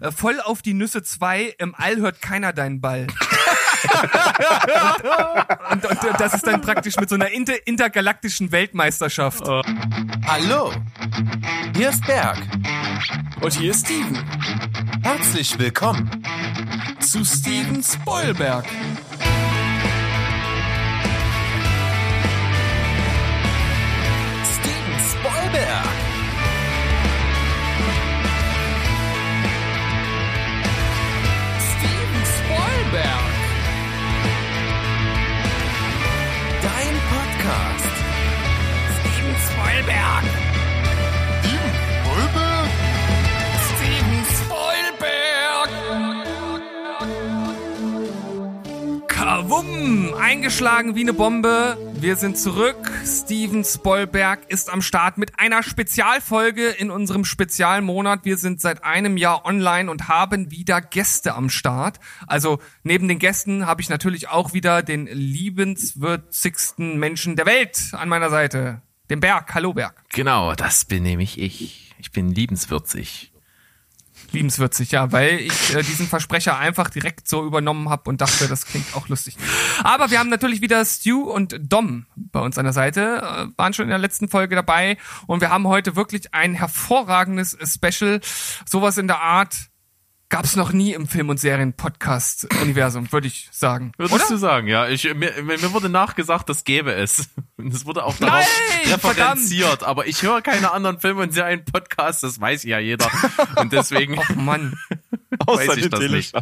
äh, voll auf die Nüsse 2, im All hört keiner deinen Ball. und, und, und, das ist dann praktisch mit so einer inter intergalaktischen Weltmeisterschaft. Oh. Hallo, hier ist Berg. Und hier ist Steven. Herzlich willkommen zu Steven Spoilberg. Steven Spoilberg. Podcast. Steven Spoilberg. Steven Spoilberg? Steven Spoilberg. Kawum! Eingeschlagen wie eine Bombe. Wir sind zurück. Steven Spoilberg ist am Start mit einer Spezialfolge in unserem Spezialmonat. Wir sind seit einem Jahr online und haben wieder Gäste am Start. Also neben den Gästen habe ich natürlich auch wieder den liebenswürdigsten Menschen der Welt an meiner Seite. Den Berg. Hallo Berg. Genau, das bin nämlich ich. Ich bin liebenswürzig. Liebenswürzig, ja, weil ich äh, diesen Versprecher einfach direkt so übernommen habe und dachte, das klingt auch lustig. Aber wir haben natürlich wieder Stu und Dom bei uns an der Seite, äh, waren schon in der letzten Folge dabei und wir haben heute wirklich ein hervorragendes Special, sowas in der Art gab es noch nie im Film- und Serien-Podcast-Universum, würde ich sagen. Würdest Oder? du sagen, ja. Ich, mir, mir wurde nachgesagt, das gäbe es. Und es wurde auch darauf Nein, referenziert. verdammt. Aber ich höre keine anderen Film- und Serien-Podcasts, das weiß ja jeder. Und deswegen Och Mann, weiß ich das nicht.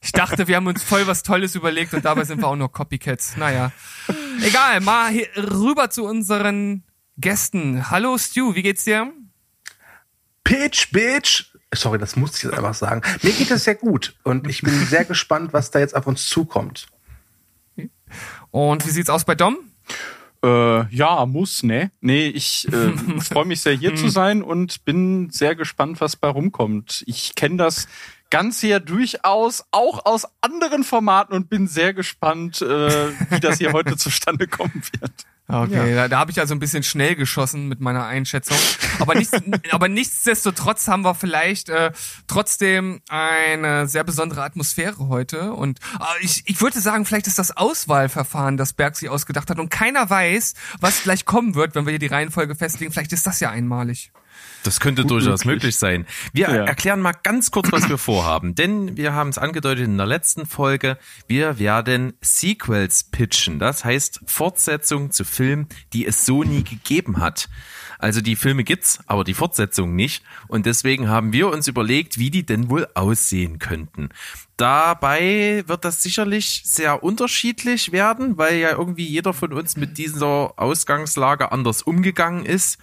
ich dachte, wir haben uns voll was Tolles überlegt und dabei sind wir auch nur Copycats. Naja, egal, mal hier rüber zu unseren Gästen. Hallo Stu, wie geht's dir? Pitch, Bitch. Sorry, das muss ich jetzt einfach sagen. Mir geht es sehr gut und ich bin sehr gespannt, was da jetzt auf uns zukommt. Und wie sieht's aus bei Dom? Äh, ja, muss, ne? Nee, ich äh, freue mich sehr, hier zu sein und bin sehr gespannt, was bei rumkommt. Ich kenne das Ganze ja durchaus auch aus anderen Formaten und bin sehr gespannt, äh, wie das hier heute zustande kommen wird. Okay, da, da habe ich also ein bisschen schnell geschossen mit meiner Einschätzung. Aber, nichts, aber nichtsdestotrotz haben wir vielleicht äh, trotzdem eine sehr besondere Atmosphäre heute. Und äh, ich, ich würde sagen, vielleicht ist das Auswahlverfahren, das Berg sich ausgedacht hat. Und keiner weiß, was gleich kommen wird, wenn wir hier die Reihenfolge festlegen. Vielleicht ist das ja einmalig. Das könnte durchaus möglich sein. Wir Ja. erklären mal ganz kurz, was wir vorhaben. Denn wir haben es angedeutet in der letzten Folge. Wir werden Sequels pitchen. Das heißt Fortsetzungen zu Filmen, die es so nie gegeben hat. Also die Filme gibt's, aber die Fortsetzung nicht. Und deswegen haben wir uns überlegt, wie die denn wohl aussehen könnten. Dabei wird das sicherlich sehr unterschiedlich werden, weil ja irgendwie jeder von uns mit dieser Ausgangslage anders umgegangen ist.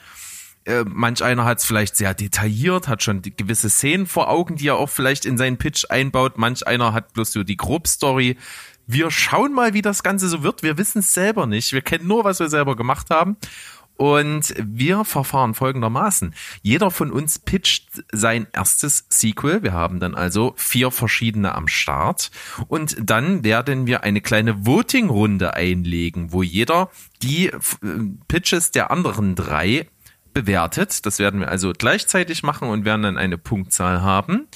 Äh, manch einer hat es vielleicht sehr detailliert, hat schon gewisse Szenen vor Augen, die er auch vielleicht in seinen Pitch einbaut. Manch einer hat bloß so die Grobstory. Wir schauen mal, wie das Ganze so wird. Wir wissen es selber nicht. Wir kennen nur, was wir selber gemacht haben. Und wir verfahren folgendermaßen. Jeder von uns pitcht sein erstes Sequel. Wir haben dann also vier verschiedene am Start. Und dann werden wir eine kleine Voting-Runde einlegen, wo jeder die äh, Pitches der anderen drei bewertet. Das werden wir also gleichzeitig machen und werden dann eine Punktzahl haben,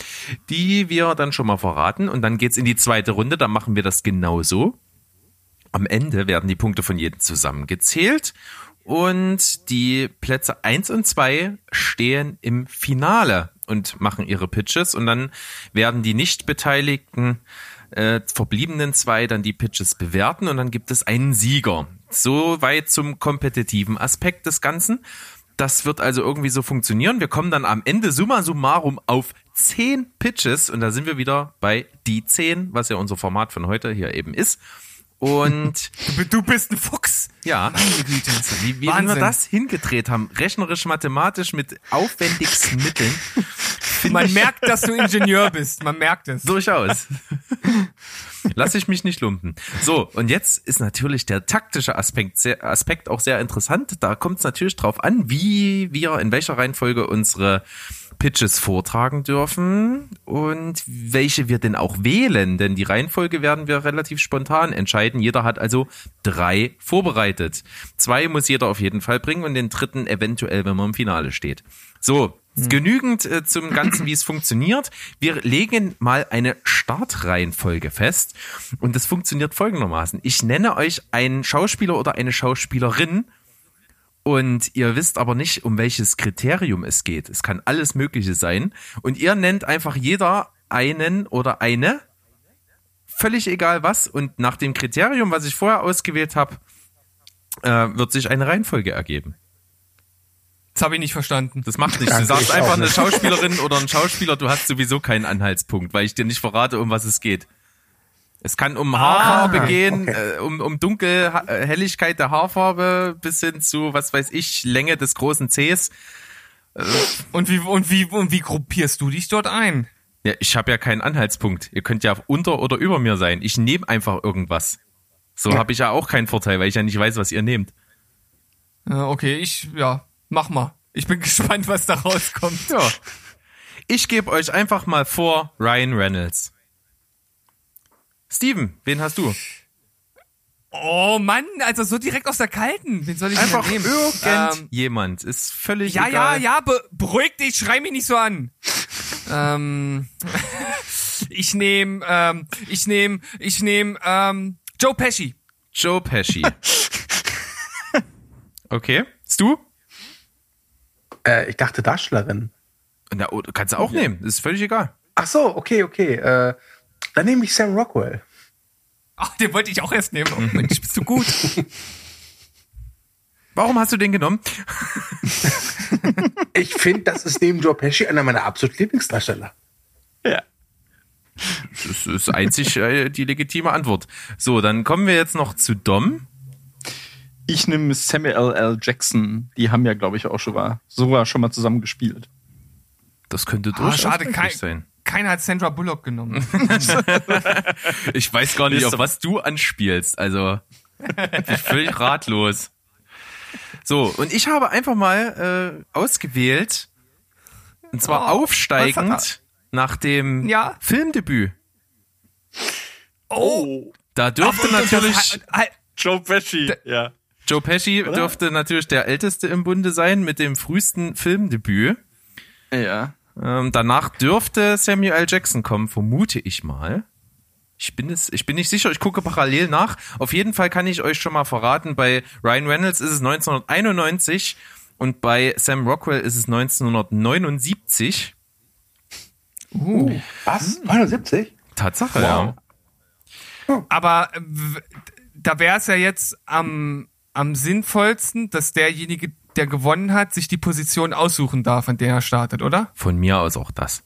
die wir dann schon mal verraten. Und dann geht's in die zweite Runde, da machen wir das genauso. Am Ende werden die Punkte von jedem zusammengezählt und die Plätze eins und zwei stehen im Finale und machen ihre Pitches und dann werden die nicht beteiligten äh, verbliebenen zwei dann die Pitches bewerten und dann gibt es einen Sieger. Soweit zum kompetitiven Aspekt des Ganzen. Das wird also irgendwie so funktionieren. Wir kommen dann am Ende summa summarum auf zehn Pitches und da sind wir wieder bei die zehn, was ja unser Format von heute hier eben ist. Und Du, bist ein Fuchs. ja, wie, wie wir das hingedreht haben, rechnerisch, mathematisch mit aufwendigsten Mitteln, Man merkt, dass du Ingenieur bist. Man merkt es. durchaus. Lass ich mich nicht lumpen. So, und jetzt ist natürlich der taktische Aspekt, sehr, Aspekt auch sehr interessant. Da kommt es natürlich drauf an, wie wir in welcher Reihenfolge unsere Pitches vortragen dürfen und welche wir denn auch wählen, denn die Reihenfolge werden wir relativ spontan entscheiden. Jeder hat also drei vorbereitet. Zwei muss jeder auf jeden Fall bringen und den dritten eventuell, wenn man im Finale steht. So, genügend äh, zum Ganzen, wie es funktioniert. Wir legen mal eine Startreihenfolge fest und das funktioniert folgendermaßen. Ich nenne euch einen Schauspieler oder eine Schauspielerin und ihr wisst aber nicht, um welches Kriterium es geht. Es kann alles Mögliche sein. Und ihr nennt einfach jeder einen oder eine, völlig egal was. Und nach dem Kriterium, was ich vorher ausgewählt habe, äh, wird sich eine Reihenfolge ergeben. Das habe ich nicht verstanden. Das macht nichts. Du sagst einfach eine. Schauspielerin oder ein Schauspieler, du hast sowieso keinen Anhaltspunkt, weil ich dir nicht verrate, um was es geht. Es kann um Haarfarbe Ah, gehen, okay. äh, um, um Dunkel, ha- äh, Helligkeit der Haarfarbe bis hin zu, was weiß ich, Länge des großen Cs. Und wie, und wie, und wie gruppierst du dich dort ein? Ja, ich habe ja keinen Anhaltspunkt. Ihr könnt ja unter oder über mir sein. Ich nehme einfach irgendwas. So habe ich ja auch keinen Vorteil, weil ich ja nicht weiß, was ihr nehmt. Äh, okay, ich, ja, mach mal. Ich bin gespannt, was da rauskommt. Ja. Ich gebe euch einfach mal vor Ryan Reynolds. Steven, wen hast du? Oh Mann, also so direkt aus der Kalten. Wen soll ich Einfach denn nehmen? Ähm, irgendjemand. Ist völlig ja, egal. ja, ja, be beruhig dich, schrei mich nicht so an. ähm, ich nehme, ähm, ich nehme, ich nehme, ähm, Joe Pesci. Joe Pesci. okay. Stu? Äh, ich dachte Darstellerin. Na, oh, kannst du auch nehmen. Ist völlig egal. Ach so, okay, okay. Äh, dann nehme ich Sam Rockwell. Ach, den wollte ich auch erst nehmen. Oh Mensch, bist du gut. Warum hast du den genommen? Ich finde, das ist neben Joe Pesci einer meiner absoluten Lieblingsdarsteller. Ja. Das ist einzig äh, die legitime Antwort. So, dann kommen wir jetzt noch zu Dom. Ich nehme Samuel L. Jackson. Die haben ja, glaube ich, auch schon mal, sogar schon mal zusammen gespielt. Das könnte Ah, durchaus schade, möglich kein, sein. Keiner hat Sandra Bullock genommen. Ich weiß gar nicht, auf was du anspielst. Also, ich bin völlig ratlos. So, und ich habe einfach mal äh, ausgewählt, und zwar Oh, aufsteigend nach dem Ja. Filmdebüt. Oh, Da dürfte das- natürlich halt- Joe Pesci, ja. Joe Pesci Oder? dürfte natürlich der älteste im Bunde sein mit dem frühesten Filmdebüt. Ja. Ähm, danach dürfte Samuel L. Jackson kommen, vermute ich mal. Ich bin es, ich bin nicht sicher, ich gucke parallel nach. Auf jeden Fall kann ich euch schon mal verraten, bei Ryan Reynolds ist es 1991 und bei Sam Rockwell ist es 1979. Was? 79? Tatsache, ja. Aber äh, da wäre es ja jetzt am, am sinnvollsten, dass derjenige, der gewonnen hat, sich die Position aussuchen darf, an der er startet, oder? Von mir aus auch das.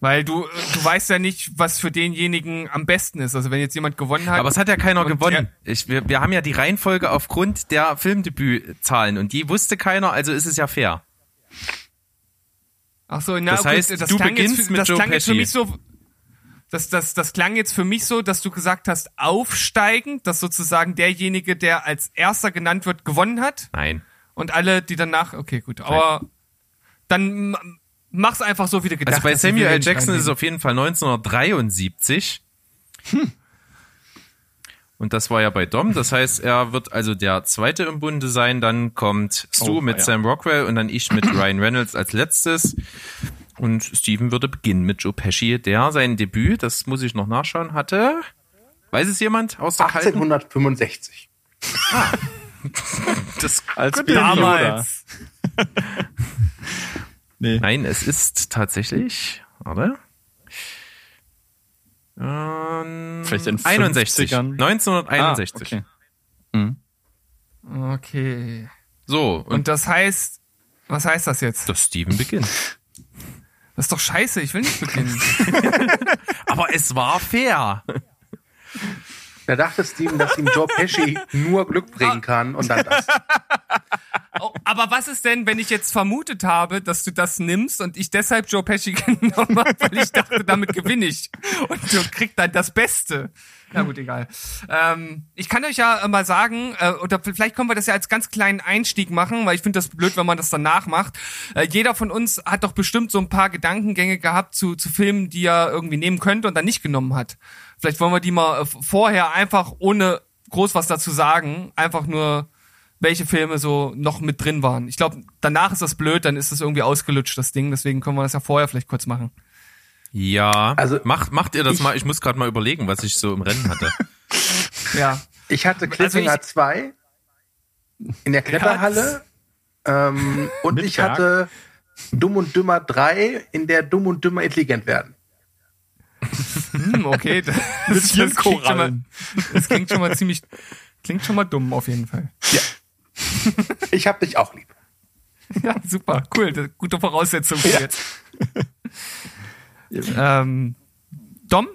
Weil du, du weißt ja nicht, was für denjenigen am besten ist. Also wenn jetzt jemand gewonnen hat. Aber es hat ja keiner gewonnen. Ich, wir, wir haben ja die Reihenfolge aufgrund der Filmdebützahlen und die wusste keiner, also ist es ja fair. Ach so, na Das heißt, das du klang beginnst jetzt, mit das Joe klang jetzt für Pesci. mich so. Das, das, das klang jetzt für mich so, dass du gesagt hast, aufsteigen, dass sozusagen derjenige, der als erster genannt wird, gewonnen hat. Nein. Und alle, die danach, okay, gut, aber dann mach's einfach so, wie du gedacht Also bei hast. Samuel L. Jackson ist es auf jeden Fall 1973. Und das war ja bei Dom. Das heißt, er wird also der zweite im Bunde sein. Dann kommt Stu Oh, mit ja. Sam Rockwell und dann ich mit Ryan Reynolds als letztes. Und Steven würde beginnen mit Joe Pesci, der sein Debüt, das muss ich noch nachschauen, hatte. Weiß es jemand aus der Kalten? 1865. Das, Als Yoda. Damals. Nee. nein, es ist tatsächlich, warte. Ähm, Vielleicht in 61. 50ern? 1961. Ah, okay. Okay. So, und, Und das heißt, was heißt das jetzt? dass Steven beginnt. Das ist doch scheiße, ich will nicht beginnen. Aber es war fair. Da dachte Steven, dass ihm Joe Pesci nur Glück bringen kann und dann das. Oh, Aber was ist denn, wenn ich jetzt vermutet habe, dass du das nimmst und ich deshalb Joe Pesci genommen habe, weil ich dachte, damit gewinne ich. Und du kriegst dann das Beste. Na gut, egal. Ähm, ich kann euch ja mal sagen, äh, oder vielleicht können wir das ja als ganz kleinen Einstieg machen, weil ich finde das blöd, wenn man das danach macht. Äh, jeder von uns hat doch bestimmt so ein paar Gedankengänge gehabt zu, zu Filmen, die er irgendwie nehmen könnte und dann nicht genommen hat. Vielleicht wollen wir die mal äh, vorher einfach ohne groß was dazu sagen, einfach nur welche Filme so noch mit drin waren. Ich glaube, danach ist das blöd, dann ist das irgendwie ausgelutscht, das Ding. Deswegen können wir das ja vorher vielleicht kurz machen. Ja, Also, macht, macht ihr das ich- mal? Ich muss gerade mal überlegen, was ich so im Rennen hatte. Ja. Ich hatte Also Cliffhanger ich- 2 in der Kletterhalle ähm, und ich hatte Dumm und Dümmer 3, in der Dumm und Dümmer intelligent werden. Hm, okay. Das, das, klingt schon mal, das klingt schon mal ziemlich, klingt schon mal dumm auf jeden Fall. Ich hab dich auch lieb. Ja, super, cool. Das, gute Voraussetzung für jetzt. Ähm, Dom?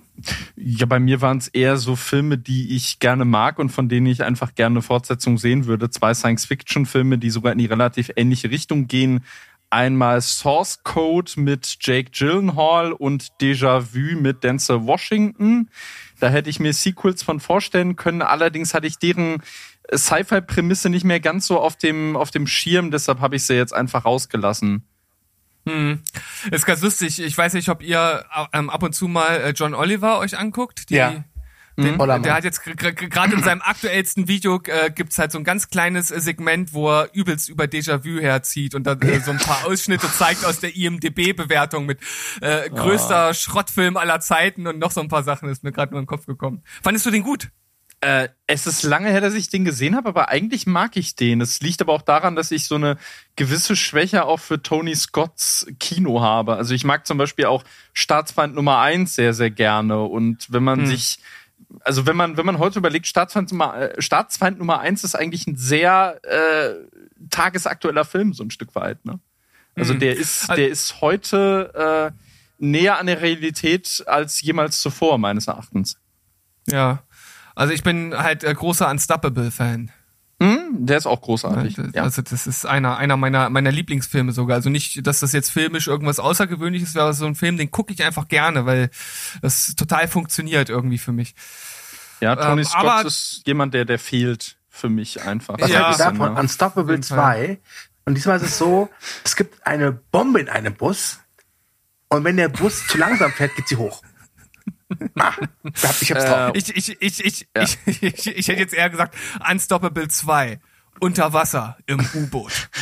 Ja, bei mir waren es eher so Filme, die ich gerne mag und von denen ich einfach gerne eine Fortsetzung sehen würde. Zwei Science-Fiction-Filme, die sogar in die relativ ähnliche Richtung gehen. Einmal Source Code mit Jake Gyllenhaal und Déjà Vu mit Denzel Washington. Da hätte ich mir Sequels von vorstellen können. Allerdings hatte ich deren Sci-Fi-Prämisse nicht mehr ganz so auf dem, auf dem Schirm. Deshalb habe ich sie jetzt einfach rausgelassen. Hm. Ist ganz lustig. Ich weiß nicht, ob ihr ähm, ab und zu mal äh, John Oliver euch anguckt. Die, Ja. Den, Mann. der hat jetzt gerade in seinem aktuellsten Video äh, gibt's halt so ein ganz kleines äh, Segment, wo er übelst über Déjà-vu herzieht und dann äh, so ein paar Ausschnitte zeigt aus der IMDB-Bewertung mit äh, größter Schrottfilm aller Zeiten und noch so ein paar Sachen ist mir gerade nur in den Kopf gekommen. Fandest du den gut? Äh, es ist lange her, dass ich den gesehen habe, aber eigentlich mag ich den. Es liegt aber auch daran, dass ich so eine gewisse Schwäche auch für Tony Scotts Kino habe. Also ich mag zum Beispiel auch Staatsfeind Nummer eins sehr, sehr gerne. Und wenn man sich, also wenn man, wenn man heute überlegt, Staatsfeind Nummer, äh, Staatsfeind Nummer eins ist eigentlich ein sehr äh, tagesaktueller Film, so ein Stück weit. Ne? Also der ist, der ist heute äh, näher an der Realität als jemals zuvor, meines Erachtens. Ja. Also ich bin halt äh, großer Unstoppable-Fan. Hm, der ist auch großartig. Das- ja. Also das ist einer, einer meiner, meiner Lieblingsfilme sogar. Also nicht, dass das jetzt filmisch irgendwas Außergewöhnliches wäre, aber so ein Film, den gucke ich einfach gerne, weil das total funktioniert irgendwie für mich. Ja, Tony Ähm, Scott aber- ist jemand, der, der fehlt für mich einfach. Was Ja. haltet davon? Ne? Unstoppable jeden Fall. 2. Und diesmal ist es so, es gibt eine Bombe in einem Bus. Und wenn der Bus zu langsam fährt, geht sie hoch. Ah, ich hab- hab's drauf. Ich, ich, ich, ich, ich, ich, ich hätte jetzt eher gesagt Unstoppable 2. Unter Wasser im U-Boot.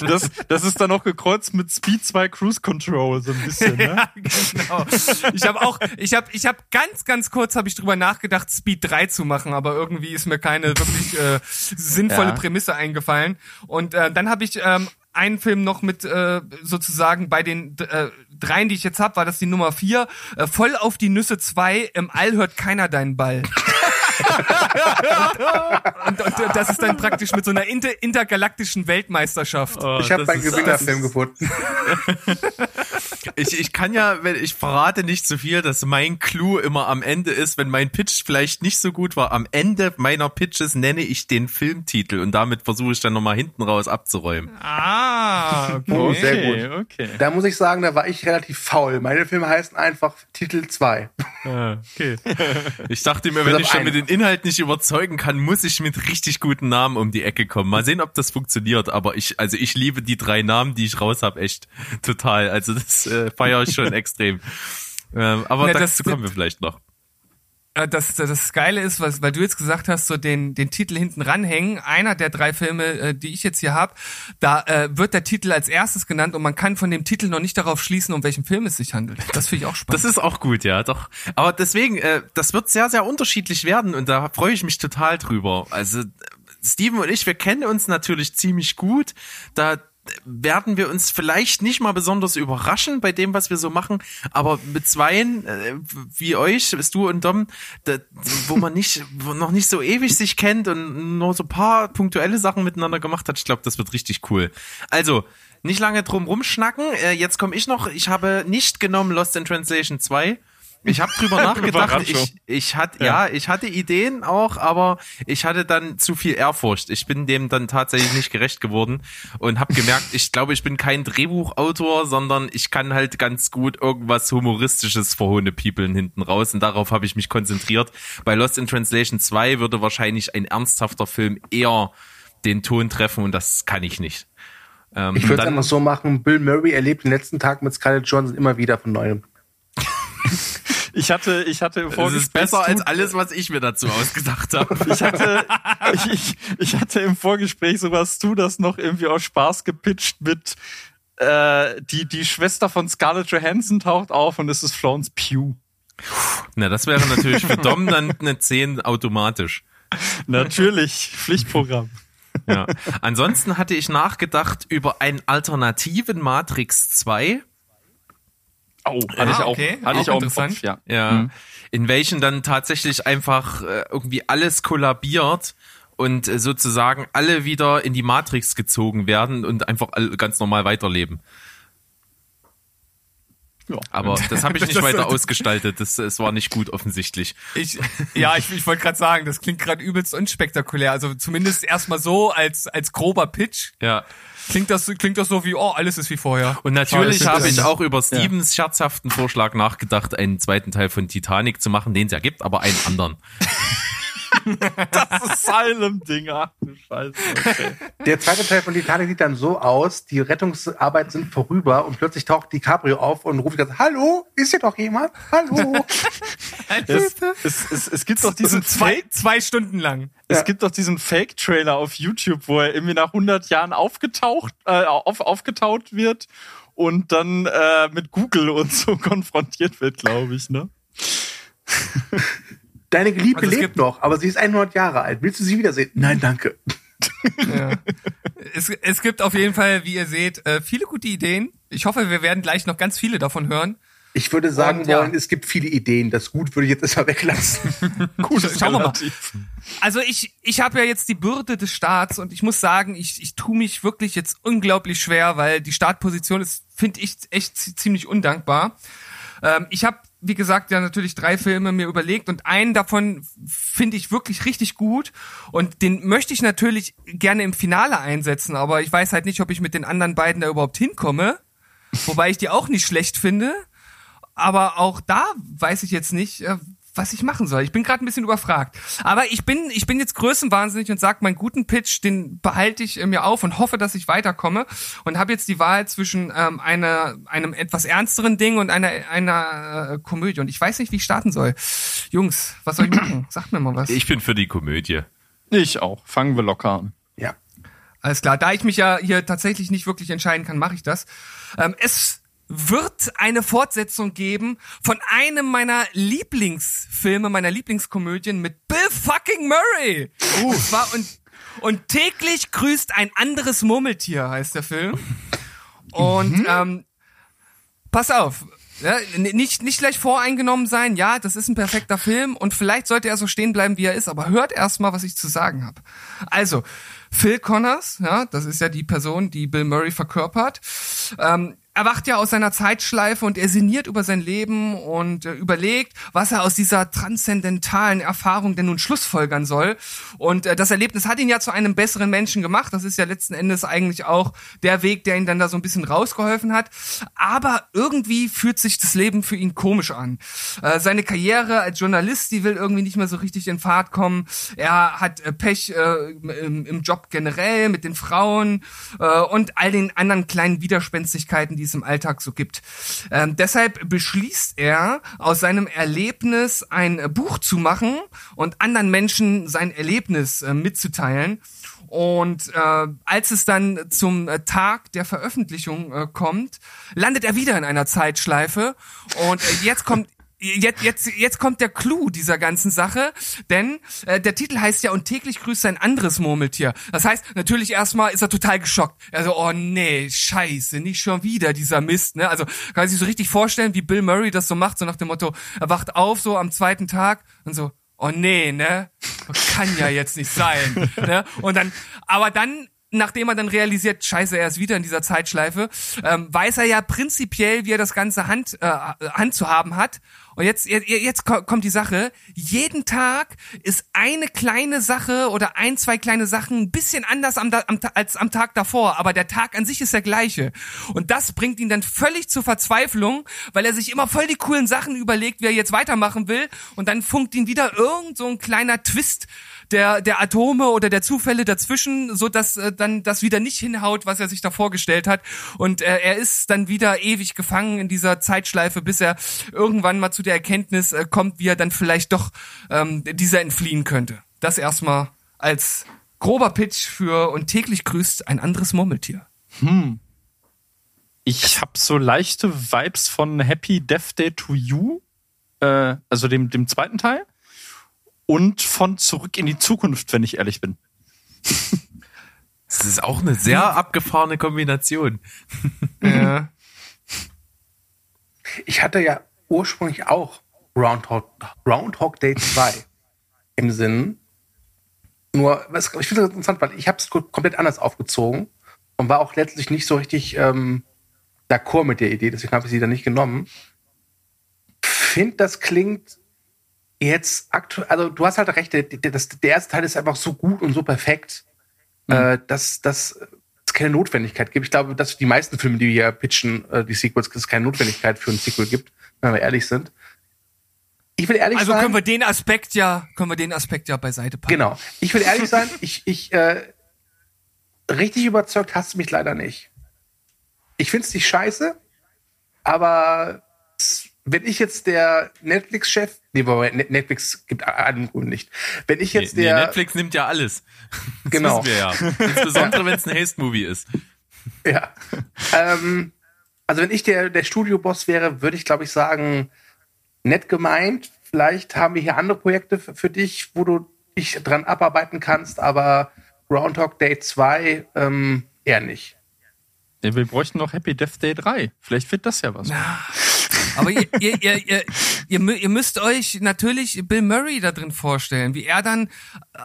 Das, das ist dann auch gekreuzt mit Speed 2 Cruise Control, so ein bisschen, ne? ja, genau. Ich habe auch, ich habe, ich habe ganz, ganz kurz habe ich drüber nachgedacht, Speed 3 zu machen, aber irgendwie ist mir keine wirklich äh, sinnvolle Ja. Prämisse eingefallen. Und äh, dann habe ich ähm, einen Film noch mit äh, sozusagen bei den äh, dreien, die ich jetzt habe, war das die Nummer vier. Äh, voll auf die Nüsse 2, im All hört keiner deinen Ball. und, und, und das ist dann praktisch mit so einer inter intergalaktischen Weltmeisterschaft. Oh, ich habe ist- Gewinnerfilm gefunden. Ich, ich kann ja, wenn ich verrate nicht so viel, dass mein Clou immer am Ende ist, wenn mein Pitch vielleicht nicht so gut war. Am Ende meiner Pitches nenne ich den Filmtitel und damit versuche ich dann nochmal hinten raus abzuräumen. Ah, okay. Oh, sehr gut. Okay. Da muss ich sagen, da war ich relativ faul. Meine Filme heißen einfach Titel 2. Okay. Ich dachte mir, wenn ich schon mit den Inhalt nicht überzeugen kann, muss ich mit richtig guten Namen um die Ecke kommen. Mal sehen, ob das funktioniert. Aber ich, also ich liebe die drei Namen, die ich raus habe, echt total. Also das äh, feiere ich schon extrem. Ähm, aber das- dazu kommen wir vielleicht noch. Das, das Geile ist, was, weil du jetzt gesagt hast, so den, den Titel hinten ranhängen, einer der drei Filme, äh, die ich jetzt hier habe, da äh, wird der Titel als erstes genannt und man kann von dem Titel noch nicht darauf schließen, um welchen Film es sich handelt. Das finde ich auch spannend. Das ist auch gut, ja, doch. Aber deswegen, äh, das wird sehr, sehr unterschiedlich werden und da freue ich mich total drüber. Also Steven und ich, wir kennen uns natürlich ziemlich gut. Da werden wir uns vielleicht nicht mal besonders überraschen bei dem, was wir so machen, aber mit zweien, äh, wie euch, bist du und Dom, da, wo man nicht, wo noch nicht so ewig sich kennt und nur so paar punktuelle Sachen miteinander gemacht hat, ich glaube, das wird richtig cool. Also, nicht lange drum rumschnacken, äh, jetzt komme ich noch, ich habe nicht genommen Lost in Translation 2, Ich habe drüber nachgedacht. Ich, ich hatte ja. ich hatte Ideen auch, aber ich hatte dann zu viel Ehrfurcht. Ich bin dem dann tatsächlich nicht gerecht geworden und habe gemerkt, ich glaube, ich bin kein Drehbuchautor, sondern ich kann halt ganz gut irgendwas humoristisches verhohne Peoplen hinten raus und darauf habe ich mich konzentriert. Bei Lost in Translation 2 würde wahrscheinlich ein ernsthafter Film eher den Ton treffen und das kann ich nicht. Ähm, Ich würde es dann- einfach so machen, Bill Murray erlebt den letzten Tag mit Scarlett Johansson immer wieder von neuem. Ich hatte, ich hatte im Das ist Vorgespräch besser als alles, was ich mir dazu ausgedacht habe. Ich hatte, ich, ich, ich hatte im Vorgespräch sowas du das noch irgendwie aus Spaß gepitcht mit äh, die, die Schwester von Scarlett Johansson taucht auf und es ist Florence Pugh. Na, das wäre natürlich für Dom dann eine 10 automatisch. Natürlich, Pflichtprogramm. Ja. Ansonsten hatte ich nachgedacht über einen alternativen Matrix 2. Oh, hatte ich auch, okay. hatte ich Auch auch im interessant. Kopf, ja. Ja. In welchen dann tatsächlich einfach äh, irgendwie alles kollabiert und äh, sozusagen alle wieder in die Matrix gezogen werden und einfach all, ganz normal weiterleben. Ja. Aber das habe ich nicht weiter ausgestaltet. Das, es war nicht gut offensichtlich. Ich, ja, ich, ich wollte gerade sagen, das klingt gerade übelst unspektakulär. Also zumindest erstmal so als als grober Pitch Ja. klingt das klingt das so wie oh alles ist wie vorher. Und natürlich habe ich auch über Stevens scherzhaften Vorschlag nachgedacht, einen zweiten Teil von Titanic zu machen, den es ja gibt, aber einen anderen. Das Asylum-Ding, ach du Scheiße. Okay. Der zweite Teil von Titanic sieht dann so aus, die Rettungsarbeiten sind vorüber und plötzlich taucht DiCaprio auf und ruft ganz, Hallo, ist hier doch jemand? Hallo? Es, es, es, es gibt doch diesen zwei zwei Stunden lang. Es gibt doch diesen Fake-Trailer auf YouTube, wo er irgendwie nach 100 Jahren aufgetaucht, äh, auf, aufgetaut wird und dann äh, mit Google und so konfrontiert wird, glaube ich, ne? Deine Geliebte Also es lebt noch, aber sie ist 100 Jahre alt. Willst du sie wiedersehen? Nein, danke. Es, es gibt auf jeden Fall, wie ihr seht, äh, viele gute Ideen. Ich hoffe, wir werden gleich noch ganz viele davon hören. Ich würde sagen Und, ja. wollen, es gibt viele Ideen. Das Gut würde ich jetzt erstmal weglassen. Gut, Schauen wir mal. Also ich, ich habe ja jetzt die Bürde des Starts und ich muss sagen, ich, ich tue mich wirklich jetzt unglaublich schwer, weil die Startposition ist, finde ich, echt zi- ziemlich undankbar. Ähm, ich habe, wie gesagt, ja natürlich drei Filme mir überlegt und einen davon finde ich wirklich richtig gut und den möchte ich natürlich gerne im Finale einsetzen, aber ich weiß halt nicht, ob ich mit den anderen beiden da überhaupt hinkomme. Wobei ich die auch nicht schlecht finde. Aber auch da weiß ich jetzt nicht, äh, was ich machen soll. Ich bin gerade ein bisschen überfragt. Aber ich bin, ich bin jetzt größenwahnsinnig und sag, meinen guten Pitch, den behalte ich äh, mir auf und hoffe, dass ich weiterkomme. Und habe jetzt die Wahl zwischen ähm, einer, einem etwas ernsteren Ding und einer, einer äh, Komödie. Und ich weiß nicht, wie ich starten soll. Jungs, was soll ich machen? Sagt mir mal was. Ich bin für die Komödie. Ich auch. Fangen wir locker an. ja. Alles klar, da ich mich ja hier tatsächlich nicht wirklich entscheiden kann, mache ich das. Ähm, es wird eine Fortsetzung geben von einem meiner Lieblingsfilme, meiner Lieblingskomödien mit Bill fucking Murray. Uh. Und, zwar, und, und täglich grüßt ein anderes Murmeltier, heißt der Film. Und ähm, pass auf. Ja, nicht, nicht gleich voreingenommen sein, ja, das ist ein perfekter Film und vielleicht sollte er so stehen bleiben, wie er ist, aber hört erst mal, was ich zu sagen habe. Also, Phil Connors, ja, das ist ja die Person, die Bill Murray verkörpert, ähm, erwacht ja aus seiner Zeitschleife und er sinniert über sein Leben und äh, überlegt, was er aus dieser transzendentalen Erfahrung denn nun schlussfolgern soll. Und äh, das Erlebnis hat ihn ja zu einem besseren Menschen gemacht. Das ist ja letzten Endes eigentlich auch der Weg, der ihn dann da so ein bisschen rausgeholfen hat. Aber irgendwie fühlt sich das Leben für ihn komisch an. Äh, seine Karriere als Journalist, die will irgendwie nicht mehr so richtig in Fahrt kommen. Er hat äh, Pech äh, im, im Job generell mit den Frauen äh, und all den anderen kleinen Widerspenstigkeiten, die es im Alltag so gibt. Ähm, deshalb beschließt er, aus seinem Erlebnis ein Buch zu machen und anderen Menschen sein Erlebnis äh, mitzuteilen. Und äh, als es dann zum Tag der Veröffentlichung äh, kommt, landet er wieder in einer Zeitschleife. Und äh, jetzt kommt Jetzt, jetzt, jetzt kommt der Clou dieser ganzen Sache, denn äh, der Titel heißt ja und täglich grüßt ein anderes Murmeltier. Das heißt, natürlich erstmal ist er total geschockt. Also, oh nee, scheiße, nicht schon wieder dieser Mist, ne? Also kann man sich so richtig vorstellen, wie Bill Murray das so macht, so nach dem Motto, er wacht auf so am zweiten Tag und so, oh nee, ne? Kann ja jetzt nicht sein. ne? Und dann, aber dann nachdem er dann realisiert, scheiße, er ist wieder in dieser Zeitschleife, ähm, weiß er ja prinzipiell, wie er das ganze Hand, äh, Hand zu haben hat. Und jetzt, jetzt, jetzt ko- kommt die Sache. Jeden Tag ist eine kleine Sache oder ein, zwei kleine Sachen ein bisschen anders am, am, als am Tag davor. Aber der Tag an sich ist der gleiche. Und das bringt ihn dann völlig zur Verzweiflung, weil er sich immer voll die coolen Sachen überlegt, wie er jetzt weitermachen will. Und dann funkt ihn wieder irgend so ein kleiner Twist der, der Atome oder der Zufälle dazwischen, so dass äh, dann das wieder nicht hinhaut, was er sich da vorgestellt hat. Und äh, er ist dann wieder ewig gefangen in dieser Zeitschleife, bis er irgendwann mal zu der Erkenntnis äh, kommt, wie er dann vielleicht doch ähm, dieser entfliehen könnte. Das erstmal als grober Pitch für und täglich grüßt ein anderes Murmeltier. Ich habe so leichte Vibes von Happy Death Day to You, äh, also dem, dem zweiten Teil, und von Zurück in die Zukunft, wenn ich ehrlich bin. Das ist auch eine sehr abgefahrene Kombination. Ja. Ich hatte ja ursprünglich auch Groundhog, Groundhog Day 2 im Sinn. Nur, was, ich finde das interessant, weil ich habe es komplett anders aufgezogen und war auch letztlich nicht so richtig ähm, d'accord mit der Idee, deswegen habe ich sie dann nicht genommen. Find, das klingt jetzt aktuell, also du hast halt recht, der, der, das, der erste Teil ist einfach so gut und so perfekt, äh, dass, es keine Notwendigkeit gibt. Ich glaube, dass die meisten Filme, die wir hier pitchen, äh, die Sequels, dass es keine Notwendigkeit für ein Sequel gibt, wenn wir ehrlich sind. Ich will ehrlich Also sein. können wir den Aspekt ja, können wir den Aspekt ja beiseite packen. Genau. Ich will ehrlich sein, ich, ich äh, richtig überzeugt hast du mich leider nicht. Ich find's nicht scheiße, aber wenn ich jetzt der Netflix-Chef, nee, wobei, Net- Netflix gibt einen Grund nicht. Wenn ich jetzt Nee, der, Netflix nimmt ja alles. Das Genau. wissen wir ja. Insbesondere wenn es ein Haste-Movie ist. ja, ähm, also wenn ich der, der Studioboss wäre, würde ich glaube ich sagen, nett gemeint, vielleicht haben wir hier andere Projekte für, für dich, wo du dich dran abarbeiten kannst, aber Groundhog Day 2 ähm, eher nicht. Ja, wir bräuchten noch Happy Death Day 3. Vielleicht wird das ja was. Aber ihr, ihr, ihr, ihr, ihr, mü- ihr müsst euch natürlich Bill Murray da drin vorstellen, wie er dann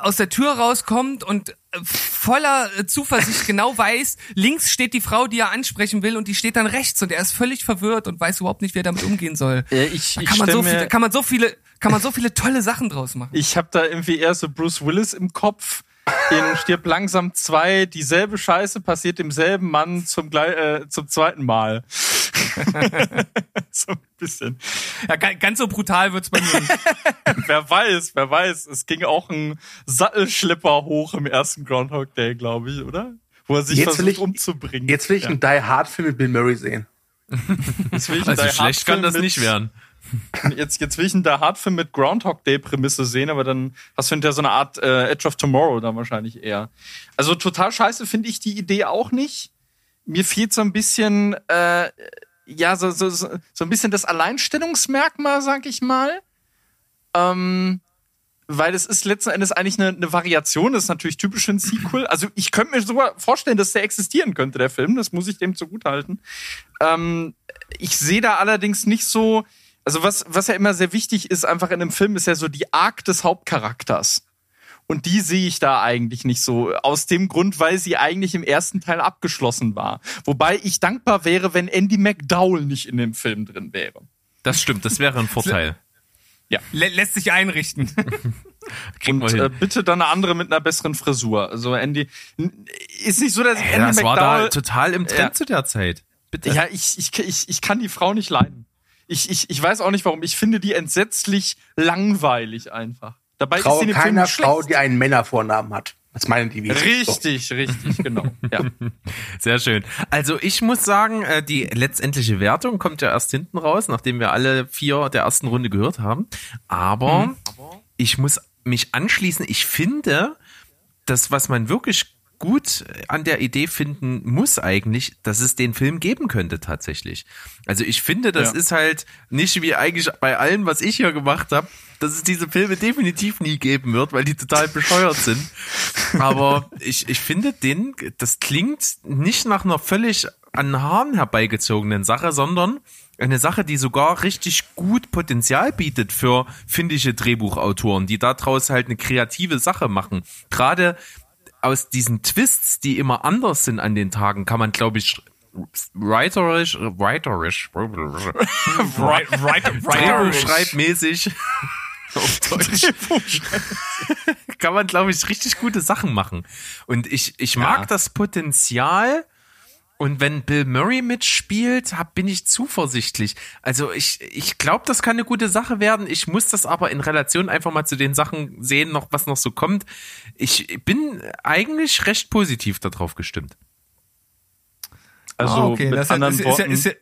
aus der Tür rauskommt und äh, voller äh, Zuversicht genau weiß, links steht die Frau, die er ansprechen will und die steht dann rechts und er ist völlig verwirrt und weiß überhaupt nicht, wie er damit umgehen soll. Ja, ich, Da ich kann man, so viele, kann man so viele, kann man so viele tolle Sachen draus machen. Ich habe da irgendwie eher so Bruce Willis im Kopf. In Stirb langsam zwei, dieselbe Scheiße passiert demselben Mann zum, äh, zum zweiten Mal. so ein bisschen. Ja, ga- ganz so brutal wird's bei mir nicht. Wer weiß, wer weiß. Es ging auch ein Sattelschlepper hoch im ersten Groundhog Day, glaube ich, oder? Wo er sich Jetzt will versucht ich- umzubringen. Jetzt will ich ja. einen Die Hard Film mit Bill Murray sehen. Jetzt will ich einen Also Die Hard schlecht kann Film das mit- nicht werden. Jetzt, jetzt will ich einen Die Hard Film mit Groundhog Day Prämisse sehen, aber dann hast du hinterher so eine Art äh, Edge of Tomorrow dann wahrscheinlich eher. Also total scheiße finde ich die Idee auch nicht. Mir fehlt so ein bisschen, äh, ja, so, so, so, so ein bisschen das Alleinstellungsmerkmal, sag ich mal. Ähm, weil es ist letzten Endes eigentlich eine, eine Variation, das ist natürlich typisch ein Sequel. Also ich könnte mir sogar vorstellen, dass der existieren könnte, der Film, das muss ich dem zugutehalten. Ähm, ich sehe da allerdings nicht so, also was, was ja immer sehr wichtig ist, einfach in einem Film, ist ja so die Arc des Hauptcharakters. Und die sehe ich da eigentlich nicht so. Aus dem Grund, weil sie eigentlich im ersten Teil abgeschlossen war. Wobei ich dankbar wäre, wenn Andy McDowell nicht in dem Film drin wäre. Das stimmt, das wäre ein Vorteil. Lä lässt sich einrichten. Und äh, bitte dann eine andere mit einer besseren Frisur. Also Andy ist nicht so, dass ich Ey, Andy das war da McDowell. total im Trend Ja. zu der Zeit. Bitte. ja, ich, ich, ich, ich kann die Frau nicht leiden. Ich, ich, ich weiß auch nicht warum. Ich finde die entsetzlich langweilig einfach. Dabei ist sie Traue in dem Film keiner Frau, schlecht. die einen Männervornamen hat. Das meinen die Videos. Richtig, richtig, genau. Ja. Sehr schön. Also ich muss sagen, äh, die letztendliche Wertung kommt ja erst hinten raus, nachdem wir alle vier der ersten Runde gehört haben. Aber ich muss mich anschließen. Ich finde, das, was man wirklich gut an der Idee finden muss eigentlich, dass es den Film geben könnte tatsächlich. Also ich finde, das Ja. ist halt nicht wie eigentlich bei allem, was ich hier gemacht habe, dass es diese Filme definitiv nie geben wird, weil die total bescheuert sind. Aber ich, ich finde den, das klingt nicht nach einer völlig an Haaren herbeigezogenen Sache, sondern eine Sache, die sogar richtig gut Potenzial bietet für finnische Drehbuchautoren, die daraus halt eine kreative Sache machen. Gerade aus diesen Twists, die immer anders sind an den Tagen, kann man, glaube ich, writerisch, writerisch, Drehbuchschreibmäßig auf Deutsch kann man, glaube ich, richtig gute Sachen machen. Und ich, ich mag Ja. das Potenzial. Und wenn Bill Murray mitspielt, hab, bin ich zuversichtlich. Also ich, ich glaube, das kann eine gute Sache werden. Ich muss das aber in Relation einfach mal zu den Sachen sehen, noch was noch so kommt. Ich bin eigentlich recht positiv darauf gestimmt. Also Ah, okay, mit das ist ja, anderen ist, ist, ja, Worten, ist,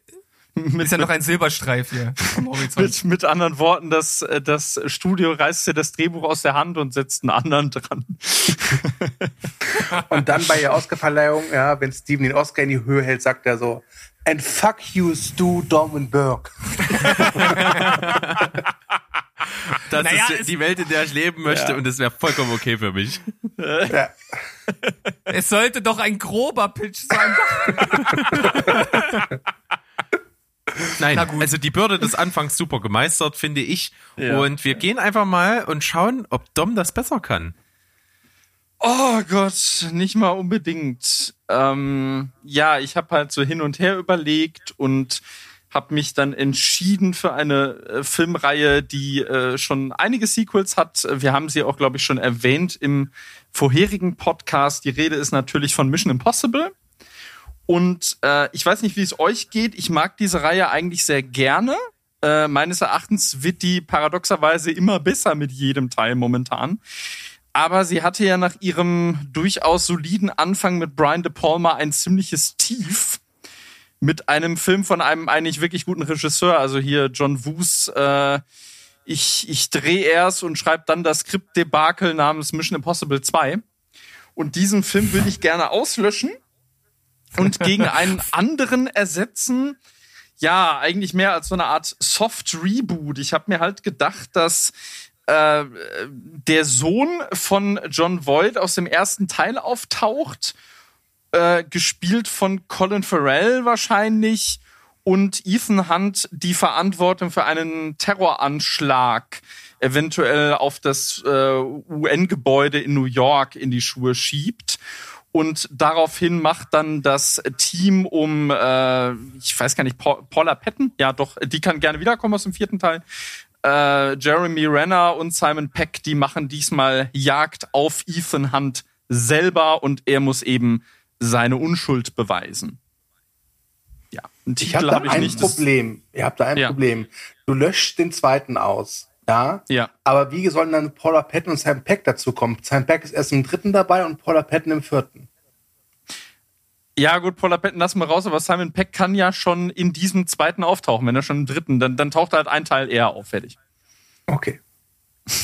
ja, ist ja noch ein Silberstreif hier am Horizont. mit, mit anderen Worten, das, äh, das Studio reißt dir das Drehbuch aus der Hand und setzt einen anderen dran. Und dann bei der Oscarverleihung, ja, wenn Steven den Oscar in die Höhe hält, sagt er so, and fuck you, Stu Dormenberg. Das Naja, ist die Welt, in der ich leben möchte und das wäre vollkommen okay für mich. Ja. Es sollte doch ein grober Pitch sein. Nein, also die Bürde des Anfangs super gemeistert, finde ich. Ja. Und wir gehen einfach mal und schauen, ob Dom das besser kann. Oh Gott, nicht mal unbedingt. Ähm, ja, ich habe halt so hin und her überlegt und habe mich dann entschieden für eine äh, Filmreihe, die äh, schon einige Sequels hat. Wir haben sie auch, glaube ich, schon erwähnt im vorherigen Podcast. Die Rede ist natürlich von Mission Impossible. Und äh, ich weiß nicht, wie es euch geht. Ich mag diese Reihe eigentlich sehr gerne. Äh, meines Erachtens wird die paradoxerweise immer besser mit jedem Teil momentan. Aber sie hatte ja nach ihrem durchaus soliden Anfang mit Brian De Palma ein ziemliches Tief mit einem Film von einem eigentlich wirklich guten Regisseur. Also hier John Woos. Äh, ich ich drehe erst und schreibe dann das Skriptdebakel namens Mission Impossible 2. Und diesen Film würde ich gerne auslöschen und gegen einen anderen ersetzen. Ja, eigentlich mehr als so eine Art Soft Reboot. Ich habe mir halt gedacht, dass äh, der Sohn von John Voight aus dem ersten Teil auftaucht, äh, gespielt von Colin Farrell wahrscheinlich und Ethan Hunt die Verantwortung für einen Terroranschlag eventuell auf das äh, UN-Gebäude in New York in die Schuhe schiebt. Und daraufhin macht dann das Team um, äh, ich weiß gar nicht, Paul, Paula Patton, ja doch, die kann gerne wiederkommen aus dem vierten Teil. Äh, Jeremy Renner und Simon Peck, die machen diesmal Jagd auf Ethan Hunt selber und er muss eben seine Unschuld beweisen. Ja, einen Ich Titel habe da habe ich ein nicht. Problem. Ihr habt da ein Ja. Problem. Du löscht den zweiten aus. Ja. Ja. Aber wie sollen dann Paula Patton und Sam Peck dazu kommen? Sam Peck ist erst im dritten dabei und Paula Patton im vierten. Ja, gut, Paula Patton lassen wir raus, aber Simon Peck kann ja schon in diesem zweiten auftauchen, wenn er schon im dritten, dann, dann taucht halt ein Teil eher auf, fertig. Okay.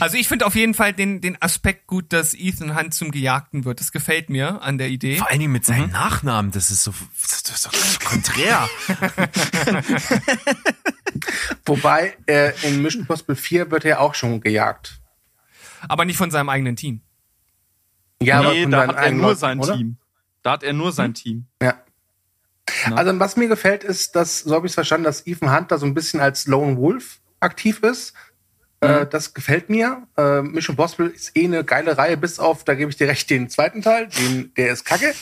Also ich finde auf jeden Fall den, den Aspekt gut, dass Ethan Hunt zum Gejagten wird. Das gefällt mir an der Idee. Vor allen Dingen mit seinem Nachnamen, das ist so, das ist so konträr. Wobei äh, in Mission Impossible 4 wird er auch schon gejagt. Aber nicht von seinem eigenen Team. Ja, nee, von da hat er nur Leuten, sein oder? Team. Da hat er nur sein Team. Ja. Also was mir gefällt, ist, dass, so habe ich es verstanden, dass Ethan Hunt da so ein bisschen als Lone Wolf aktiv ist. Äh, das gefällt mir. Äh, Mission Impossible ist eh eine geile Reihe, bis auf, da gebe ich dir recht, den zweiten Teil, den, der ist kacke.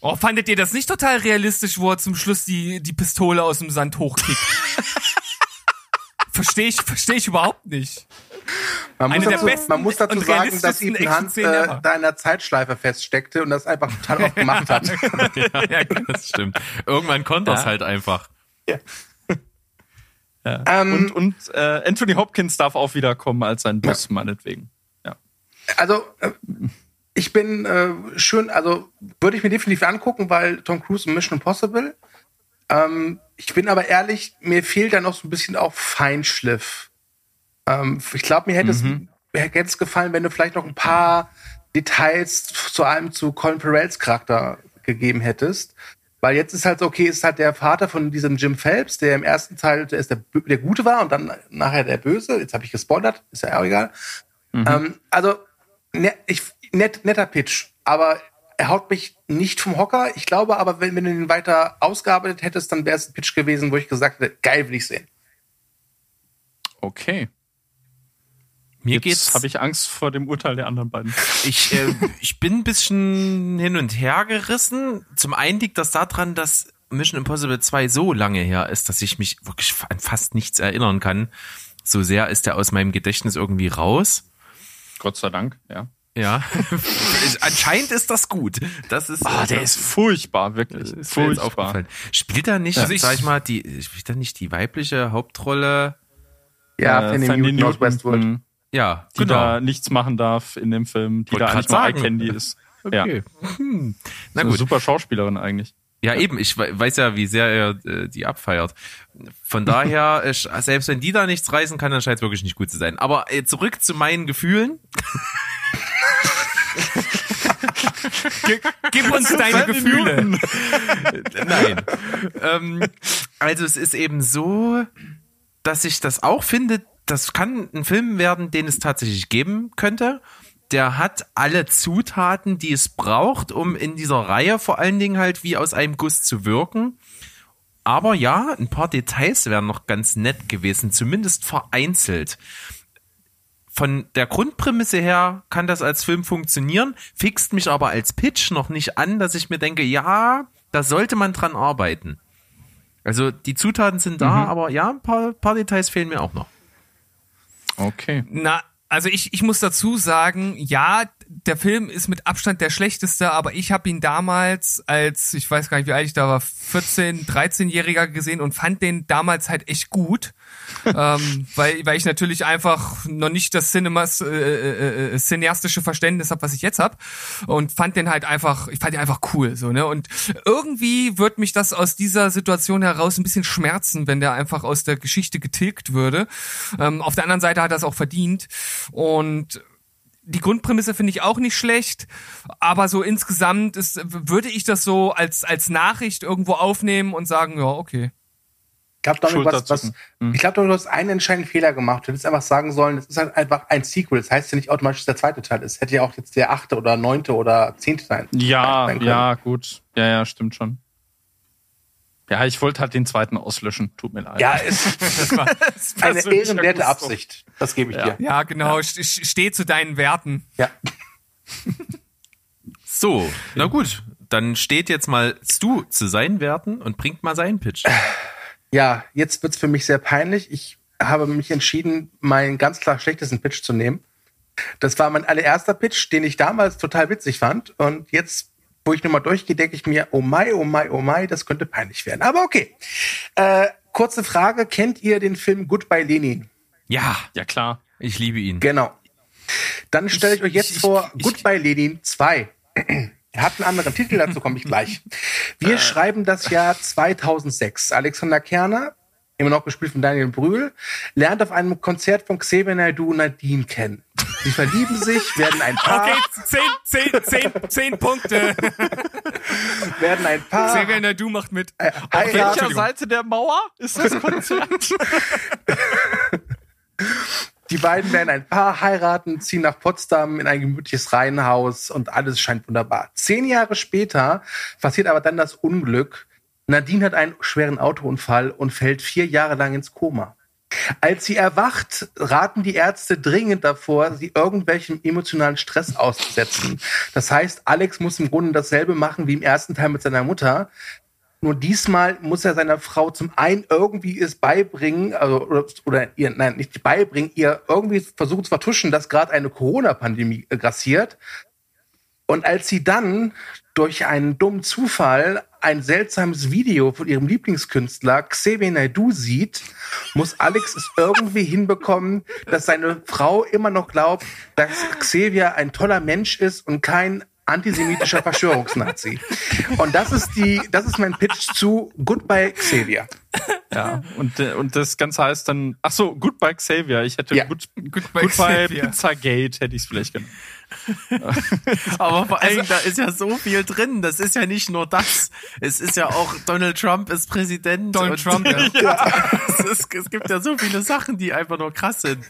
Oh, fandet ihr das nicht total realistisch, wo er zum Schluss die, die Pistole aus dem Sand hochkickt? verstehe ich, verstehe ich überhaupt nicht. Man Eine muss der dazu, besten man muss dazu sagen, dass Ethan Hunt Action-Szenen äh, da in der Zeitschleife feststeckte und das einfach total oft gemacht hat. Ja, Das stimmt. Irgendwann konnte Ja. es halt einfach. ähm, Und, und äh, Anthony Hopkins darf auch wiederkommen als sein Boss, meinetwegen. Ja. also äh, ich bin äh, schön, also würde ich mir definitiv angucken, weil Tom Cruise und Mission Impossible. Ähm, ich bin aber ehrlich, mir fehlt da noch so ein bisschen auch Feinschliff. Ähm, ich glaube, mir hätte es mir hätte es gefallen, wenn du vielleicht noch ein paar Details zu allem zu Colin Farrells Charakter gegeben hättest. Weil jetzt ist halt so, okay, ist halt der Vater von diesem Jim Phelps, der im ersten Teil der, ist der, der Gute war und dann nachher der Böse. Jetzt habe ich gespoilert, ist ja auch egal. Ähm, also, ne, ich, net, netter Pitch, aber er haut mich nicht vom Hocker. Ich glaube aber, wenn, wenn du ihn weiter ausgearbeitet hättest, dann wäre es ein Pitch gewesen, wo ich gesagt hätte, geil will ich sehen. Okay. Mir Jetzt geht's. habe ich Angst vor dem Urteil der anderen beiden. Ich, äh, ich bin ein bisschen hin und her gerissen. Zum einen liegt das daran, dass Mission Impossible 2 so lange her ist, dass ich mich wirklich an fast nichts erinnern kann. So sehr ist er aus meinem Gedächtnis irgendwie raus. Gott sei Dank, ja. Ja, anscheinend ist das gut. Das ist, Ah, der ist furchtbar, wirklich. ist furchtbar. aufgefallen. Spielt er nicht, Also ich- sag ich mal, die, spielt er nicht die weibliche Hauptrolle? Ja, Äh, Fanny Fanny Newton aus Westworld. mh, Ja, Die da nichts machen darf in dem Film, die Wollte da eigentlich mal Eye. Candy ist. Okay. Hm. Na Na gut. Super Schauspielerin eigentlich. Ja, eben. Ich we- weiß ja, wie sehr er äh, die abfeiert. Von daher, äh, selbst wenn die da nichts reißen kann, dann scheint es wirklich nicht gut zu sein. Aber äh, zurück zu meinen Gefühlen. Gib uns deine Gefühle. Nein. ähm, also es ist eben so, dass ich das auch finde, das kann ein Film werden, den es tatsächlich geben könnte. Der hat alle Zutaten, die es braucht, um in dieser Reihe vor allen Dingen halt wie aus einem Guss zu wirken. Aber ja, ein paar Details wären noch ganz nett gewesen, zumindest vereinzelt. Von der Grundprämisse her kann das als Film funktionieren, fixt mich aber als Pitch noch nicht an, dass ich mir denke, ja, da sollte man dran arbeiten. Also die Zutaten sind da, aber ja, ein paar, paar Details fehlen mir auch noch. Okay. Na, also ich, ich muss dazu sagen, ja, der Film ist mit Abstand der schlechteste, aber ich habe ihn damals als, ich weiß gar nicht, wie alt ich da war, 14, 13-Jähriger gesehen und fand den damals halt echt gut. Ähm, weil, weil ich natürlich einfach noch nicht das Cinemas, äh, äh, äh, cineastische Verständnis habe, was ich jetzt habe und fand den halt einfach, ich fand den einfach cool so, ne? Und irgendwie wird mich das aus dieser Situation heraus ein bisschen schmerzen, wenn der einfach aus der Geschichte getilgt würde. Ähm, auf der anderen Seite hat er es auch verdient und die Grundprämisse finde ich auch nicht schlecht, aber so insgesamt ist, würde ich das so als, als Nachricht irgendwo aufnehmen und sagen, ja, okay. Ich glaube, Dominik, was, was, Schulterzucken. ich glaube, du hast einen entscheidenden Fehler gemacht. Du hättest einfach sagen sollen, es ist halt einfach ein Sequel. Das heißt ja nicht automatisch, dass der zweite Teil ist. Hätte ja auch jetzt der achte oder neunte oder zehnte sein. Ja, sein können. ja, gut. Ja, ja, stimmt schon. Ja, ich wollte halt den zweiten auslöschen. Tut mir leid. Ja, ist Das war, eine ehrenwerte. Absicht. Das gebe ich Ja. dir. ja, genau, st- steh zu deinen Werten. Ja. So, na gut, dann steht jetzt mal Stu zu seinen Werten und bringt mal seinen Pitch. Ja, jetzt wird's für mich sehr peinlich. Ich habe mich entschieden, meinen ganz klar schlechtesten Pitch zu nehmen. Das war mein allererster Pitch, den ich damals total witzig fand. Und jetzt, wo ich nochmal durchgehe, denke ich mir, oh mai, oh mai, oh mai, das könnte peinlich werden. Aber okay. Äh, kurze Frage, kennt ihr den Film Goodbye Lenin? Ja, Ja, klar. ich liebe ihn. Genau. Dann stelle ich euch jetzt ich- vor ich- Goodbye Lenin 2. Er hat einen anderen Titel, dazu komme ich gleich. Wir schreiben das Jahr 2006. Alexander Kerner, immer noch gespielt von Daniel Brühl, lernt auf einem Konzert von Xavier Naidoo Nadine kennen. Sie verlieben sich, werden ein Paar, Okay, zehn, zehn, zehn, zehn Punkte. werden ein Paar, Xavier Nadu macht mit. äh, Auf welcher Seite der Mauer ist das Konzert? Die beiden werden ein Paar heiraten, ziehen nach Potsdam in ein gemütliches Reihenhaus und alles scheint wunderbar. Zehn Jahre später passiert aber dann das Unglück. Nadine hat einen schweren Autounfall und fällt vier Jahre lang ins Koma. Als sie erwacht, raten die Ärzte dringend davor, sie irgendwelchem emotionalen Stress auszusetzen. Das heißt, Alex muss im Grunde dasselbe machen wie im ersten Teil mit seiner Mutter. Nur diesmal muss er seiner Frau zum einen irgendwie es beibringen, also oder, oder ihr, nein, nicht beibringen, ihr irgendwie versuchen zu vertuschen, dass gerade eine Corona-Pandemie äh, grassiert. Und als sie dann durch einen dummen Zufall ein seltsames Video von ihrem Lieblingskünstler Xavier Naidoo sieht, muss Alex es irgendwie hinbekommen, dass seine Frau immer noch glaubt, dass Xavier ein toller Mensch ist und kein antisemitischer Verschwörungsnazi. Und das ist die, das ist mein Pitch zu Goodbye Xavier. ja, und, äh, und das Ganze heißt dann, ach so, Goodbye Xavier. Ich hätte Ja. Good, Goodbye Goodbye Xavier. Pizzagate hätte ich es vielleicht genannt. Aber vor allem, da ist ja so viel drin. Das ist ja nicht nur das. Es ist ja auch, Donald Trump ist Präsident. Donald und- Trump, ja. es, ist, es gibt ja so viele Sachen, die einfach nur krass sind.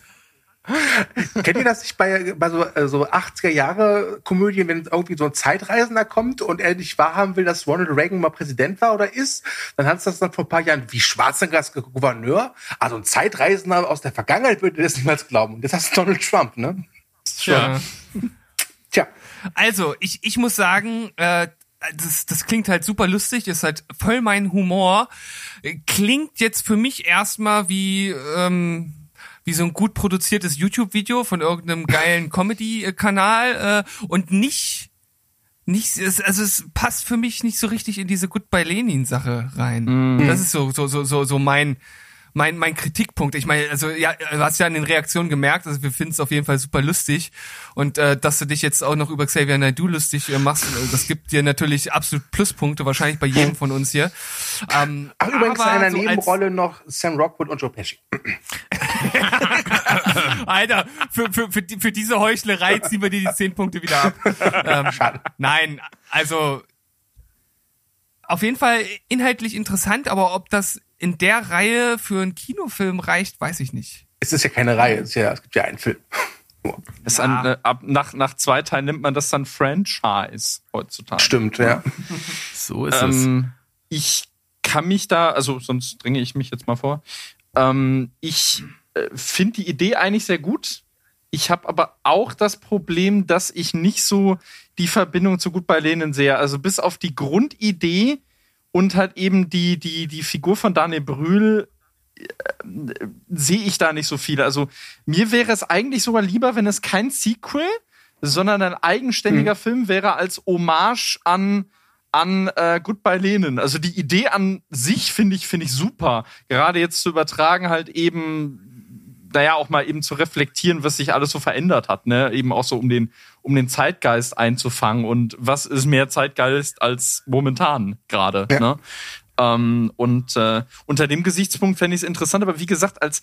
Kennt ihr das nicht bei, bei so, äh, so 80er Jahre Komödien, wenn irgendwie so ein Zeitreisender kommt und er nicht wahrhaben will, dass Ronald Reagan mal Präsident war oder ist? Dann hat es das dann vor ein paar Jahren wie Schwarzenegger Gouverneur. Also ein Zeitreisender aus der Vergangenheit würde das niemals glauben. Und das heißt Donald Trump, ne? Ja. Tja. Also, ich, ich muss sagen, äh, das, das klingt halt super lustig, ist halt voll mein Humor. Klingt jetzt für mich erstmal wie, ähm, wie so ein gut produziertes YouTube-Video von irgendeinem geilen Comedy-Kanal äh, und nicht nicht, es- also es passt für mich nicht so richtig in diese Goodbye Lenin-Sache rein. Das ist so, so, so, so, so mein, mein, mein Kritikpunkt. Ich meine, also ja, du hast ja an den Reaktionen gemerkt, also wir finden es auf jeden Fall super lustig. Und äh, dass du dich jetzt auch noch über Xavier Naidoo lustig äh, machst, äh, das gibt dir natürlich absolut Pluspunkte, wahrscheinlich bei jedem von uns hier. Ähm, Ach, übrigens in aber einer so Nebenrolle noch Sam Rockwood und Joe Pesci. Alter, für, für, für, die, für diese Heuchlerei ziehen wir dir die zehn Punkte wieder ab. Ähm, Schade. nein, also auf jeden Fall inhaltlich interessant, aber ob das in der Reihe für einen Kinofilm reicht, weiß ich nicht. Es ist ja keine Reihe, es, ist ja, es gibt ja einen Film. Das ist ein, äh, ab, nach, nach zwei Teilen nimmt man das dann Franchise heutzutage. Stimmt, ja. So ist es. Ähm, ich kann mich da, also sonst dringe ich mich jetzt mal vor. Ähm, ich äh, finde die Idee eigentlich sehr gut. Ich habe aber auch das Problem, dass ich nicht so die Verbindung zu Gut bei Lenin sehe. Also bis auf die Grundidee und halt eben die, die, die Figur von Daniel Brühl äh, sehe ich da nicht so viel. Also mir wäre es eigentlich sogar lieber, wenn es kein Sequel, sondern ein eigenständiger Film wäre als Hommage an an äh, Goodbye Lenin. Also die Idee an sich finde ich finde ich super. Gerade jetzt zu übertragen halt eben naja, auch mal eben zu reflektieren, was sich alles so verändert hat, ne? Eben auch so um den, um den Zeitgeist einzufangen und was ist mehr Zeitgeist als momentan gerade, Ja. ne? Ähm, und äh, unter dem Gesichtspunkt fände ich es interessant, aber wie gesagt, als,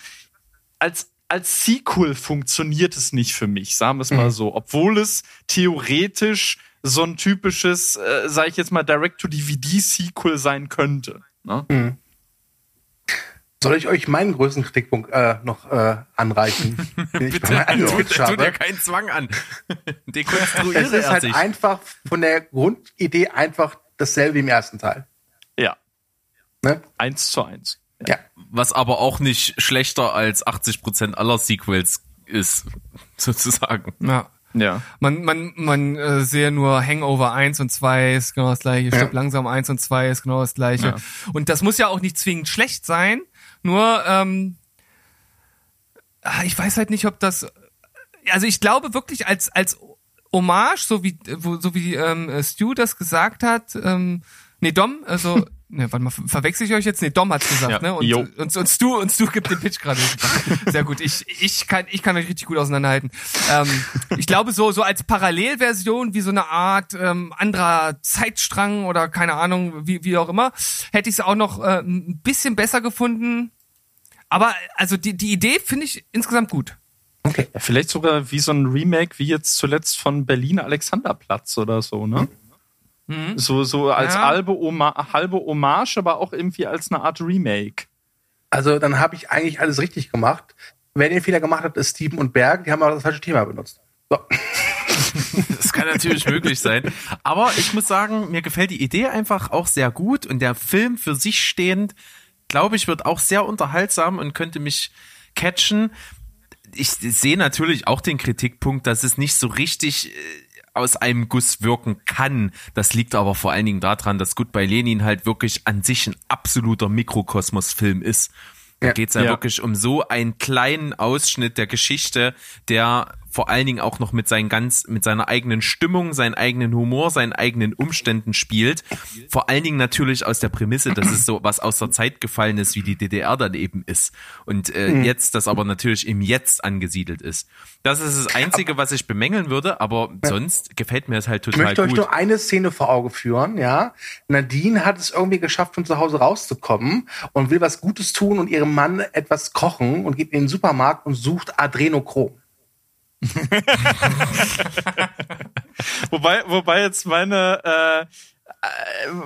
als, als Sequel funktioniert es nicht für mich, sagen wir es mal so. Obwohl es theoretisch so ein typisches, äh, sage ich jetzt mal, Direct-to-DVD-Sequel sein könnte. Ne? Soll ich euch meinen größten Kritikpunkt äh, noch äh, anreichen? den ich bei meinem Also, eigenen tu Pitch tu dir habe? keinen Zwang an. Es Dekonstruiere ist er halt sich. einfach von der Grundidee einfach dasselbe wie im ersten Teil. Ja, Ne? eins zu eins. Ja. Was aber auch nicht schlechter als 80% aller Sequels ist, sozusagen. Ja. Ja. Man, man, man äh, sehe nur Hangover 1 und 2 ist genau das gleiche, Stopp langsam 1 und 2 ist genau das gleiche. Und das muss ja auch nicht zwingend schlecht sein, nur ähm, ich weiß halt nicht, ob das also ich glaube wirklich als als Hommage, so wie so wie ähm, Stu das gesagt hat, ähm, nee Dom, also ne, warte mal, ver- verwechsel ich euch jetzt? Nee, Dom hat's gesagt, Ja. ne? Und, Jo. und, und Stu und Stu gibt den Pitch gerade. Sehr gut. Ich ich kann ich kann euch richtig gut auseinanderhalten. Ähm, ich glaube so so als Parallelversion wie so eine Art ähm, anderer Zeitstrang oder keine Ahnung wie wie auch immer hätte ich es auch noch äh, ein bisschen besser gefunden. Aber also die die Idee finde ich insgesamt gut. Okay. Ja, vielleicht sogar wie so ein Remake, wie jetzt zuletzt von Berlin Alexanderplatz oder so, ne? So, so als Ja. halbe, Oma halbe Hommage, aber auch irgendwie als eine Art Remake. Also dann habe ich eigentlich alles richtig gemacht. Wer den Fehler gemacht hat, ist Steven und Berg. Die haben aber das falsche Thema benutzt. So. Das kann natürlich möglich sein. Aber ich muss sagen, mir gefällt die Idee einfach auch sehr gut und der Film für sich stehend, glaube ich, wird auch sehr unterhaltsam und könnte mich catchen. Ich sehe natürlich auch den Kritikpunkt, dass es nicht so richtig äh, aus einem Guss wirken kann. Das liegt aber vor allen Dingen daran, dass Goodbye Lenin halt wirklich an sich ein absoluter Mikrokosmos-Film ist. Da Ja. geht's ja, Ja. wirklich um so einen kleinen Ausschnitt der Geschichte, der vor allen Dingen auch noch mit seinen ganz, mit seiner eigenen Stimmung, seinen eigenen Humor, seinen eigenen Umständen spielt. Vor allen Dingen natürlich aus der Prämisse, dass es so was aus der Zeit gefallen ist, wie die DDR dann eben ist. Und äh, jetzt das aber natürlich im Jetzt angesiedelt ist. Das ist das Einzige, was ich bemängeln würde, aber sonst gefällt mir es halt Ich total möchte euch gut. nur eine Szene vor Auge führen, ja. Nadine hat es irgendwie geschafft, von zu Hause rauszukommen und will was Gutes tun und ihrem Mann etwas kochen und geht in den Supermarkt und sucht Adrenochrom. Wobei, wobei jetzt meine, äh, äh,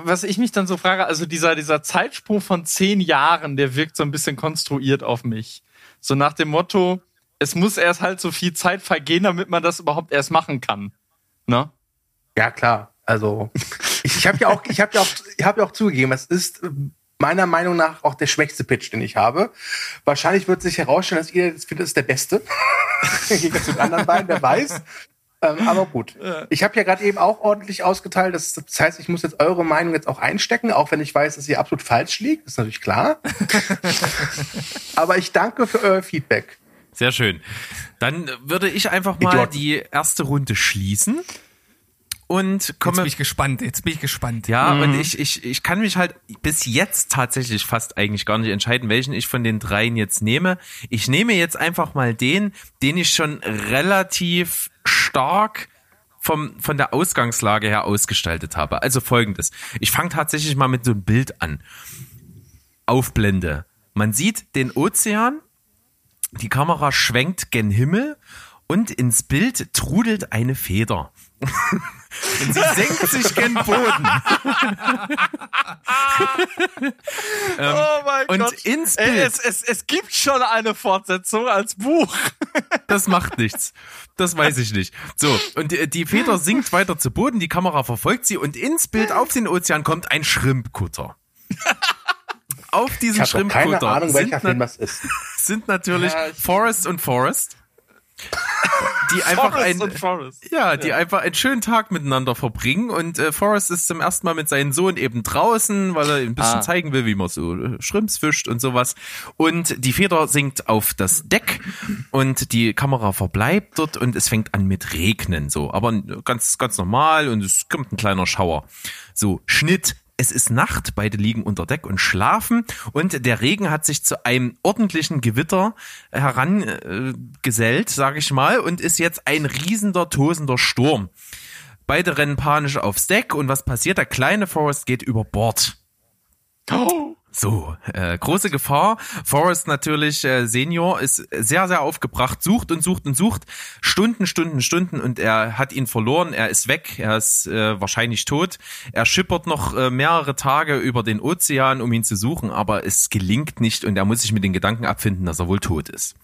was ich mich dann so frage, also dieser, dieser Zeitsprung von zehn Jahren, der wirkt so ein bisschen konstruiert auf mich. So nach dem Motto, es muss erst halt so viel Zeit vergehen, damit man das überhaupt erst machen kann. Ne? Ja, klar. Also, ich, ich habe ja auch, ich habe ja auch, ich habe ja auch zugegeben, es ist äh, meiner Meinung nach auch der schwächste Pitch, den ich habe. Wahrscheinlich wird sich herausstellen, dass ihr das findet, das ist der beste. Gegensatz zu den anderen beiden, wer weiß. Ähm, aber gut. Ich habe ja gerade eben auch ordentlich ausgeteilt. Das, das heißt, ich muss jetzt eure Meinung jetzt auch einstecken, auch wenn ich weiß, dass ihr absolut falsch liegt. Das ist natürlich klar. aber ich danke für euer Feedback. Sehr schön. Dann würde ich einfach mal Idioten. die erste Runde schließen und Jetzt komme bin ich gespannt, jetzt bin ich gespannt. Ja, und ich, ich, ich kann mich halt bis jetzt tatsächlich fast eigentlich gar nicht entscheiden, welchen ich von den dreien jetzt nehme. Ich nehme jetzt einfach mal den, den ich schon relativ stark vom, von der Ausgangslage her ausgestaltet habe. Also folgendes. Ich fange tatsächlich mal mit so einem Bild an. Aufblende. Man sieht den Ozean, die Kamera schwenkt gen Himmel und ins Bild trudelt eine Feder. Und sie senkt sich gen Boden. ähm, Oh mein und Gott. ins Ey, Bild. es, es, es gibt schon eine Fortsetzung als Buch. Das macht nichts. Das weiß ich nicht. So, und die, die Feder sinkt weiter zu Boden, die Kamera verfolgt sie und ins Bild auf den Ozean kommt ein Schrimpkutter. Auf habe doch keine Schrimpkutter Ahnung, sind, welcher Film das ist. sind natürlich Ja, Forrest und Forrest, die einfach Forrest ein, und Forrest. Ja, die einfach einen schönen Tag miteinander verbringen und äh, Forrest ist zum ersten Mal mit seinem Sohn eben draußen, weil er ein bisschen Ah. zeigen will, wie man so äh, Schrimps fischt und sowas. Und die Feder sinkt auf das Deck und die Kamera verbleibt dort und es fängt an mit Regnen, so. Aber ganz, ganz normal und es kommt ein kleiner Schauer. So, Schnitt. Es ist Nacht, beide liegen unter Deck und schlafen und der Regen hat sich zu einem ordentlichen Gewitter herangesellt, äh, gesellt, sag ich mal, und ist jetzt ein riesender, tosender Sturm. Beide rennen panisch aufs Deck und was passiert? Der kleine Forrest geht über Bord. Oh. So, äh, große Gefahr. Forrest natürlich, äh, Senior, ist sehr, sehr aufgebracht, sucht und sucht und sucht. Stunden, Stunden, Stunden und er hat ihn verloren. Er ist weg, er ist äh, wahrscheinlich tot. Er schippert noch äh, mehrere Tage über den Ozean, um ihn zu suchen, aber es gelingt nicht und er muss sich mit den Gedanken abfinden, dass er wohl tot ist.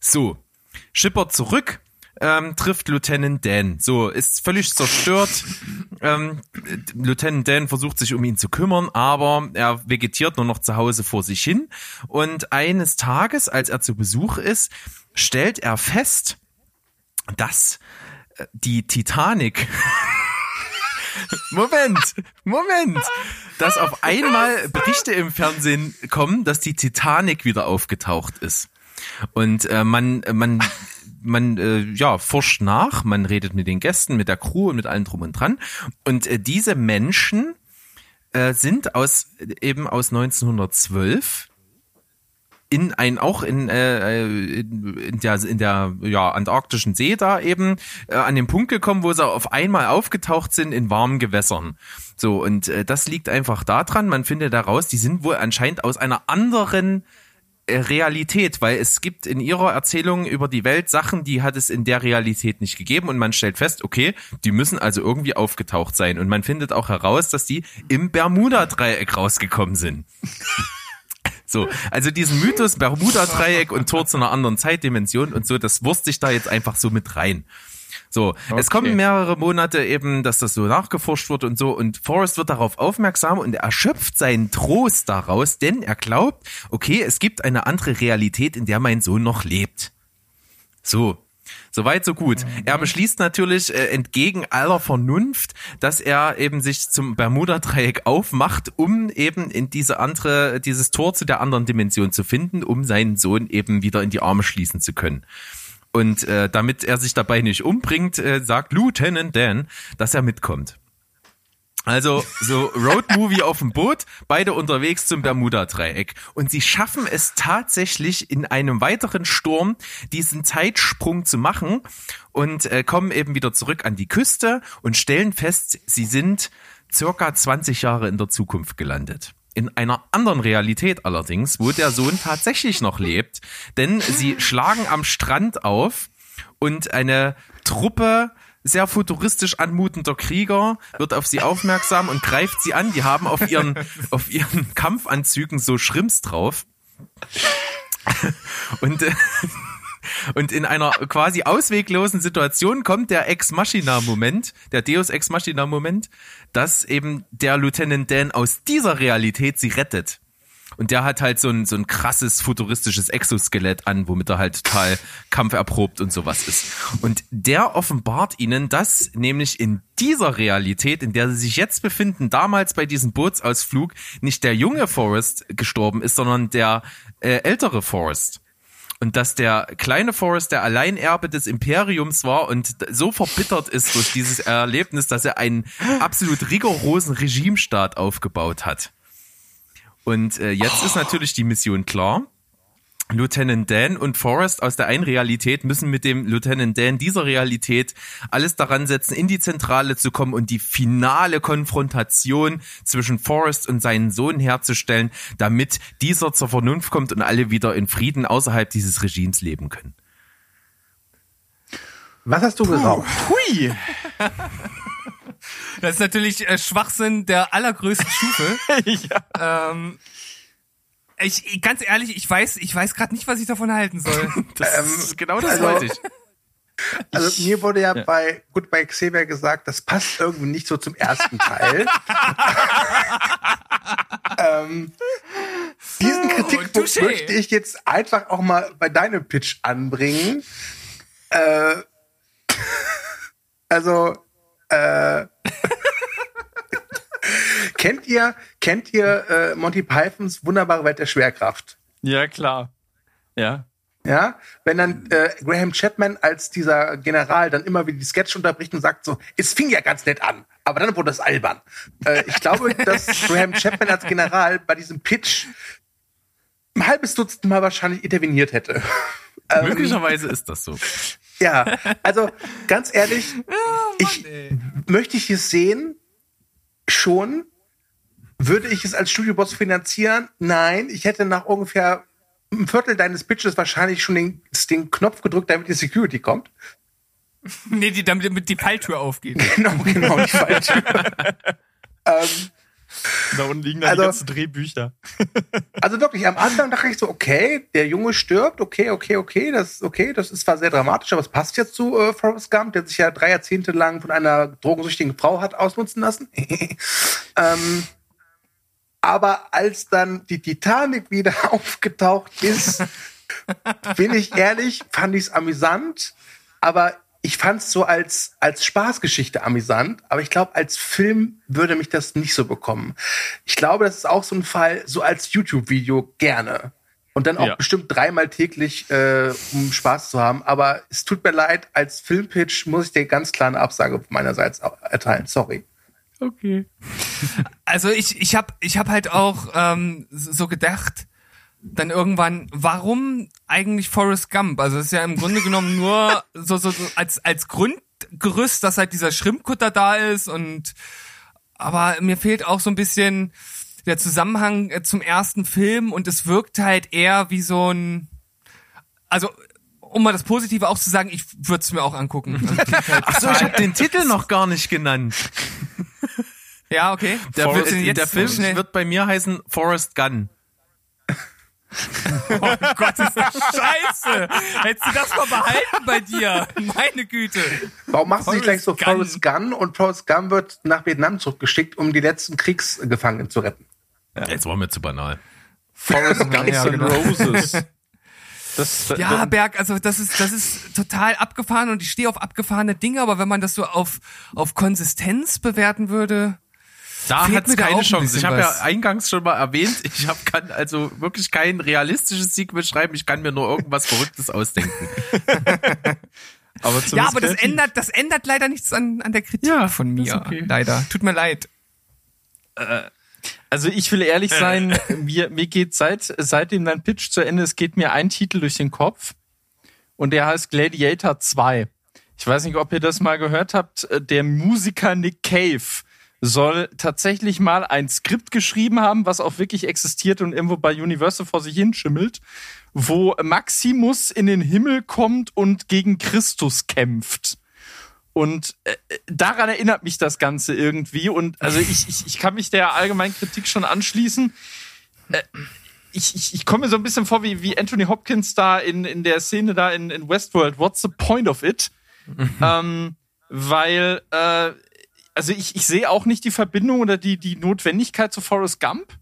So, schippert zurück, ähm, trifft Lieutenant Dan. So, ist völlig zerstört. Ähm, Lieutenant Dan versucht sich um ihn zu kümmern, aber er vegetiert nur noch zu Hause vor sich hin. Und eines Tages, als er zu Besuch ist, stellt er fest, dass äh, die Titanic Moment, Moment. Dass auf einmal Berichte im Fernsehen kommen, dass die Titanic wieder aufgetaucht ist. Und äh, man, man, man, äh, ja, forscht nach, man redet mit den Gästen, mit der Crew und mit allem drum und dran. Und äh, diese Menschen äh, sind aus eben aus 1912 in ein auch in, äh, in, in der in der ja antarktischen See da eben äh, an den Punkt gekommen, wo sie auf einmal aufgetaucht sind in warmen Gewässern. So und äh, das liegt einfach daran, man findet daraus, die sind wohl anscheinend aus einer anderen äh, Realität, weil es gibt in ihrer Erzählung über die Welt Sachen, die hat es in der Realität nicht gegeben und man stellt fest, okay, die müssen also irgendwie aufgetaucht sein und man findet auch heraus, dass die im Bermuda-Dreieck rausgekommen sind. So, also diesen Mythos Bermuda-Dreieck und Tor zu einer anderen Zeitdimension und so, das wurst ich da jetzt einfach so mit rein. So, es kommen mehrere Monate eben, dass das so nachgeforscht wird und so und Forrest wird darauf aufmerksam und er schöpft seinen Trost daraus, denn er glaubt, okay, es gibt eine andere Realität, in der mein Sohn noch lebt. So. Soweit, so gut. Er beschließt natürlich äh, entgegen aller Vernunft, dass er eben sich zum Bermuda-Dreieck aufmacht, um eben in diese andere, dieses Tor zu der anderen Dimension zu finden, um seinen Sohn eben wieder in die Arme schließen zu können. Und äh, damit er sich dabei nicht umbringt, äh, sagt Lieutenant Dan, dass er mitkommt. Also so Roadmovie auf dem Boot, beide unterwegs zum Bermuda-Dreieck. Und sie schaffen es tatsächlich in einem weiteren Sturm, diesen Zeitsprung zu machen und äh, kommen eben wieder zurück an die Küste und stellen fest, sie sind circa 20 Jahre in der Zukunft gelandet. In einer anderen Realität allerdings, wo der Sohn tatsächlich noch lebt, denn sie schlagen am Strand auf und eine Truppe sehr futuristisch anmutender Krieger wird auf sie aufmerksam und greift sie an. Die haben auf ihren, auf ihren Kampfanzügen so Schrimps drauf. Und äh, Und in einer quasi ausweglosen Situation kommt der Ex-Machina-Moment, der Deus Ex-Machina-Moment, dass eben der Lieutenant Dan aus dieser Realität sie rettet. Und der hat halt so ein, so ein krasses futuristisches Exoskelett an, womit er halt total kampferprobt und sowas ist. Und der offenbart ihnen, dass nämlich in dieser Realität, in der sie sich jetzt befinden, damals bei diesem Bootsausflug, nicht der junge Forrest gestorben ist, sondern der äh, ältere Forrest. Und dass der kleine Forrest der Alleinerbe des Imperiums war und so verbittert ist durch dieses Erlebnis, dass er einen absolut rigorosen Regimestaat aufgebaut hat. Und äh, jetzt ist natürlich die Mission klar. Lieutenant Dan und Forrest aus der einen Realität müssen mit dem Lieutenant Dan dieser Realität alles daran setzen, in die Zentrale zu kommen und die finale Konfrontation zwischen Forrest und seinen Sohn herzustellen, damit dieser zur Vernunft kommt und alle wieder in Frieden außerhalb dieses Regimes leben können. Was hast du geraucht? Hui! Das ist natürlich äh, Schwachsinn der allergrößten Stufe. ja. ähm, ich, ganz ehrlich, ich weiß, ich weiß gerade nicht, was ich davon halten soll. Das, genau das also- wollte ich. Also mir wurde ja, Ja. bei gut bei Xavier gesagt, das passt irgendwie nicht so zum ersten Teil. ähm, diesen Kritikpunkt touché. möchte ich jetzt einfach auch mal bei deinem Pitch anbringen. Äh, also äh, kennt ihr kennt ihr äh, Monty Pythons wunderbare Welt der Schwerkraft? ja, klar. Ja. Ja, wenn dann äh, Graham Chapman als dieser General dann immer wieder die Sketch unterbricht und sagt so, es fing ja ganz nett an, aber dann wurde es albern. Äh, ich glaube, dass Graham Chapman als General bei diesem Pitch ein halbes Dutzend Mal wahrscheinlich interveniert hätte. Ähm, Möglicherweise ist das so. ja, also ganz ehrlich, ich ey. möchte ich es sehen, schon. Würde ich es als Studioboss finanzieren? Nein, ich hätte nach ungefähr einem Viertel deines Pitches wahrscheinlich schon den, den Knopf gedrückt, damit die Security kommt. nee, die, damit die Falltür aufgeht. Genau, genau, die falsche. ähm, Da unten liegen dann Also- die ganzen Drehbücher. also wirklich, am Anfang dachte ich so, okay, der Junge stirbt, okay, okay, okay, das okay, das ist zwar sehr dramatisch, aber es passt jetzt zu äh, Forrest Gump, der sich ja drei Jahrzehnte lang von einer drogensüchtigen Frau hat ausnutzen lassen. ähm, aber als dann die Titanic wieder aufgetaucht ist, bin ich ehrlich, fand ich es amüsant, aber ich fand es so als, als Spaßgeschichte amüsant, aber ich glaube, als Film würde mich das nicht so bekommen. Ich glaube, das ist auch so ein Fall, so als YouTube-Video gerne. Und dann auch Ja. bestimmt dreimal täglich, äh, um Spaß zu haben. Aber es tut mir leid, als Filmpitch muss ich dir ganz klar eine Absage meinerseits erteilen. Sorry. Okay. Also ich, ich habe ich hab halt auch ähm, so gedacht, dann irgendwann, warum eigentlich Forrest Gump? Also es ist ja im Grunde genommen nur so, so, so als, als Grundgerüst, dass halt dieser Schrimpkutter da ist und aber mir fehlt auch so ein bisschen der Zusammenhang äh, zum ersten Film und es wirkt halt eher wie so ein, also um mal das Positive auch zu sagen, ich würde es mir auch angucken. Also, halt Ach so, ich habe den Titel noch gar nicht genannt. ja, okay. Der, der Film schnell- wird bei mir heißen Forrest Gun. Oh Gott, ist das scheiße. Hättest du das mal behalten bei dir? Meine Güte. Warum machst du nicht gleich so Forrest Forrest Gun und Forrest Gun wird nach Vietnam zurückgeschickt, um die letzten Kriegsgefangenen zu retten? Jetzt war mir zu banal. Forrest Guns Ja, and genau. Roses. Das, Ja, das, Berg, also das ist, das ist total abgefahren und ich stehe auf abgefahrene Dinge, aber wenn man das so auf, auf Konsistenz bewerten würde, Da hat es keine ein Chance. Ich habe ja eingangs schon mal erwähnt, ich hab, kann also wirklich kein realistisches Sequel schreiben. Ich kann mir nur irgendwas Verrücktes ausdenken. aber ja, aber das ändert, das ändert leider nichts an, an der Kritik Ja, von mir. okay. Leider. Tut mir leid. Also ich will ehrlich sein, mir, mir geht seit, seitdem dein Pitch zu Ende ist, geht mir ein Titel durch den Kopf. Und der heißt Gladiator 2. Ich weiß nicht, ob ihr das mal gehört habt. Der Musiker Nick Cave soll tatsächlich mal ein Skript geschrieben haben, was auch wirklich existiert und irgendwo bei Universal vor sich hinschimmelt, wo Maximus in den Himmel kommt und gegen Christus kämpft. Und äh, daran erinnert mich das Ganze irgendwie. Und also ich, ich, ich kann mich der allgemeinen Kritik schon anschließen. Äh, ich, ich, ich komme mir so ein bisschen vor wie, wie Anthony Hopkins da in, in der Szene da in, in Westworld. What's the point of it? ähm, weil, äh, also ich, ich sehe auch nicht die Verbindung oder die, die Notwendigkeit zu Forrest Gump.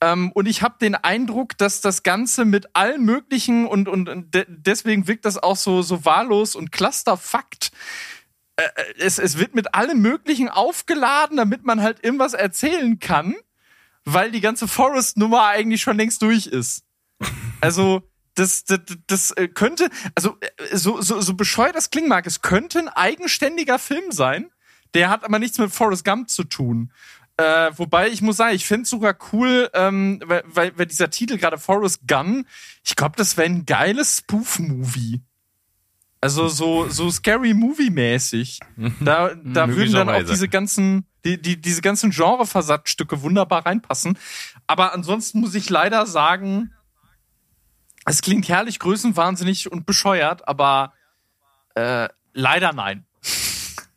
Ähm, und ich habe den Eindruck, dass das Ganze mit allen möglichen und, und, und de deswegen wirkt das auch so, so wahllos und clusterfakt. Äh, es, es wird mit allem Möglichen aufgeladen, damit man halt irgendwas erzählen kann, weil die ganze Forest-Nummer eigentlich schon längst durch ist. Also, das, das, das äh, könnte, also äh, so, so, so bescheuert das klingen mag, es könnte ein eigenständiger Film sein, der hat aber nichts mit Forrest Gump zu tun. Äh, wobei ich muss sagen, ich finde es sogar cool, ähm, weil, weil, weil dieser Titel gerade Forrest Gun, ich glaube, das wäre ein geiles Spoof-Movie. Also so, so scary Movie-mäßig. Da, da würden dann auch diese ganzen, die, die, diese ganzen Genre-Versatzstücke wunderbar reinpassen. Aber ansonsten muss ich leider sagen, es klingt herrlich, größenwahnsinnig und bescheuert, aber äh, leider nein.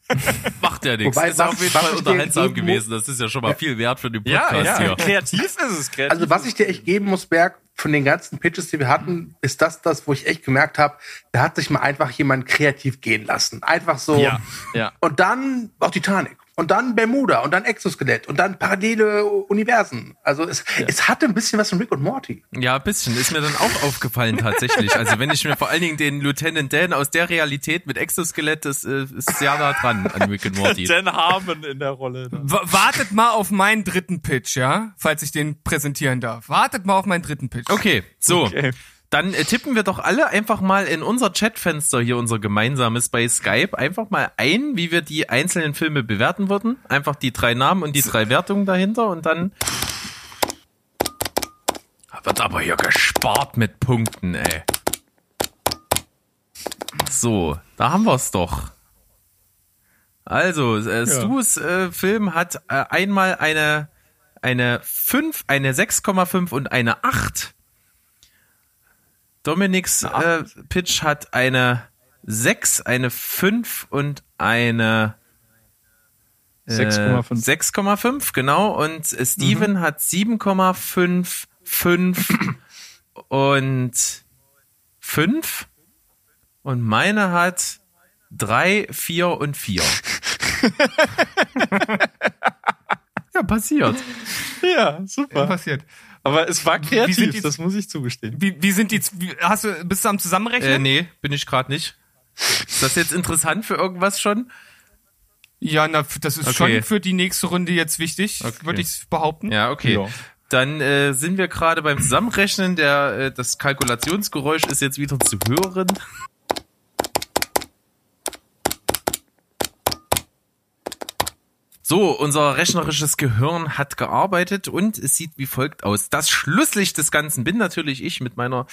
Macht ja nichts. Wobei, ist was- auf jeden Fall unterhaltsam geben gewesen. Das ist ja schon mal viel wert für den Ja, Podcast ja, hier. kreativ ist es. Kreativ Also was ich dir echt geben muss, Berg, von den ganzen Pitches, die wir hatten, ist das das, wo ich echt gemerkt habe, da hat sich mal einfach jemand kreativ gehen lassen. Einfach so. Ja, ja. Und dann auch Titanic. Und dann Bermuda und dann Exoskelett und dann parallele Universen. Also es, es hatte ein bisschen was von Rick und Morty. Ja, ein bisschen. Ist mir dann auch aufgefallen tatsächlich. Also wenn ich mir vor allen Dingen den Lieutenant Dan aus der Realität mit Exoskelett, das äh, ist sehr nah dran an Rick and Morty. Dan Harmon in der Rolle. Wartet mal auf meinen dritten Pitch, ja? Falls ich den präsentieren darf. Wartet mal auf meinen dritten Pitch. Okay, so. Okay. Dann äh, tippen wir doch alle einfach mal in unser Chatfenster hier, unser gemeinsames bei Skype, einfach mal ein, wie wir die einzelnen Filme bewerten würden. Einfach die drei Namen und die drei Wertungen dahinter und dann wird aber hier gespart mit Punkten, ey. So, da haben wir's doch. Also, äh, Stu's äh, Film hat äh, einmal eine eine 5, eine 6,5 und eine 8. Dominiks äh, Pitch hat eine 6, eine 5 und eine äh, 6,5. 6,5, genau. Und äh, Steven hat 7,5, 5 und 5. Und meine hat 3, 4 und 4. ja, passiert. Ja, super. passiert. Aber es war Wie kreativ, sind die- das muss ich zugestehen. Wie, wie sind die, wie, hast du, bist du am Zusammenrechnen? Äh, nee, bin ich gerade nicht. Ist das jetzt interessant für irgendwas schon? Ja, na, das ist Okay. schon für die nächste Runde jetzt wichtig, Okay. würde ich behaupten. Ja, okay. Ja. Dann äh, sind wir gerade beim Zusammenrechnen. Der, äh, das Kalkulationsgeräusch ist jetzt wieder zu hören. So, unser rechnerisches Gehirn hat gearbeitet und es sieht wie folgt aus. Das Schlusslicht des Ganzen bin natürlich ich mit meiner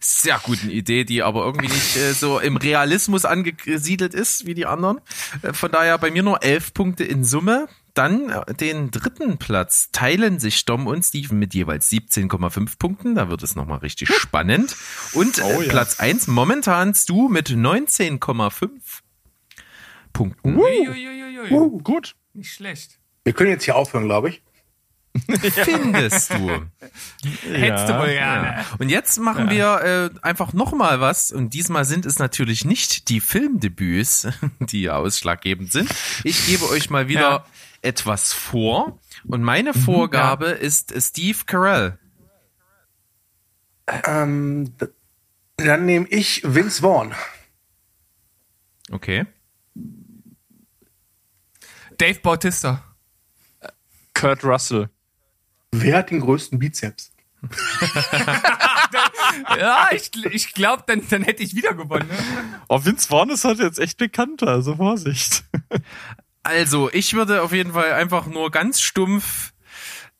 sehr guten Idee, die aber irgendwie nicht äh, so im Realismus angesiedelt ist wie die anderen. Äh, von daher bei mir nur elf Punkte in Summe. Dann äh, den dritten Platz teilen sich Dom und Steven mit jeweils 17,5 Punkten. Da wird es nochmal richtig spannend. Und äh, Oh ja. Platz eins momentan Stu mit 19,5 Punkten. Uiuiuiui. Gut. Nicht schlecht. Wir können jetzt hier aufhören, glaube ich. Findest du? Hättest du wohl gerne. Ja. Und jetzt machen wir äh, einfach noch mal was. Und diesmal sind es natürlich nicht die Filmdebüts, die ausschlaggebend sind. Ich gebe euch mal wieder Ja. etwas vor. Und meine Vorgabe ist Steve Carell. Ähm, dann nehme ich Vince Vaughn. Okay. Dave Bautista. Kurt Russell. Wer hat den größten Bizeps? Ja, ich, ich glaube, dann, dann hätte ich wieder gewonnen. Ne? Oh, Vince Vaughn ist halt jetzt echt bekannter, also Vorsicht. Also, ich würde auf jeden Fall einfach nur ganz stumpf.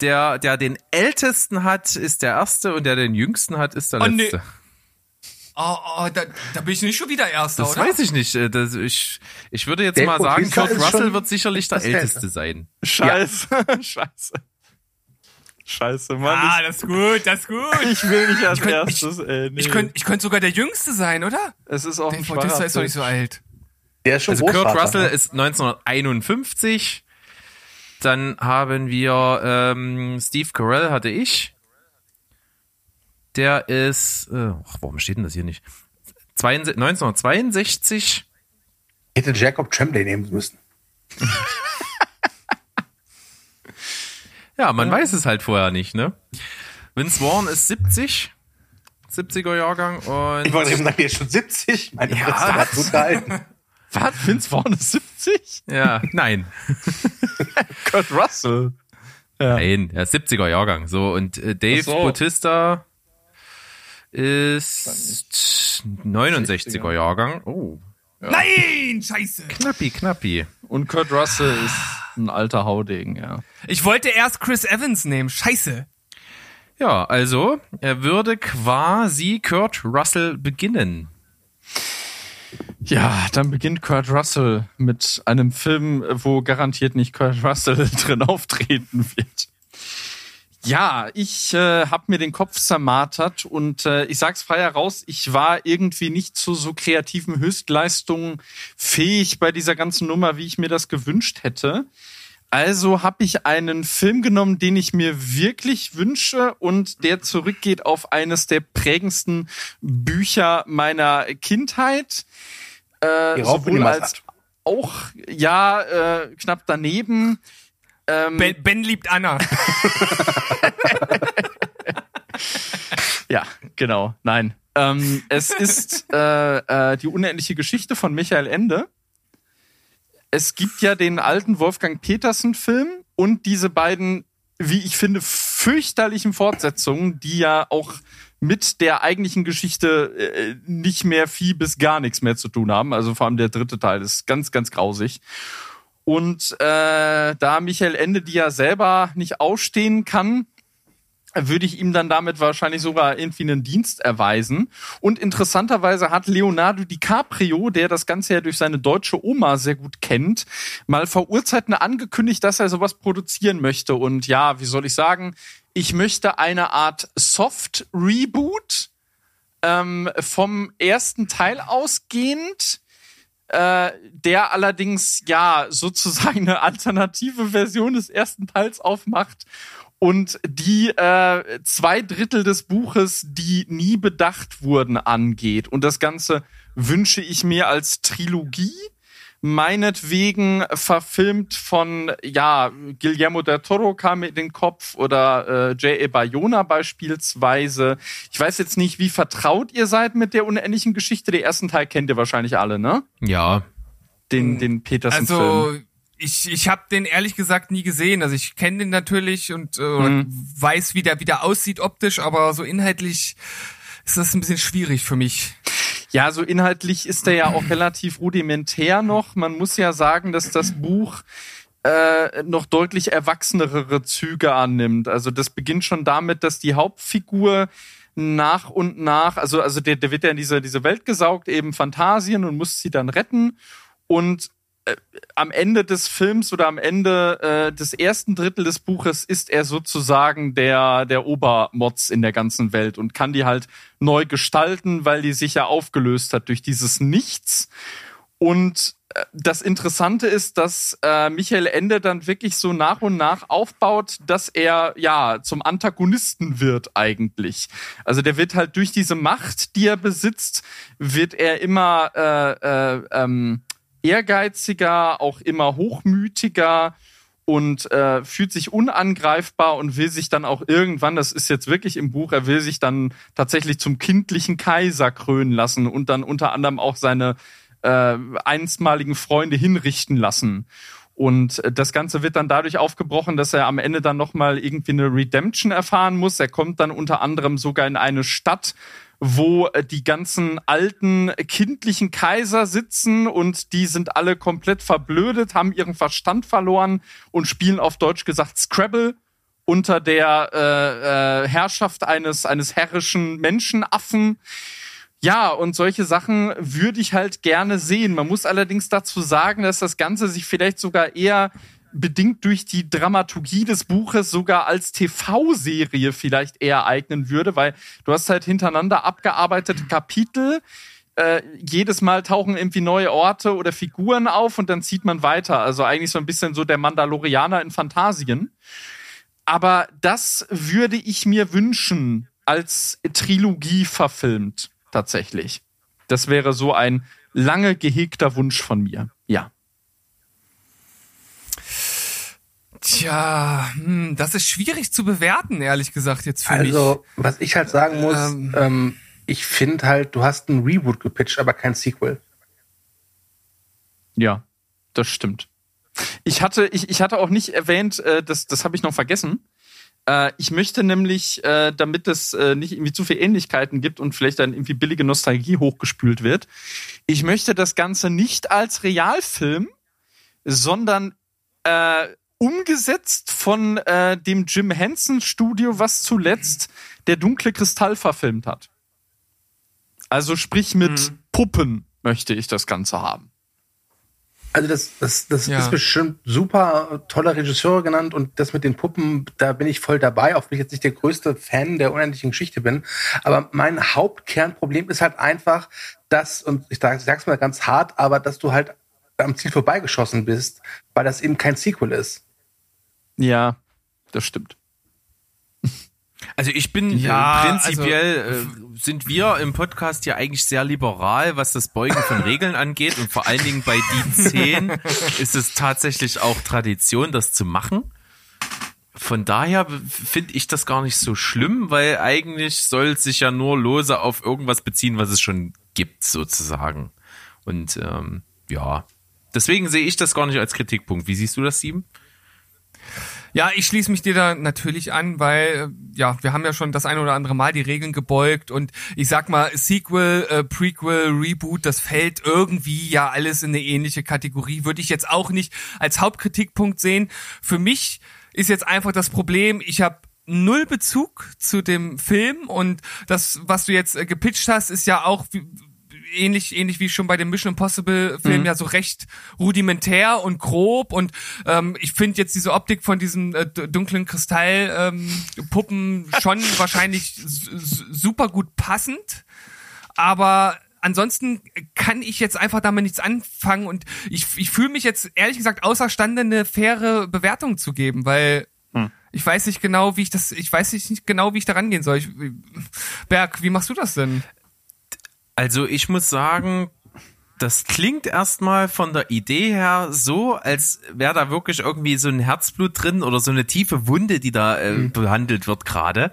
Der, der den ältesten hat, ist der erste und der den jüngsten hat, ist der Oh, nee. Oh, oh, da, da bin ich nicht schon wieder Erster, Das oder? weiß ich nicht. Äh, Das, ich, ich würde jetzt Dave mal sagen, Kurt Russell wird sicherlich der das Älteste sein. Scheiße. Scheiße. Scheiße, Mann. Ah, das ist gut, das ist gut. ich, ich will nicht als könnt- ich- erstes, ey. Nee. Ich könnte ich könnt sogar der Jüngste sein, oder? es ist auch Dave ein ist doch nicht so alt. Der ist schon Also Kurt Russell ne? ist 1951. Dann haben wir ähm, Steve Carell hatte ich. Der ist, äh, ach, warum steht denn das hier nicht? 62, 1962. Hätte Jacob Tremblay nehmen müssen. Ja, man weiß es halt vorher nicht, ne? Vince Vaughn ist 70, 70er Jahrgang und Ich wollte eben sagen, der ist schon 70. Meine Ja. Fresse hat gut gehalten. Was? Vince Vaughn ist 70? ja, nein, Kurt Russell. nein, er ist 70er Jahrgang. So und äh, Dave so. Bautista ist 69er Jahrgang. Oh, Nein, scheiße. knappi, knappi. Und Kurt Russell ist ein alter Haudegen, ja. Ich wollte erst Chris Evans nehmen. Scheiße. Ja, also er würde quasi Kurt Russell beginnen. Ja, dann beginnt Kurt Russell mit einem Film, wo garantiert nicht Kurt Russell drin auftreten wird. Ja, ich äh, habe mir den Kopf zermartert und äh, ich sag's frei heraus, ich war irgendwie nicht zu so kreativen Höchstleistungen fähig bei dieser ganzen Nummer, wie ich mir das gewünscht hätte. Also habe ich einen Film genommen, den ich mir wirklich wünsche und der zurückgeht auf eines der prägendsten Bücher meiner Kindheit. Äh, sowohl als hat. auch, ja, äh, knapp daneben. Ähm, Ben, ben liebt Anna. Ja, genau. Nein. Ähm, es ist äh, äh, die unendliche Geschichte von Michael Ende. Es gibt ja den alten Wolfgang Petersen-Film und diese beiden, wie ich finde, fürchterlichen Fortsetzungen, die ja auch mit der eigentlichen Geschichte äh, nicht mehr viel bis gar nichts mehr zu tun haben. Also vor allem der dritte Teil ist ganz, ganz grausig. Und äh, da Michael Ende die ja selber nicht ausstehen kann, würde ich ihm dann damit wahrscheinlich sogar irgendwie einen Dienst erweisen. Und interessanterweise hat Leonardo DiCaprio, der das Ganze ja durch seine deutsche Oma sehr gut kennt, mal vor Urzeiten angekündigt, dass er sowas produzieren möchte. Und ja, wie soll ich sagen, ich möchte eine Art Soft-Reboot ähm, vom ersten Teil ausgehend äh, der allerdings ja sozusagen eine alternative Version des ersten Teils aufmacht und die äh, zwei Drittel des Buches, die nie bedacht wurden, angeht. Und das Ganze wünsche ich mir als Trilogie, meinetwegen verfilmt von, ja, Guillermo del Toro kam mir in den Kopf oder äh, J.A. Bayona beispielsweise. Ich weiß jetzt nicht, wie vertraut ihr seid mit der unendlichen Geschichte. Den ersten Teil kennt ihr wahrscheinlich alle, ne? Ja, Den, den Petersen-Film. Also ich, ich habe den ehrlich gesagt nie gesehen. Also ich kenne den natürlich und äh, Mhm. weiß, wie der, wie der aussieht optisch, aber so inhaltlich ist das ein bisschen schwierig für mich. Ja, so inhaltlich ist er ja auch relativ rudimentär noch. Man muss ja sagen, dass das Buch äh, noch deutlich erwachsenere Züge annimmt. Also das beginnt schon damit, dass die Hauptfigur nach und nach, also, also der, der wird ja in diese, diese Welt gesaugt, eben Fantasien und muss sie dann retten. Und am Ende des Films oder am Ende äh, des ersten Drittel des Buches ist er sozusagen der, der Obermotz in der ganzen Welt und kann die halt neu gestalten, weil die sich ja aufgelöst hat durch dieses Nichts. Und äh, das Interessante ist, dass äh, Michael Ende dann wirklich so nach und nach aufbaut, dass er ja zum Antagonisten wird eigentlich. Also der wird halt durch diese Macht, die er besitzt, wird er immer äh, äh, ähm, ehrgeiziger, auch immer hochmütiger und äh, fühlt sich unangreifbar und will sich dann auch irgendwann, das ist jetzt wirklich im Buch, er will sich dann tatsächlich zum kindlichen Kaiser krönen lassen und dann unter anderem auch seine äh, einstmaligen Freunde hinrichten lassen. Und äh, das Ganze wird dann dadurch aufgebrochen, dass er am Ende dann nochmal irgendwie eine Redemption erfahren muss. Er kommt dann unter anderem sogar in eine Stadt, wo äh, die ganzen alten kindlichen Kaiser sitzen und die sind alle komplett verblödet, haben ihren Verstand verloren und spielen auf Deutsch gesagt Scrabble unter der äh, äh, Herrschaft eines eines herrischen Menschenaffen. Ja, und solche Sachen würde ich halt gerne sehen. Man muss allerdings dazu sagen, dass das Ganze sich vielleicht sogar eher bedingt durch die Dramaturgie des Buches sogar als TV-Serie vielleicht eher eignen würde, weil du hast halt hintereinander abgearbeitete Kapitel. Äh, jedes Mal tauchen irgendwie neue Orte oder Figuren auf und dann zieht man weiter. Also eigentlich so ein bisschen so der Mandalorianer in Fantasien. Aber das würde ich mir wünschen als Trilogie verfilmt, tatsächlich. Das wäre so ein lange gehegter Wunsch von mir. Ja. Tja, hm, das ist schwierig zu bewerten, ehrlich gesagt, jetzt für mich. Also, was ich halt sagen muss, Ähm. ähm, ich finde halt, du hast ein Reboot gepitcht, aber kein Sequel. Ja, das stimmt. Ich hatte, ich, ich hatte auch nicht erwähnt, äh, das, das habe ich noch vergessen. Äh, ich möchte nämlich, äh, damit es äh, nicht irgendwie zu viel Ähnlichkeiten gibt und vielleicht dann irgendwie billige Nostalgie hochgespült wird, ich möchte das Ganze nicht als Realfilm, sondern äh, umgesetzt von äh, dem Jim Henson Studio, was zuletzt der dunkle Kristall verfilmt hat. Also sprich mit Puppen möchte ich das Ganze haben. Also das, das, das Ja. ist bestimmt super tolle Regisseure genannt und das mit den Puppen, da bin ich voll dabei, auch wenn ich jetzt nicht der größte Fan der unendlichen Geschichte bin. Aber mein Hauptkernproblem ist halt einfach, dass, und ich sag- sag's mal ganz hart, aber dass du halt am Ziel vorbeigeschossen bist, weil das eben kein Sequel ist. Ja, das stimmt. Also ich bin Ja, äh, prinzipiell äh, sind wir im Podcast ja eigentlich sehr liberal, was das Beugen von Regeln angeht und vor allen Dingen bei die 10 ist es tatsächlich auch Tradition, das zu machen. Von daher finde ich das gar nicht so schlimm, weil eigentlich soll es sich ja nur lose auf irgendwas beziehen, was es schon gibt, sozusagen. Und ähm, ja, deswegen sehe ich das gar nicht als Kritikpunkt. Wie siehst du das, Sieben? Ja, ich schließe mich dir da natürlich an, weil äh, ja, wir haben ja schon das ein oder andere Mal die Regeln gebeugt und ich sag mal Sequel, äh, Prequel, Reboot, das fällt irgendwie ja alles in eine ähnliche Kategorie, würde ich jetzt auch nicht als Hauptkritikpunkt sehen. Für mich ist jetzt einfach das Problem, ich habe null Bezug zu dem Film und das, was du jetzt äh, gepitcht hast, ist ja auch wie, ähnlich ähnlich wie schon bei dem Mission Impossible Film ja so recht rudimentär und grob und ähm, ich finde jetzt diese Optik von diesen äh, dunklen Kristall ähm, schon wahrscheinlich super gut passend, aber ansonsten kann ich jetzt einfach damit nichts anfangen und ich ich fühle mich jetzt ehrlich gesagt außerstande eine faire Bewertung zu geben, weil ich weiß nicht genau, wie ich das, ich weiß nicht genau, wie ich da rangehen soll. Ich, Berg, wie machst du das denn? Also ich muss sagen, das klingt erstmal von der Idee her so, als wäre da wirklich irgendwie so ein Herzblut drin oder so eine tiefe Wunde, die da äh, behandelt wird gerade,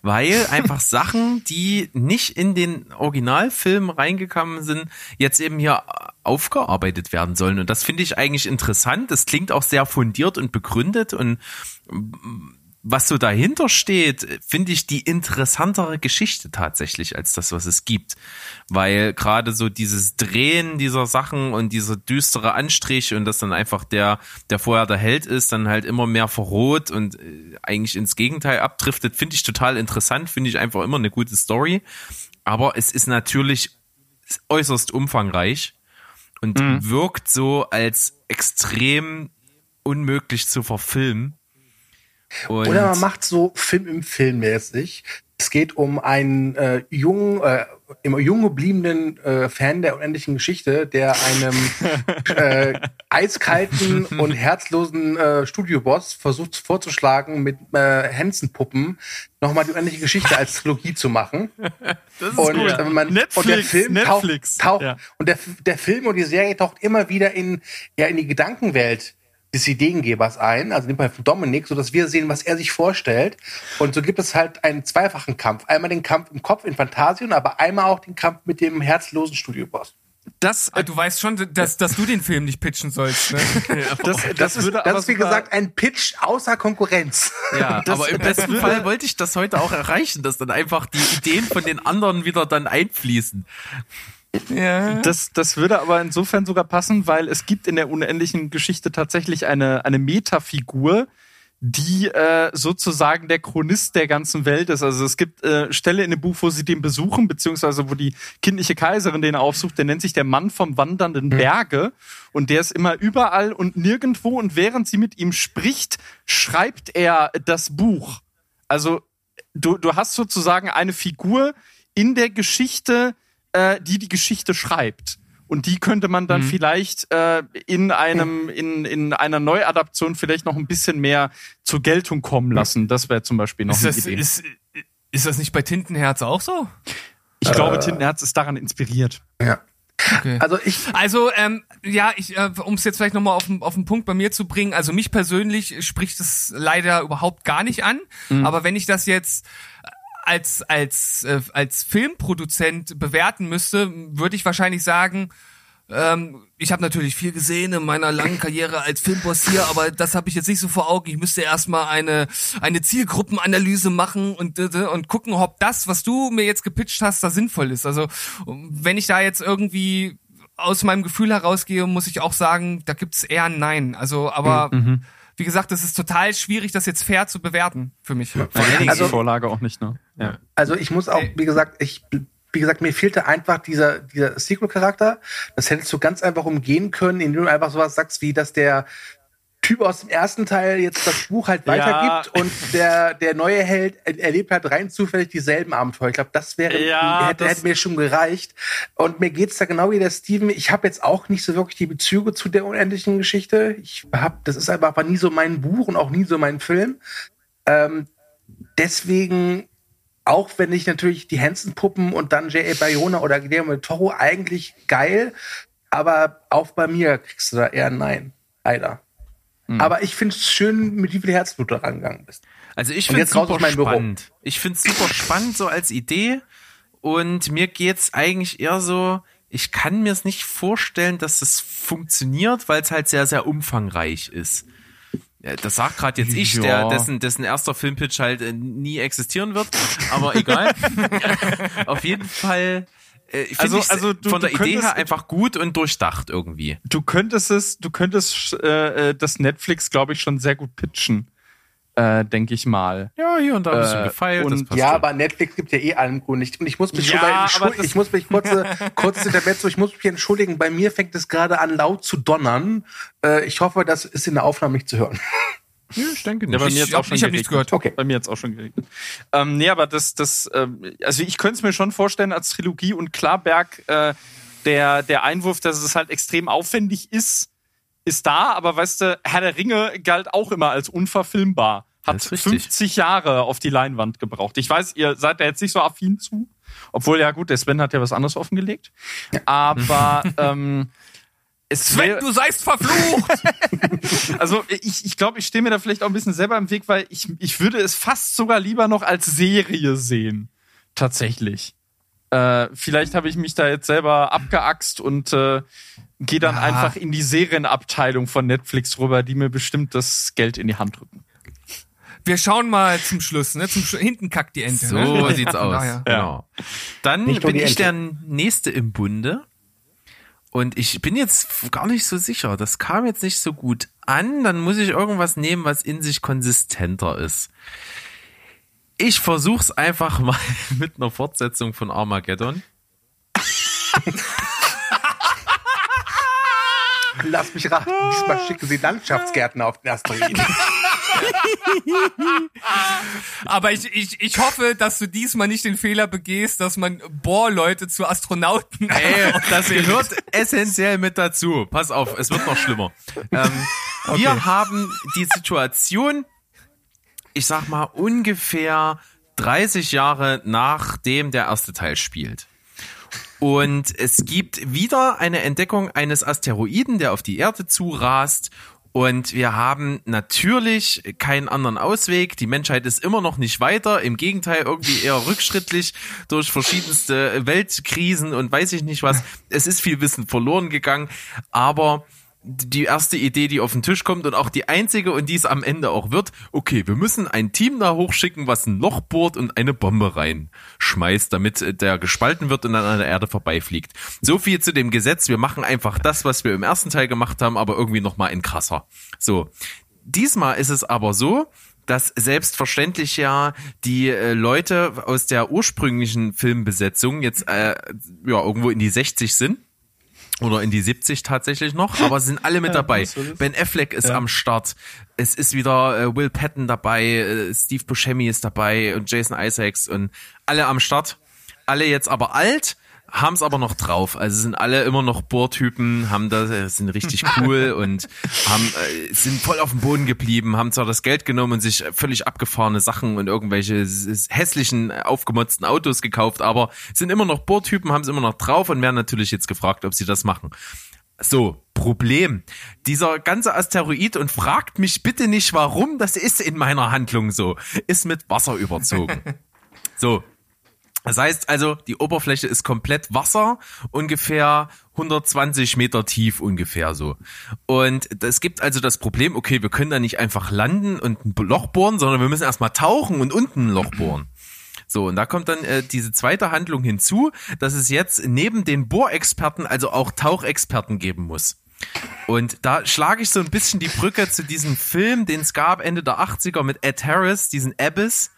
weil einfach Sachen, die nicht in den Originalfilm reingekommen sind, jetzt eben hier aufgearbeitet werden sollen. Und das finde ich eigentlich interessant. Das klingt auch sehr fundiert und begründet und was so dahinter steht, finde ich die interessantere Geschichte tatsächlich als das, was es gibt. Weil gerade so dieses Drehen dieser Sachen und dieser düstere Anstrich und dass dann einfach der, der vorher der Held ist, dann halt immer mehr verroht und äh, eigentlich ins Gegenteil abdriftet, finde ich total interessant, finde ich einfach immer eine gute Story. Aber es ist natürlich äußerst umfangreich und wirkt so als extrem unmöglich zu verfilmen. Und Oder man macht so Film im Film mäßig. Es geht um einen äh, jungen, äh, immer jung gebliebenen äh, Fan der unendlichen Geschichte, der einem äh, eiskalten und herzlosen äh, Studioboss versucht vorzuschlagen, mit äh, Hansen-Puppen nochmal die unendliche Geschichte als Trilogie zu machen. das ist Und, gut. äh, man, Netflix, und der Film Netflix, taucht, taucht ja. und der, der Film und die Serie taucht immer wieder in, ja, in die Gedankenwelt des Ideengebers ein, also in dem Fall von Dominik, so dass wir sehen, was er sich vorstellt. Und so gibt es halt einen zweifachen Kampf. Einmal den Kampf im Kopf in Fantasien, aber einmal auch den Kampf mit dem herzlosen Studioboss. Das, Ah, Du weißt schon, dass, dass du den Film nicht pitchen sollst. Ne? das, das, ist, würde das aber ist wie sogar- gesagt ein Pitch außer Konkurrenz. Ja, Das- aber im das besten Fall wollte ich das heute auch erreichen, dass dann einfach die Ideen von den anderen wieder dann einfließen. Ja. Das, das würde aber insofern sogar passen, weil es gibt in der unendlichen Geschichte tatsächlich eine, eine Metafigur, die äh, sozusagen der Chronist der ganzen Welt ist. Also es gibt äh, Stelle in dem Buch, wo sie den besuchen, beziehungsweise wo die kindliche Kaiserin den aufsucht, der nennt sich der Mann vom wandernden Berge und der ist immer überall und nirgendwo und während sie mit ihm spricht, schreibt er das Buch. Also du, du hast sozusagen eine Figur in der Geschichte, äh, die die Geschichte schreibt. Und die könnte man dann vielleicht äh, in einem in, in einer Neuadaption vielleicht noch ein bisschen mehr zur Geltung kommen lassen. Das wäre zum Beispiel noch Ist eine das, Idee. ist, Ist das nicht bei Tintenherz auch so? Ich glaube, Tintenherz ist daran inspiriert. Ja. Okay. Also ich, Also, ähm, ja, ich, äh, um es jetzt vielleicht nochmal auf, den- auf den Punkt bei mir zu bringen, also mich persönlich spricht es leider überhaupt gar nicht an. Aber wenn ich das jetzt als, als, äh, als Filmproduzent bewerten müsste, würde ich wahrscheinlich sagen, ähm, ich habe natürlich viel gesehen in meiner langen Karriere als Filmboss hier, aber das habe ich jetzt nicht so vor Augen. Ich müsste erstmal eine eine Zielgruppenanalyse machen und und gucken, ob das, was du mir jetzt gepitcht hast, da sinnvoll ist. Also wenn ich da jetzt irgendwie aus meinem Gefühl herausgehe, muss ich auch sagen, da gibt's eher ein Nein. Also, aber wie gesagt, es ist total schwierig, das jetzt fair zu bewerten für mich. Also, Also- die Vorlage auch nicht, ne? Ja. Also ich muss auch, wie gesagt, ich, wie gesagt, mir fehlte einfach dieser, dieser Sequel-Charakter. Das hättest du ganz einfach umgehen können, indem du einfach sowas sagst, wie dass der Typ aus dem ersten Teil jetzt das Buch halt Ja. weitergibt und der, der neue Held er- erlebt halt rein zufällig dieselben Abenteuer. Ich glaube, das wäre Ja, hätte, das- hätte mir schon gereicht. Und mir geht's da genau wie der Steven. Ich habe jetzt auch nicht so wirklich die Bezüge zu der unendlichen Geschichte. Ich hab, das ist einfach, nie so mein Buch und auch nie so mein Film. Ähm, deswegen, auch wenn ich natürlich die Hansen-Puppen und dann J.A. Bayona oder Guillermo Toro eigentlich geil, aber auch bei mir kriegst du da eher ein Nein. Leider. Hm. Aber ich finde es schön, mit wie viel Herzblut du rangegangen bist. Also ich finde es super meinem Büro. spannend. Ich finde es super spannend so als Idee und mir geht's eigentlich eher so, ich kann mir es nicht vorstellen, dass es funktioniert, weil es halt sehr, sehr umfangreich ist. Das sagt gerade jetzt ich, der, Ja. dessen, dessen erster Filmpitch halt äh, nie existieren wird. Aber egal. Auf jeden Fall äh, Also- ich's also du- von du der Idee her einfach gut und durchdacht irgendwie. Du könntest es, du könntest äh, äh, das Netflix, glaube ich, schon sehr gut pitchen, äh, denke ich mal. Ja, hier und da ein bisschen Äh, gefeilt. das und- passt ja, schon. aber Netflix gibt ja eh allen Grund nicht. Und ich muss mich Ja, schon bei das- Ich muss mich kurze, kurzes Intermezzo, ich muss mich entschuldigen. Bei mir fängt es gerade an, laut zu donnern. Äh, ich hoffe, das ist in der Aufnahme nicht zu hören. Ja, ich denke Ja, bei nicht. mir Ich jetzt auch schon ich hab nichts geregnet. gehört. Okay. Bei mir jetzt auch schon geregnet. Ähm, nee, aber das, das, ähm, also ich könnte es mir schon vorstellen als Trilogie und Klarberg, äh, der, der Einwurf, dass es halt extrem aufwendig ist, ist da, aber weißt du, Herr der Ringe galt auch immer als unverfilmbar. Hat Das ist richtig. 50 Jahre auf die Leinwand gebraucht. Ich weiß, ihr seid da jetzt nicht so affin zu, obwohl ja gut, der Sven hat ja was anderes offengelegt. Aber ähm, Sven, du seist verflucht! also ich, ich glaube, ich stehe mir da vielleicht auch ein bisschen selber im Weg, weil ich, ich würde es fast sogar lieber noch als Serie sehen. Tatsächlich. Äh, vielleicht habe ich mich da jetzt selber abgeaxt und äh, gehe dann Ja. einfach in die Serienabteilung von Netflix rüber, die mir bestimmt das Geld in die Hand drücken. Wir schauen mal zum Schluss, ne? Zum Sch hinten kackt die Ente. So ne? sieht's aus. daher. Genau. Dann Nicht bin ich der Nächste im Bunde. Und ich bin jetzt gar nicht so sicher. Das kam jetzt nicht so gut an. Dann muss ich irgendwas nehmen, was in sich konsistenter ist. Ich versuch's einfach mal mit einer Fortsetzung von Armageddon. Lass mich raten. Diesmal schicken sie Landschaftsgärtner auf den Asteroiden. Aber ich, ich, ich hoffe, dass du diesmal nicht den Fehler begehst, dass man Bohrleute zu Astronauten. Ey, das gehört essentiell mit dazu. Pass auf, es wird noch schlimmer. Ähm, Wir haben die Situation, ich sag mal, ungefähr 30 Jahre nachdem der erste Teil spielt. Und es gibt wieder eine Entdeckung eines Asteroiden, der auf die Erde zurast. Und wir haben natürlich keinen anderen Ausweg. Die Menschheit ist immer noch nicht weiter. Im Gegenteil, irgendwie eher rückschrittlich durch verschiedenste Weltkrisen und weiß ich nicht was. Es ist viel Wissen verloren gegangen. Aber die erste Idee, die auf den Tisch kommt und auch die einzige und die es am Ende auch wird, okay, wir müssen ein Team da hochschicken, was ein Loch bohrt und eine Bombe reinschmeißt, damit äh, der gespalten wird und dann an der Erde vorbeifliegt. So viel zu dem Gesetz, wir machen einfach das, was wir im ersten Teil gemacht haben, aber irgendwie nochmal in krasser. So. Diesmal ist es aber so, dass selbstverständlich ja die äh, Leute aus der ursprünglichen Filmbesetzung jetzt äh, ja irgendwo in die 60 sind oder in die 70 tatsächlich noch, aber sind alle mit dabei. Ben Affleck ist am Start. Es ist wieder äh, Will Patton dabei, äh, Steve Buscemi ist dabei und Jason Isaacs und alle am Start. Alle jetzt aber alt, haben es aber noch drauf. Also sind alle immer noch Bohrtypen, haben da äh, sind richtig cool und haben äh, sind voll auf dem Boden geblieben, haben zwar das Geld genommen und sich völlig abgefahrene Sachen und irgendwelche hässlichen aufgemotzten Autos gekauft, aber sind immer noch Bohrtypen, haben es immer noch drauf und werden natürlich jetzt gefragt, ob sie das machen. So, Problem. Dieser ganze Asteroid und fragt mich bitte nicht warum, das ist in meiner Handlung so, ist mit Wasser überzogen. So, das heißt also, die Oberfläche ist komplett Wasser, ungefähr 120 Meter tief ungefähr so. Und es gibt also das Problem, okay, wir können da nicht einfach landen und ein Loch bohren, sondern wir müssen erstmal tauchen und unten ein Loch bohren. So, und da kommt dann äh, diese zweite Handlung hinzu, dass es jetzt neben den Bohrexperten also auch Tauchexperten geben muss. Und da schlage ich so ein bisschen die Brücke zu diesem Film, den es gab Ende der 80er mit Ed Harris, diesen Abyss.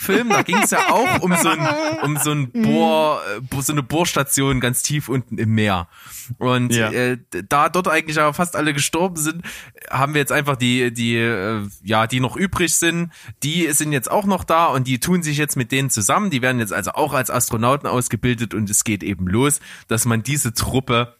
Film, da ging es ja auch um so ein um so ein Bohr äh, so eine Bohrstation ganz tief unten im Meer. Und Ja. äh, da dort eigentlich aber fast alle gestorben sind, haben wir jetzt einfach die die äh, ja, die noch übrig sind, die sind jetzt auch noch da und die tun sich jetzt mit denen zusammen, die werden jetzt also auch als Astronauten ausgebildet und es geht eben los, dass man diese Truppe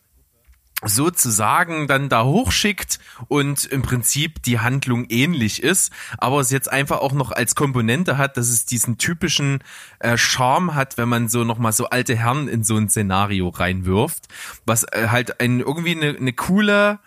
sozusagen dann da hochschickt und im Prinzip die Handlung ähnlich ist, aber es jetzt einfach auch noch als Komponente hat, dass es diesen typischen äh, Charme hat, wenn man so nochmal so alte Herren in so ein Szenario reinwirft, was äh, halt ein, irgendwie eine, eine coole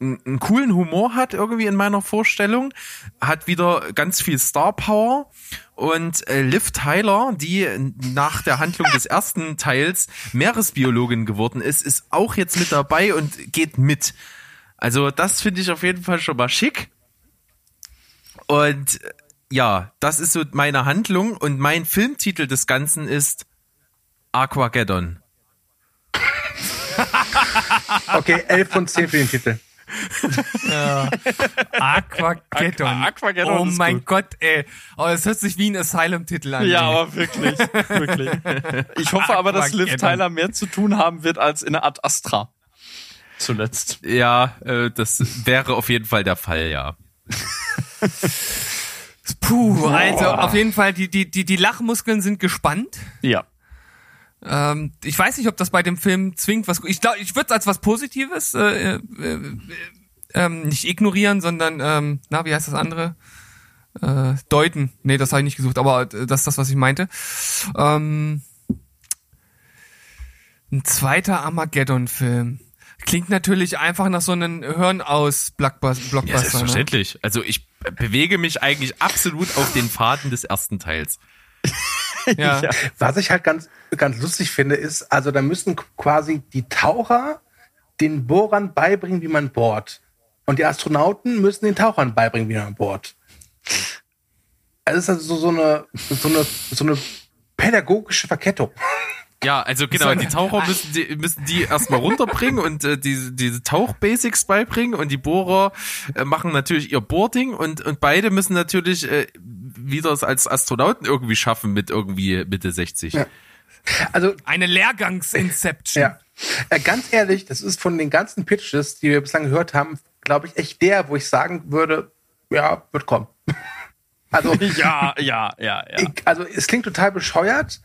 einen coolen Humor hat irgendwie in meiner Vorstellung, hat wieder ganz viel Star Power und äh, Liv Tyler, die nach der Handlung des ersten Teils Meeresbiologin geworden ist, ist auch jetzt mit dabei und geht mit. Also das finde ich auf jeden Fall schon mal schick. Und äh, ja, das ist so meine Handlung und mein Filmtitel des Ganzen ist Aquageddon. Okay, 11 von 10 für den Titel. Aquageddon. Aqua- Aquageddon oh mein gut. Gott, ey. Oh, es hört sich wie ein Asylum-Titel an. Ja, aber wirklich, wirklich. Ich hoffe aber, dass Liv. Tyler mehr zu tun haben wird als in der Art Astra. Zuletzt. Ja, äh, das wäre auf jeden Fall der Fall, ja. Puh, also auf jeden Fall, die, die, die, die Lachmuskeln sind gespannt. Ja. Ähm, ich weiß nicht, ob das bei dem Film zwingend was. Ich glaube, ich würde es als was Positives äh, äh, äh, ähm, nicht ignorieren, sondern ähm, na, wie heißt das andere? Äh, deuten. Nee, das habe ich nicht gesucht, aber äh, das ist das, was ich meinte. Ähm, ein zweiter Armageddon-Film. Klingt natürlich einfach nach so einem Hören aus Blockbus- Ja, Blockbuster. ne? selbstverständlich. Also ich bewege mich eigentlich absolut auf den Faden des ersten Teils. Ja. ja. Was ich halt ganz, ganz lustig finde, ist, also da müssen quasi die Taucher den Bohrern beibringen, wie man bohrt. Und die Astronauten müssen den Tauchern beibringen, wie man bohrt. Also es ist also so, so, eine, so, eine, so eine pädagogische Verkettung. Ja, also genau, die Taucher müssen die, müssen die erstmal runterbringen und äh, diese, diese Tauchbasics beibringen und die Bohrer äh, machen natürlich ihr Boarding und, und beide müssen natürlich äh, wieder es als Astronauten irgendwie schaffen mit irgendwie Mitte 60. Ja. Also Eine Lehrgangsinception. Ja. Äh, ganz ehrlich, das ist von den ganzen Pitches, die wir bislang gehört haben, glaube ich, echt der, wo ich sagen würde, ja, wird kommen. Also, Ja, ja, ja, ja. ich, also es klingt total bescheuert.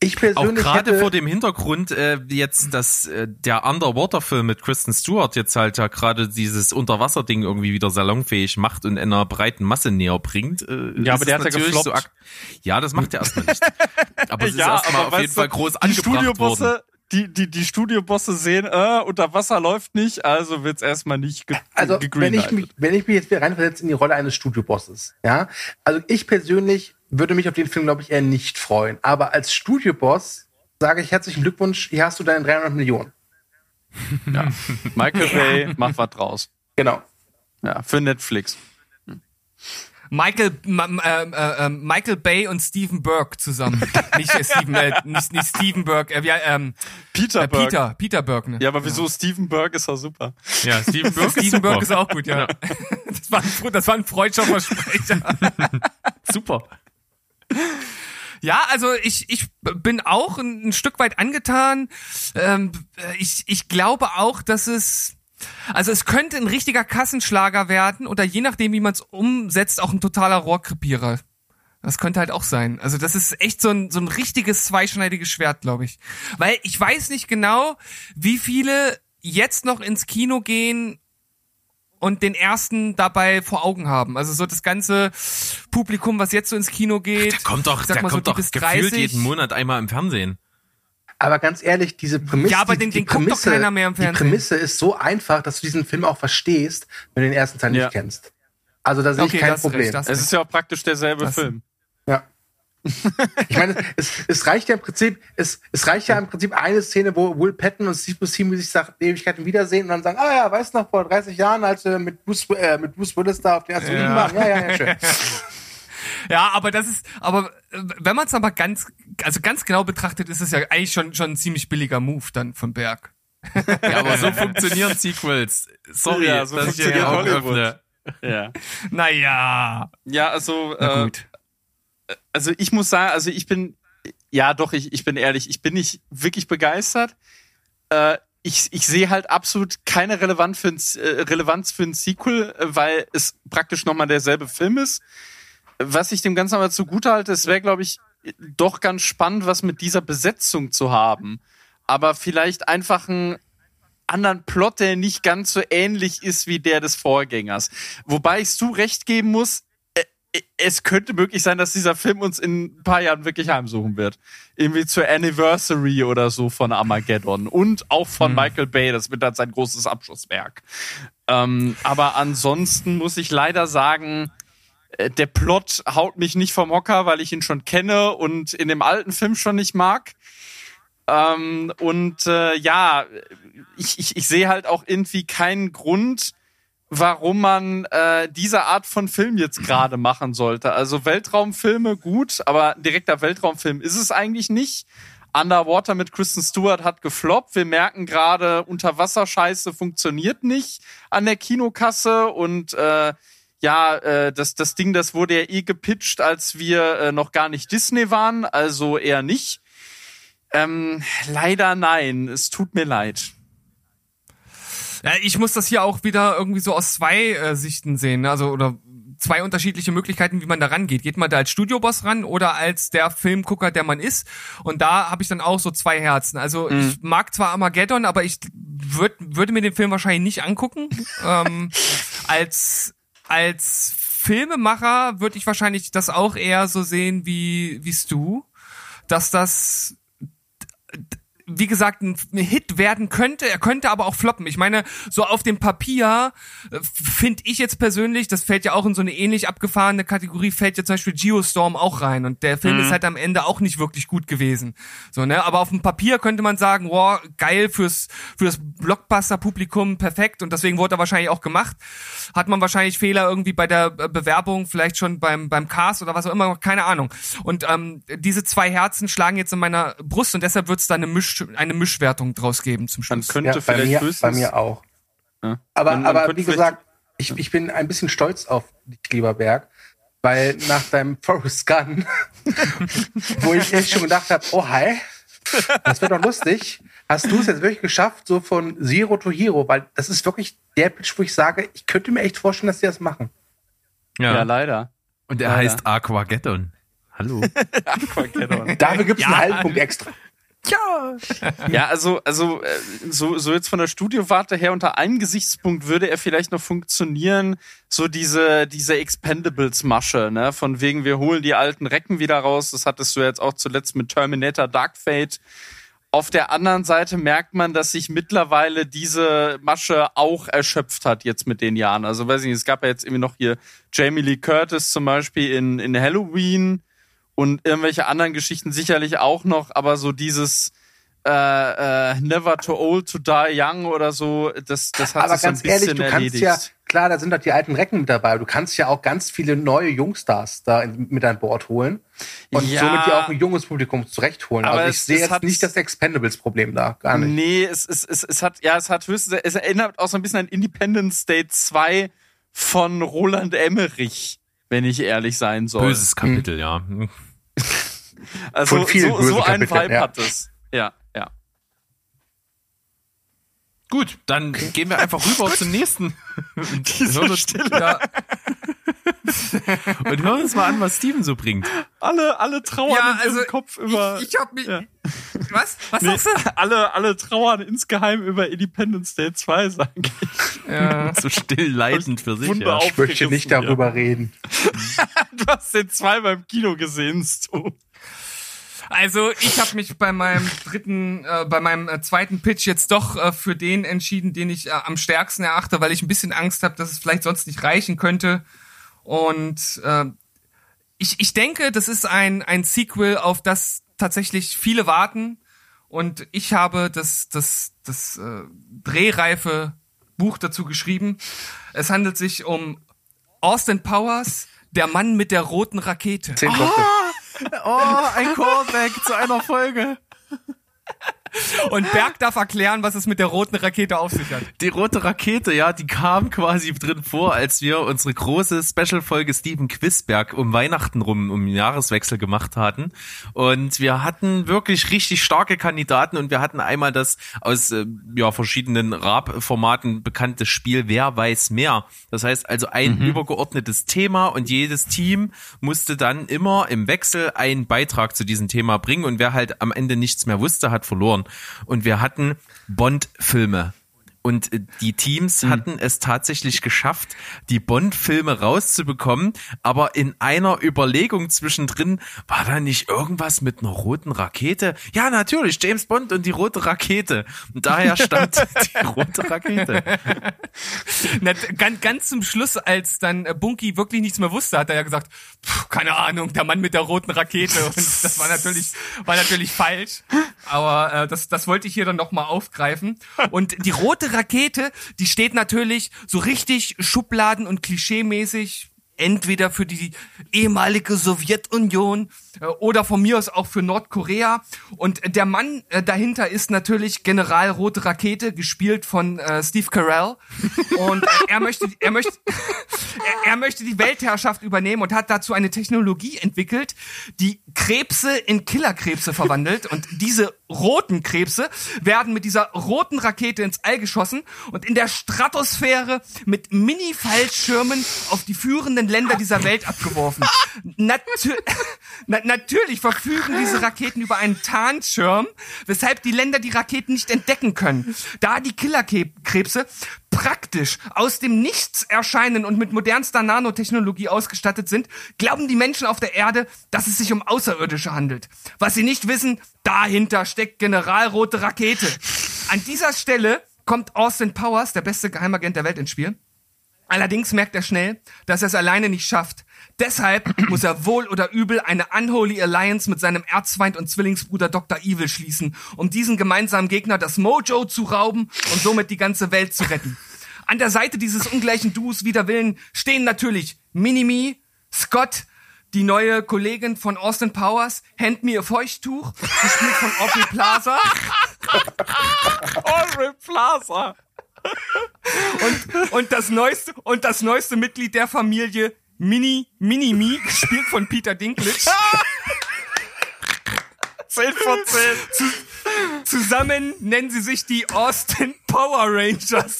Ich Auch persönlich gerade hätte, vor dem Hintergrund äh, jetzt, dass äh, der Underwater-Film mit Kristen Stewart jetzt halt ja gerade dieses Unterwasser-Ding irgendwie wieder salonfähig macht und einer breiten Masse näher bringt. Äh, Ja, ist aber der hat ja gefloppt. so ja, das macht er erstmal nicht. Aber es ist ja, erstmal auf jeden du, Fall groß die angebracht worden. Studiobosse, die, die, die Studiobosse sehen, äh, unter Wasser läuft nicht, also wird's erstmal nicht ge also wenn ich, mich, wenn ich mich jetzt wieder reinversetze in die Rolle eines Studiobosses, ja, also ich persönlich würde mich auf den Film, glaube ich, eher nicht freuen. Aber als Studioboss sage ich herzlichen Glückwunsch, hier hast du deine 300 Millionen. Ja. Michael Bay, mach was draus. Genau. Ja, für Netflix. Michael, äh, äh, äh, Michael Bay und Steven Burke zusammen. nicht, äh, Steven, äh, nicht, nicht Steven Burke, äh, wie, ähm, Peter äh, Burke. Peter, Peter Burke. Ne? Ja, aber wieso Steven Burke ist doch super. Ja, Steven Burke ist Steven super. Burke ist auch gut, ja. Das, war ein, das war ein freudscher Versprecher. super. Ja, also ich, ich bin auch ein, Stück weit angetan. Ähm, ich, ich glaube auch, dass es, also es könnte ein richtiger Kassenschlager werden oder je nachdem, wie man es umsetzt, auch ein totaler Rohrkrepierer. Das könnte halt auch sein. Also das ist echt so ein, so ein richtiges zweischneidiges Schwert, glaube ich. Weil ich weiß nicht genau, wie viele jetzt noch ins Kino gehen und den ersten dabei vor Augen haben. Also so das ganze Publikum, was jetzt so ins Kino geht. Der kommt doch, so kommt die doch gefühlt 30. jeden Monat einmal im Fernsehen. Aber ganz ehrlich, diese Prämisse, Ja, aber die, den- die den Prämisse, keiner mehr im die. Prämisse ist so einfach, dass du diesen Film auch verstehst, wenn du den ersten Teil Ja. nicht kennst. Also da sehe Okay, ich kein das ist Problem. recht, Es ist ja auch praktisch derselbe Das- Film. Ich meine, es, es reicht ja im Prinzip, es, es reicht ja im Prinzip eine Szene, wo Will Patton und Steve Buscemi sich nach Ewigkeiten wiedersehen und dann sagen, ah ja, weißt du noch, vor 30 Jahren, als wir mit Bruce, äh, mit Bruce Willis da auf den Asteroiden Ja. waren. Ja, ja, ja, schön. Ja, aber das ist, aber äh, wenn man es aber ganz, also ganz genau betrachtet, ist es ja eigentlich schon schon ein ziemlich billiger Move dann von Berg. Ja, aber so funktionieren Sequels. Sorry, Ja, so funktioniert Hollywood. öffne. Ja. Naja, Ja, also, na äh, gut. Also ich muss sagen, also ich bin, ja doch, ich, ich bin ehrlich, ich bin nicht wirklich begeistert. Äh, ich, ich sehe halt absolut keine Relevanz für ein, äh, Relevanz für ein Sequel, äh, weil es praktisch nochmal derselbe Film ist. Was ich dem Ganzen aber zugute halte, es wäre, glaube ich, doch ganz spannend, was mit dieser Besetzung zu haben. Aber vielleicht einfach einen anderen Plot, der nicht ganz so ähnlich ist wie der des Vorgängers. Wobei ich Stu recht geben muss, es könnte möglich sein, dass dieser Film uns in ein paar Jahren wirklich heimsuchen wird. Irgendwie zur Anniversary oder so von Armageddon. Und auch von Michael Bay. Das wird dann sein großes Abschlusswerk. Ähm, aber ansonsten muss ich leider sagen, äh, der Plot haut mich nicht vom Hocker, weil ich ihn schon kenne und in dem alten Film schon nicht mag. Ähm, und äh, ja, ich, ich, ich sehe halt auch irgendwie keinen Grund, warum man äh, diese Art von Film jetzt gerade machen sollte. Also Weltraumfilme gut, aber direkter Weltraumfilm ist es eigentlich nicht. Underwater mit Kristen Stewart hat gefloppt. Wir merken gerade, Unterwasserscheiße funktioniert nicht an der Kinokasse und äh, ja, äh, das, das Ding, das wurde ja eh gepitcht, als wir äh, noch gar nicht Disney waren, also eher nicht. Ähm, leider nein, es tut mir leid. Ja, ich muss das hier auch wieder irgendwie so aus zwei äh, Sichten sehen, ne? also oder zwei unterschiedliche Möglichkeiten, wie man da rangeht. Geht man da als Studioboss ran oder als der Filmgucker, der man ist? Und da habe ich dann auch so zwei Herzen. Also ich mag zwar Armageddon, aber ich würd, würde mir den Film wahrscheinlich nicht angucken. ähm, als als Filmemacher würde ich wahrscheinlich das auch eher so sehen wie wie Stu, dass das wie gesagt, ein Hit werden könnte. Er könnte aber auch floppen. Ich meine, so auf dem Papier finde ich jetzt persönlich, das fällt ja auch in so eine ähnlich abgefahrene Kategorie, fällt ja zum Beispiel Geostorm auch rein. Und der Film ist halt am Ende auch nicht wirklich gut gewesen. So, ne? Aber auf dem Papier könnte man sagen, wow, geil fürs, für das Blockbuster-Publikum, perfekt. Und deswegen wurde er wahrscheinlich auch gemacht. Hat man wahrscheinlich Fehler irgendwie bei der äh, Bewerbung, vielleicht schon beim, beim Cast oder was auch immer, keine Ahnung. Und ähm, diese zwei Herzen schlagen jetzt in meiner Brust und deshalb wird es da eine, Misch, eine Mischwertung draus geben zum Man Schluss. könnte Ja, bei vielleicht mir, höchstens bei mir auch. Ja. Aber, Man- man aber wie gesagt, ich, ich bin ein bisschen stolz auf dich, lieber Berg, weil nach deinem Forrest Gun, wo ich echt schon gedacht habe, oh hi, das wird doch lustig, hast du es jetzt wirklich geschafft, so von Zero to Hero, weil das ist wirklich der Pitch, wo ich sage, ich könnte mir echt vorstellen, dass die das machen. Ja, Ja. leider. Und er Leider. heißt Aquageddon. Hallo. Dafür gibt es einen halben Punkt extra. Ja, also, also äh, so, so jetzt von der Studiowarte her unter einem Gesichtspunkt würde er vielleicht noch funktionieren, so diese, diese Expendables-Masche, ne? Von wegen, wir holen die alten Recken wieder raus. Das hattest du jetzt auch zuletzt mit Terminator Dark Fate. Auf der anderen Seite merkt man, dass sich mittlerweile diese Masche auch erschöpft hat jetzt mit den Jahren. Also weiß ich nicht, es gab ja jetzt irgendwie noch hier Jamie Lee Curtis zum Beispiel in, in Halloween und irgendwelche anderen Geschichten sicherlich auch noch, aber so dieses äh, äh, Never too old to die young oder so, das, das hat Aber sich so ein ganz ehrlich, bisschen du kannst erledigt. ja, klar, da sind doch die alten Recken mit dabei, aber du kannst ja auch ganz viele neue Jungstars da mit an Bord holen und Ja. somit ja auch ein junges Publikum zurecht holen. Aber Also es- ich sehe es jetzt hat- nicht das Expendables-Problem da, gar nicht. Nee, es, es, es, es hat, ja, es hat höchstens, es erinnert auch so ein bisschen an Independence Day 2 von Roland Emmerich, wenn ich ehrlich sein soll. Böses Kapitel, ja. Also Von vielen so, so ein Kapiteln, Vibe ja. hat es. Ja, ja. Gut, dann gehen wir einfach rüber zum nächsten. Diese Hören uns- Stille. Ja. und hören uns mal an, was Steven so bringt. Alle, alle trauern Ja, in also ihrem Kopf über. ich, ich hab mich. Ja. Was? Was Nee, sagst du? alle, alle trauern insgeheim über Independence Day 2, sag ich. Ja. So still leidend für sich. Ja. Ich möchte nicht darüber reden. Du hast den zweimal im Kino gesehen, Stu. Also ich habe mich bei meinem dritten, äh, bei meinem äh, zweiten Pitch jetzt doch äh, für den entschieden, den ich äh, am stärksten erachte, weil ich ein bisschen Angst habe, dass es vielleicht sonst nicht reichen könnte. Und äh, ich, ich denke, das ist ein, ein Sequel, auf das tatsächlich viele warten. Und ich habe das, das, das äh, drehreife Buch dazu geschrieben. Es handelt sich um Austin Powers, der Mann mit der roten Rakete. Zehn Worte. Oh, ein Callback zu einer Folge. Und Berg darf erklären, was es mit der roten Rakete auf sich hat. Die rote Rakete, ja, die kam quasi drin vor, als wir unsere große Special-Folge Steven Quisberg um Weihnachten rum, um den Jahreswechsel gemacht hatten. Und wir hatten wirklich richtig starke Kandidaten und wir hatten einmal das aus äh, ja, verschiedenen Rap-Formaten bekannte Spiel Wer weiß mehr. Das heißt also ein übergeordnetes Thema und jedes Team musste dann immer im Wechsel einen Beitrag zu diesem Thema bringen und wer halt am Ende nichts mehr wusste, hat verloren. Und wir hatten Bond-Filme. Und äh, die Teams hatten es tatsächlich geschafft, die Bond-Filme rauszubekommen, aber in einer Überlegung zwischendrin war da nicht irgendwas mit einer roten Rakete? Ja, natürlich, James Bond und die rote Rakete. Und daher stammt die rote Rakete. Na, ganz, ganz zum Schluss, als dann äh, Bunky wirklich nichts mehr wusste, hat er ja gesagt, "Pff, keine Ahnung, der Mann mit der roten Rakete. Und das war natürlich, war natürlich falsch. Aber äh, das, das wollte ich hier dann nochmal aufgreifen. Und die rote Rakete, die steht natürlich so richtig Schubladen- und Klischee-mäßig entweder für die ehemalige Sowjetunion oder von mir aus auch für Nordkorea. Und der Mann äh, dahinter ist natürlich General Rote Rakete, gespielt von äh, Steve Carell. Und äh, er möchte, er möchte, er, er möchte die Weltherrschaft übernehmen und hat dazu eine Technologie entwickelt, die Krebse in Killerkrebse verwandelt. Und diese roten Krebse werden mit dieser roten Rakete ins All geschossen und in der Stratosphäre mit Mini-Fallschirmen auf die führenden Länder dieser Welt abgeworfen. Natür na natürlich verfügen diese Raketen über einen Tarnschirm, weshalb die Länder die Raketen nicht entdecken können. Da die Killerkrebse praktisch aus dem Nichts erscheinen und mit modernster Nanotechnologie ausgestattet sind, glauben die Menschen auf der Erde, dass es sich um Außerirdische handelt. Was sie nicht wissen, dahinter steckt Generalrote Rakete. An dieser Stelle kommt Austin Powers, der beste Geheimagent der Welt, ins Spiel. Allerdings merkt er schnell, dass er es alleine nicht schafft. Deshalb muss er wohl oder übel eine Unholy Alliance mit seinem Erzfeind und Zwillingsbruder Dr. Evil schließen, um diesen gemeinsamen Gegner das Mojo zu rauben und somit die ganze Welt zu retten. An der Seite dieses ungleichen Duos wider Willen stehen natürlich Minimi, Scott, die neue Kollegin von Austin Powers, Hand mir ihr Feuchttuch, gespielt von Aubrey Plaza. Aubrey Plaza. Und, und das neueste und das neueste Mitglied der Familie Mini Mini Mi gespielt von Peter Dinklage 10 von 10. zusammen nennen sie sich die Austin Power Rangers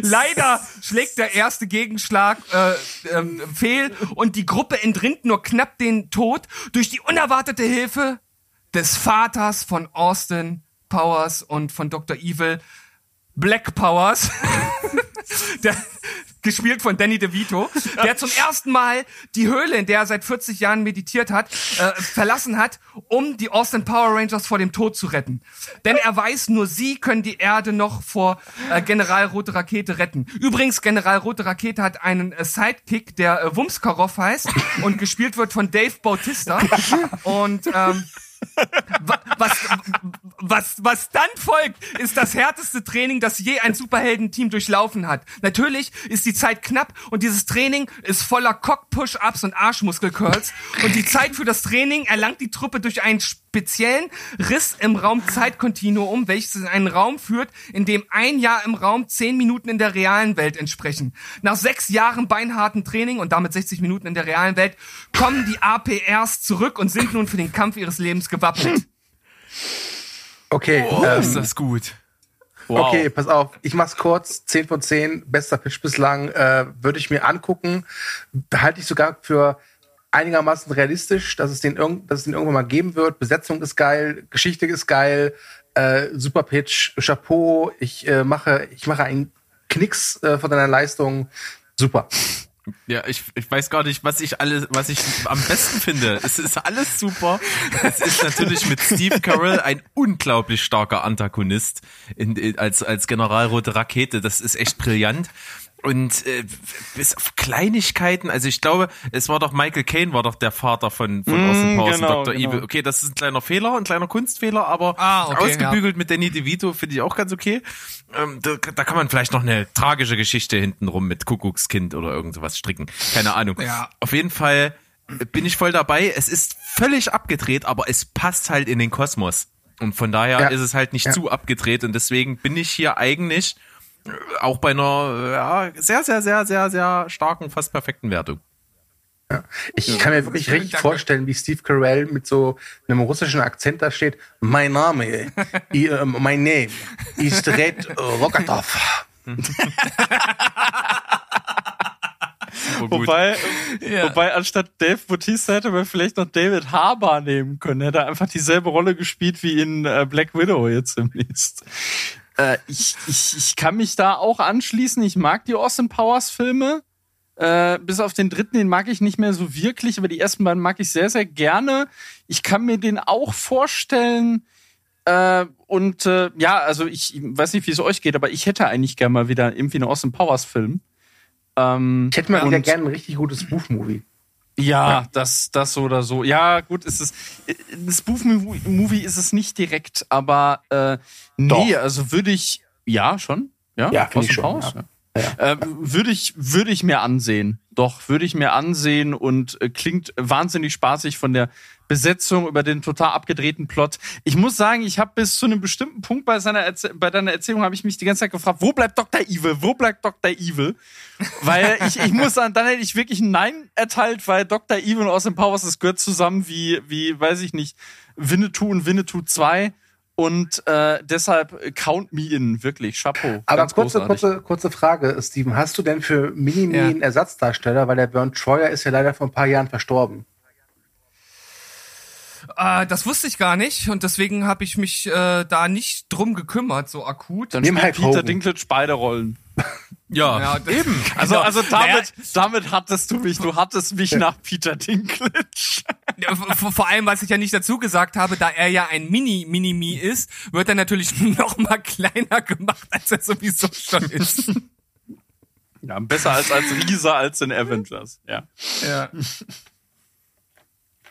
Leider schlägt der erste Gegenschlag äh, ähm, fehl und die Gruppe entrinnt nur knapp den Tod durch die unerwartete Hilfe des Vaters von Austin Powers und von Dr. Evil Black Powers. der, gespielt von Danny DeVito, der zum ersten Mal die Höhle, in der er seit 40 Jahren meditiert hat, äh, verlassen hat, um die Austin Power Rangers vor dem Tod zu retten. Denn er weiß, nur sie können die Erde noch vor äh, General Rote Rakete retten. Übrigens, General Rote Rakete hat einen äh, Sidekick, der äh, Wumskaroff heißt und gespielt wird von Dave Bautista. Und ähm, was, was, was dann folgt, ist das härteste Training, das je ein Superheldenteam durchlaufen hat. Natürlich ist die Zeit knapp und dieses Training ist voller Cock-Push-Ups und Arschmuskel-Curls. Und die Zeit für das Training erlangt die Truppe durch einen speziellen Riss im Raum-Zeit-Kontinuum, welches in einen Raum führt, in dem ein Jahr im Raum zehn Minuten in der realen Welt entsprechen. Nach sechs Jahren beinharten Training und damit 60 Minuten in der realen Welt kommen die APRs zurück und sind nun für den Kampf ihres Lebens gewappnet. Okay, Oh, ähm, ist das gut. Wow. Okay, pass auf, ich mach's kurz. 10 von 10, bester Pitch bislang, äh, würde ich mir angucken. Halte ich sogar für einigermaßen realistisch, dass es, den irgend, dass es den irgendwann mal geben wird. Besetzung ist geil, Geschichte ist geil, äh, super Pitch, Chapeau, ich äh, mache, ich mache einen Knicks äh, von deiner Leistung. Super. Ja, ich, ich weiß gar nicht, was ich alles, was ich am besten finde. Es ist alles super. Es ist natürlich mit Steve Carell ein unglaublich starker Antagonist in, in, als, als Generalrote Rakete. Das ist echt brillant. Und äh, bis auf Kleinigkeiten, also ich glaube, es war doch Michael Caine war doch der Vater von, von Mm, Austin Powers genau, und Dr. genau. Evil. Okay, das ist ein kleiner Fehler, ein kleiner Kunstfehler, aber Ah, okay, ausgebügelt mit Danny DeVito finde ich auch ganz okay. Ähm, da, da kann man vielleicht noch eine tragische Geschichte hintenrum mit Kuckuckskind oder irgend sowas stricken. Keine Ahnung. Ja. Auf jeden Fall bin ich voll dabei. Es ist völlig abgedreht, aber es passt halt in den Kosmos. Und von daher Ja. ist es halt nicht Ja. zu abgedreht und deswegen bin ich hier eigentlich auch bei einer ja, sehr, sehr, sehr, sehr, sehr starken, fast perfekten Wertung. Ich kann mir wirklich richtig danke. vorstellen, wie Steve Carell mit so einem russischen Akzent da steht. Mein Name, i, äh, mein Name ist Red Rokatov. Oh. Wobei, Ja. wobei anstatt Dave Bautista hätte man vielleicht noch David Harbour nehmen können. Hätte einfach dieselbe Rolle gespielt wie in äh, Black Widow jetzt demnächst. Äh, ich, ich, ich kann mich da auch anschließen. Ich mag die Austin Powers Filme. Äh, bis auf den dritten, den mag ich nicht mehr so wirklich, aber die ersten beiden mag ich sehr, sehr gerne. Ich kann mir den auch vorstellen. Äh, und äh, ja, also ich weiß nicht, wie es euch geht, aber ich hätte eigentlich gerne mal wieder irgendwie einen Austin Powers Film. Ähm, Ich hätte mal wieder gerne ein richtig gutes Spoof-Movie. Ja, das, das so oder so. Ja, gut, ist es. Ein Spoof-Movie ist es nicht direkt, aber äh, nee, Doch. also würde ich. Ja, schon? Ja, Ja, ich schon, Haus, ja. ja. Äh, würde ich, würde ich mir ansehen. Doch, würde ich mir ansehen und äh, klingt wahnsinnig spaßig von der Besetzung über den total abgedrehten Plot. Ich muss sagen, ich habe bis zu einem bestimmten Punkt bei seiner Erz bei deiner Erzählung habe ich mich die ganze Zeit gefragt, wo bleibt Dr. Evil? Wo bleibt Dr. Evil? Weil ich, ich muss sagen, dann hätte ich wirklich ein Nein erteilt, weil Dr. Evil und Austin Powers, das gehört zusammen wie, wie, weiß ich nicht, Winnetou und Winnetou 2. Und äh, deshalb count me in, wirklich, Chapeau. Aber Ganz kurze, großartig. kurze, kurze Frage, Steven. Hast du denn für Minimi Ja. einen Ersatzdarsteller? Weil der Bernd Troyer ist ja leider vor ein paar Jahren verstorben. Äh, das wusste ich gar nicht und deswegen habe ich mich äh, da nicht drum gekümmert, so akut. Dann Nimm spielt Hulk Peter Hogan. Dinklage beide Rollen. Ja, Ja, eben. Also, Genau. also Naja, damit, damit hattest du mich, du hattest mich nach Peter Dinklage. Ja, vor, vor allem, was ich ja nicht dazu gesagt habe, da er ja ein Mini-Minimi ist, wird er natürlich noch mal kleiner gemacht, als er sowieso schon ist. Ja, besser als als Riese als in Avengers. Ja. ja,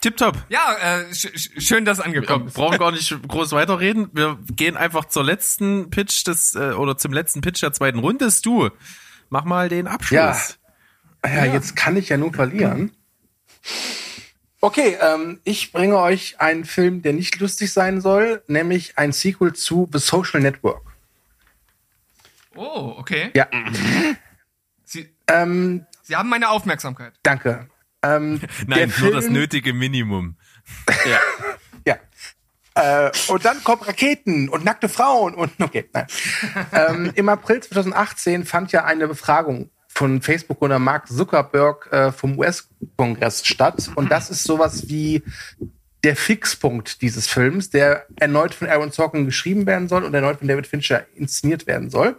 Tipptopp. ja äh, sch sch schön, dass Wir angekommen ist. brauchen gar nicht groß weiterreden. Wir gehen einfach zur letzten Pitch des äh, oder zum letzten Pitch der zweiten Runde. Du, mach mal den Abschluss. Ja, jetzt kann ich ja nur verlieren. Okay, ähm, ich bringe euch einen Film, der nicht lustig sein soll, nämlich ein Sequel zu The Social Network. Oh, okay. Ja, Sie, ähm, Sie haben meine Aufmerksamkeit. danke. Ähm, Nein, nur das Film- nötige Minimum. Ja. Äh, und dann kommen Raketen und nackte Frauen und okay, nein. ähm, Im April 2018 fand ja eine Befragung von Facebook oder Mark Zuckerberg äh, vom US-Kongress statt. Und das ist sowas wie der Fixpunkt dieses Films, der erneut von Aaron Sorkin geschrieben werden soll und erneut von David Fincher inszeniert werden soll.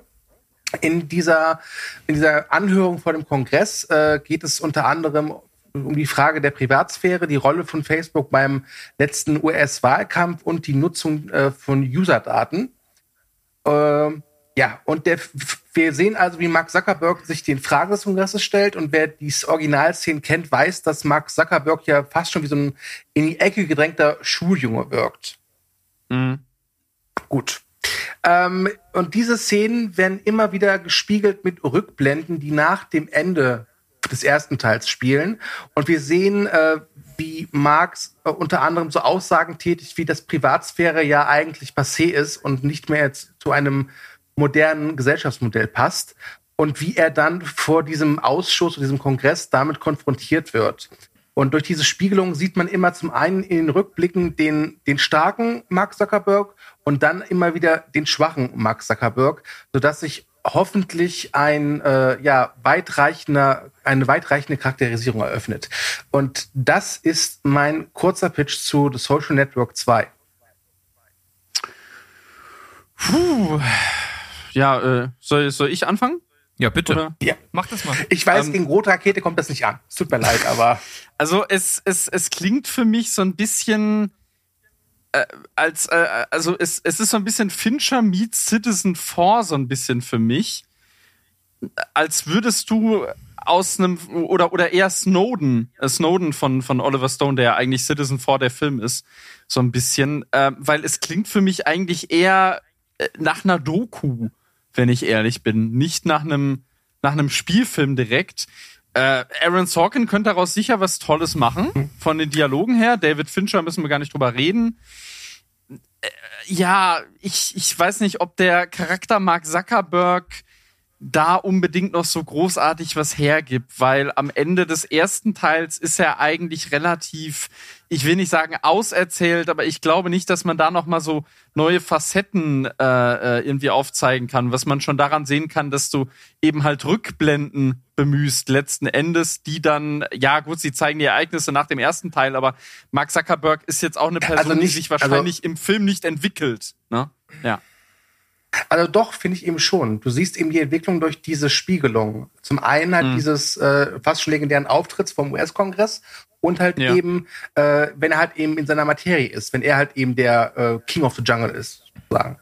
In dieser, in dieser Anhörung vor dem Kongress äh, geht es unter anderem um die Frage der Privatsphäre, die Rolle von Facebook beim letzten US-Wahlkampf und die Nutzung äh, von Userdaten. Ähm, ja, und der, wir sehen also, wie Mark Zuckerberg sich den Fragen des Kongresses stellt. Und wer die Originalszenen kennt, weiß, dass Mark Zuckerberg ja fast schon wie so ein in die Ecke gedrängter Schuljunge wirkt. Gut. Ähm, und diese Szenen werden immer wieder gespiegelt mit Rückblenden, die nach dem Ende des ersten Teils spielen. Und wir sehen, äh, wie Marx äh, unter anderem so Aussagen tätigt, wie das Privatsphäre ja eigentlich passé ist und nicht mehr jetzt zu einem modernen Gesellschaftsmodell passt. Und wie er dann vor diesem Ausschuss, diesem Kongress damit konfrontiert wird. Und durch diese Spiegelung sieht man immer zum einen in den Rückblicken den, den starken Mark Zuckerberg und dann immer wieder den schwachen Mark Zuckerberg, sodass sich hoffentlich ein äh, ja weitreichender eine weitreichende Charakterisierung eröffnet. Und das ist mein kurzer Pitch zu The Social Network 2. Puh. Ja, äh, soll, soll ich anfangen? Ja, bitte. Oder? Ja. Mach das mal. Ich weiß, Ähm, gegen rote Rakete kommt das nicht an. Es tut mir leid, aber Also es, es, es klingt für mich so ein bisschen äh, als, äh, also es, es ist so ein bisschen Fincher meets Citizen 4 so ein bisschen für mich. Als würdest du aus einem, oder, oder eher Snowden, äh, Snowden von, von Oliver Stone, der ja eigentlich Citizen 4 der Film ist, so ein bisschen, äh, weil es klingt für mich eigentlich eher äh, nach einer Doku, wenn ich ehrlich bin, nicht nach einem, nach einem Spielfilm direkt. Äh, Aaron Sorkin könnte daraus sicher was Tolles machen, von den Dialogen her. David Fincher müssen wir gar nicht drüber reden. Äh, ja, ich, ich weiß nicht, ob der Charakter Mark Zuckerberg da unbedingt noch so großartig was hergibt, weil am Ende des ersten Teils ist er eigentlich relativ, ich will nicht sagen auserzählt, aber ich glaube nicht, dass man da noch mal so neue Facetten äh, äh, irgendwie aufzeigen kann, was man schon daran sehen kann, dass du eben halt Rückblenden bemühst letzten Endes, die dann, ja gut, sie zeigen die Ereignisse nach dem ersten Teil, aber Mark Zuckerberg ist jetzt auch eine Person, Also nicht- die sich wahrscheinlich im Film nicht entwickelt. Ne? Ja. Also doch, finde ich eben schon. Du siehst eben die Entwicklung durch diese Spiegelung. Zum einen halt dieses äh, fast schon legendären Auftritts vom US-Kongress und halt Ja. eben, äh, wenn er halt eben in seiner Materie ist, wenn er halt eben der äh, King of the Jungle ist, sozusagen.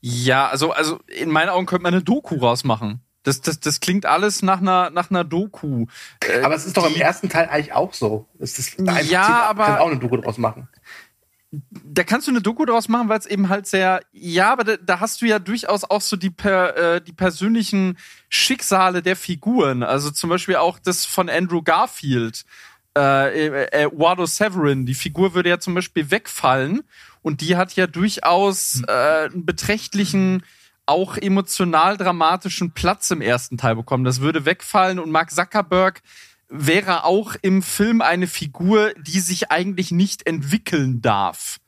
Ja, also, also in meinen Augen könnte man eine Doku rausmachen. Das, das, das klingt alles nach einer, nach einer Doku. Äh, Aber es ist doch im ersten Teil eigentlich auch so. Es ist Ja, aber- Kann auch eine Doku draus machen. Da kannst du eine Doku draus machen, weil es eben halt sehr, ja, aber da, da hast du ja durchaus auch so die, per, äh, die persönlichen Schicksale der Figuren. Also zum Beispiel auch das von Andrew Garfield, äh, äh, Severin. Die Figur würde ja zum Beispiel wegfallen und die hat ja durchaus äh, einen beträchtlichen auch emotional dramatischen Platz im ersten Teil bekommen. Das würde wegfallen und Mark Zuckerberg wäre auch im Film eine Figur, die sich eigentlich nicht entwickeln darf.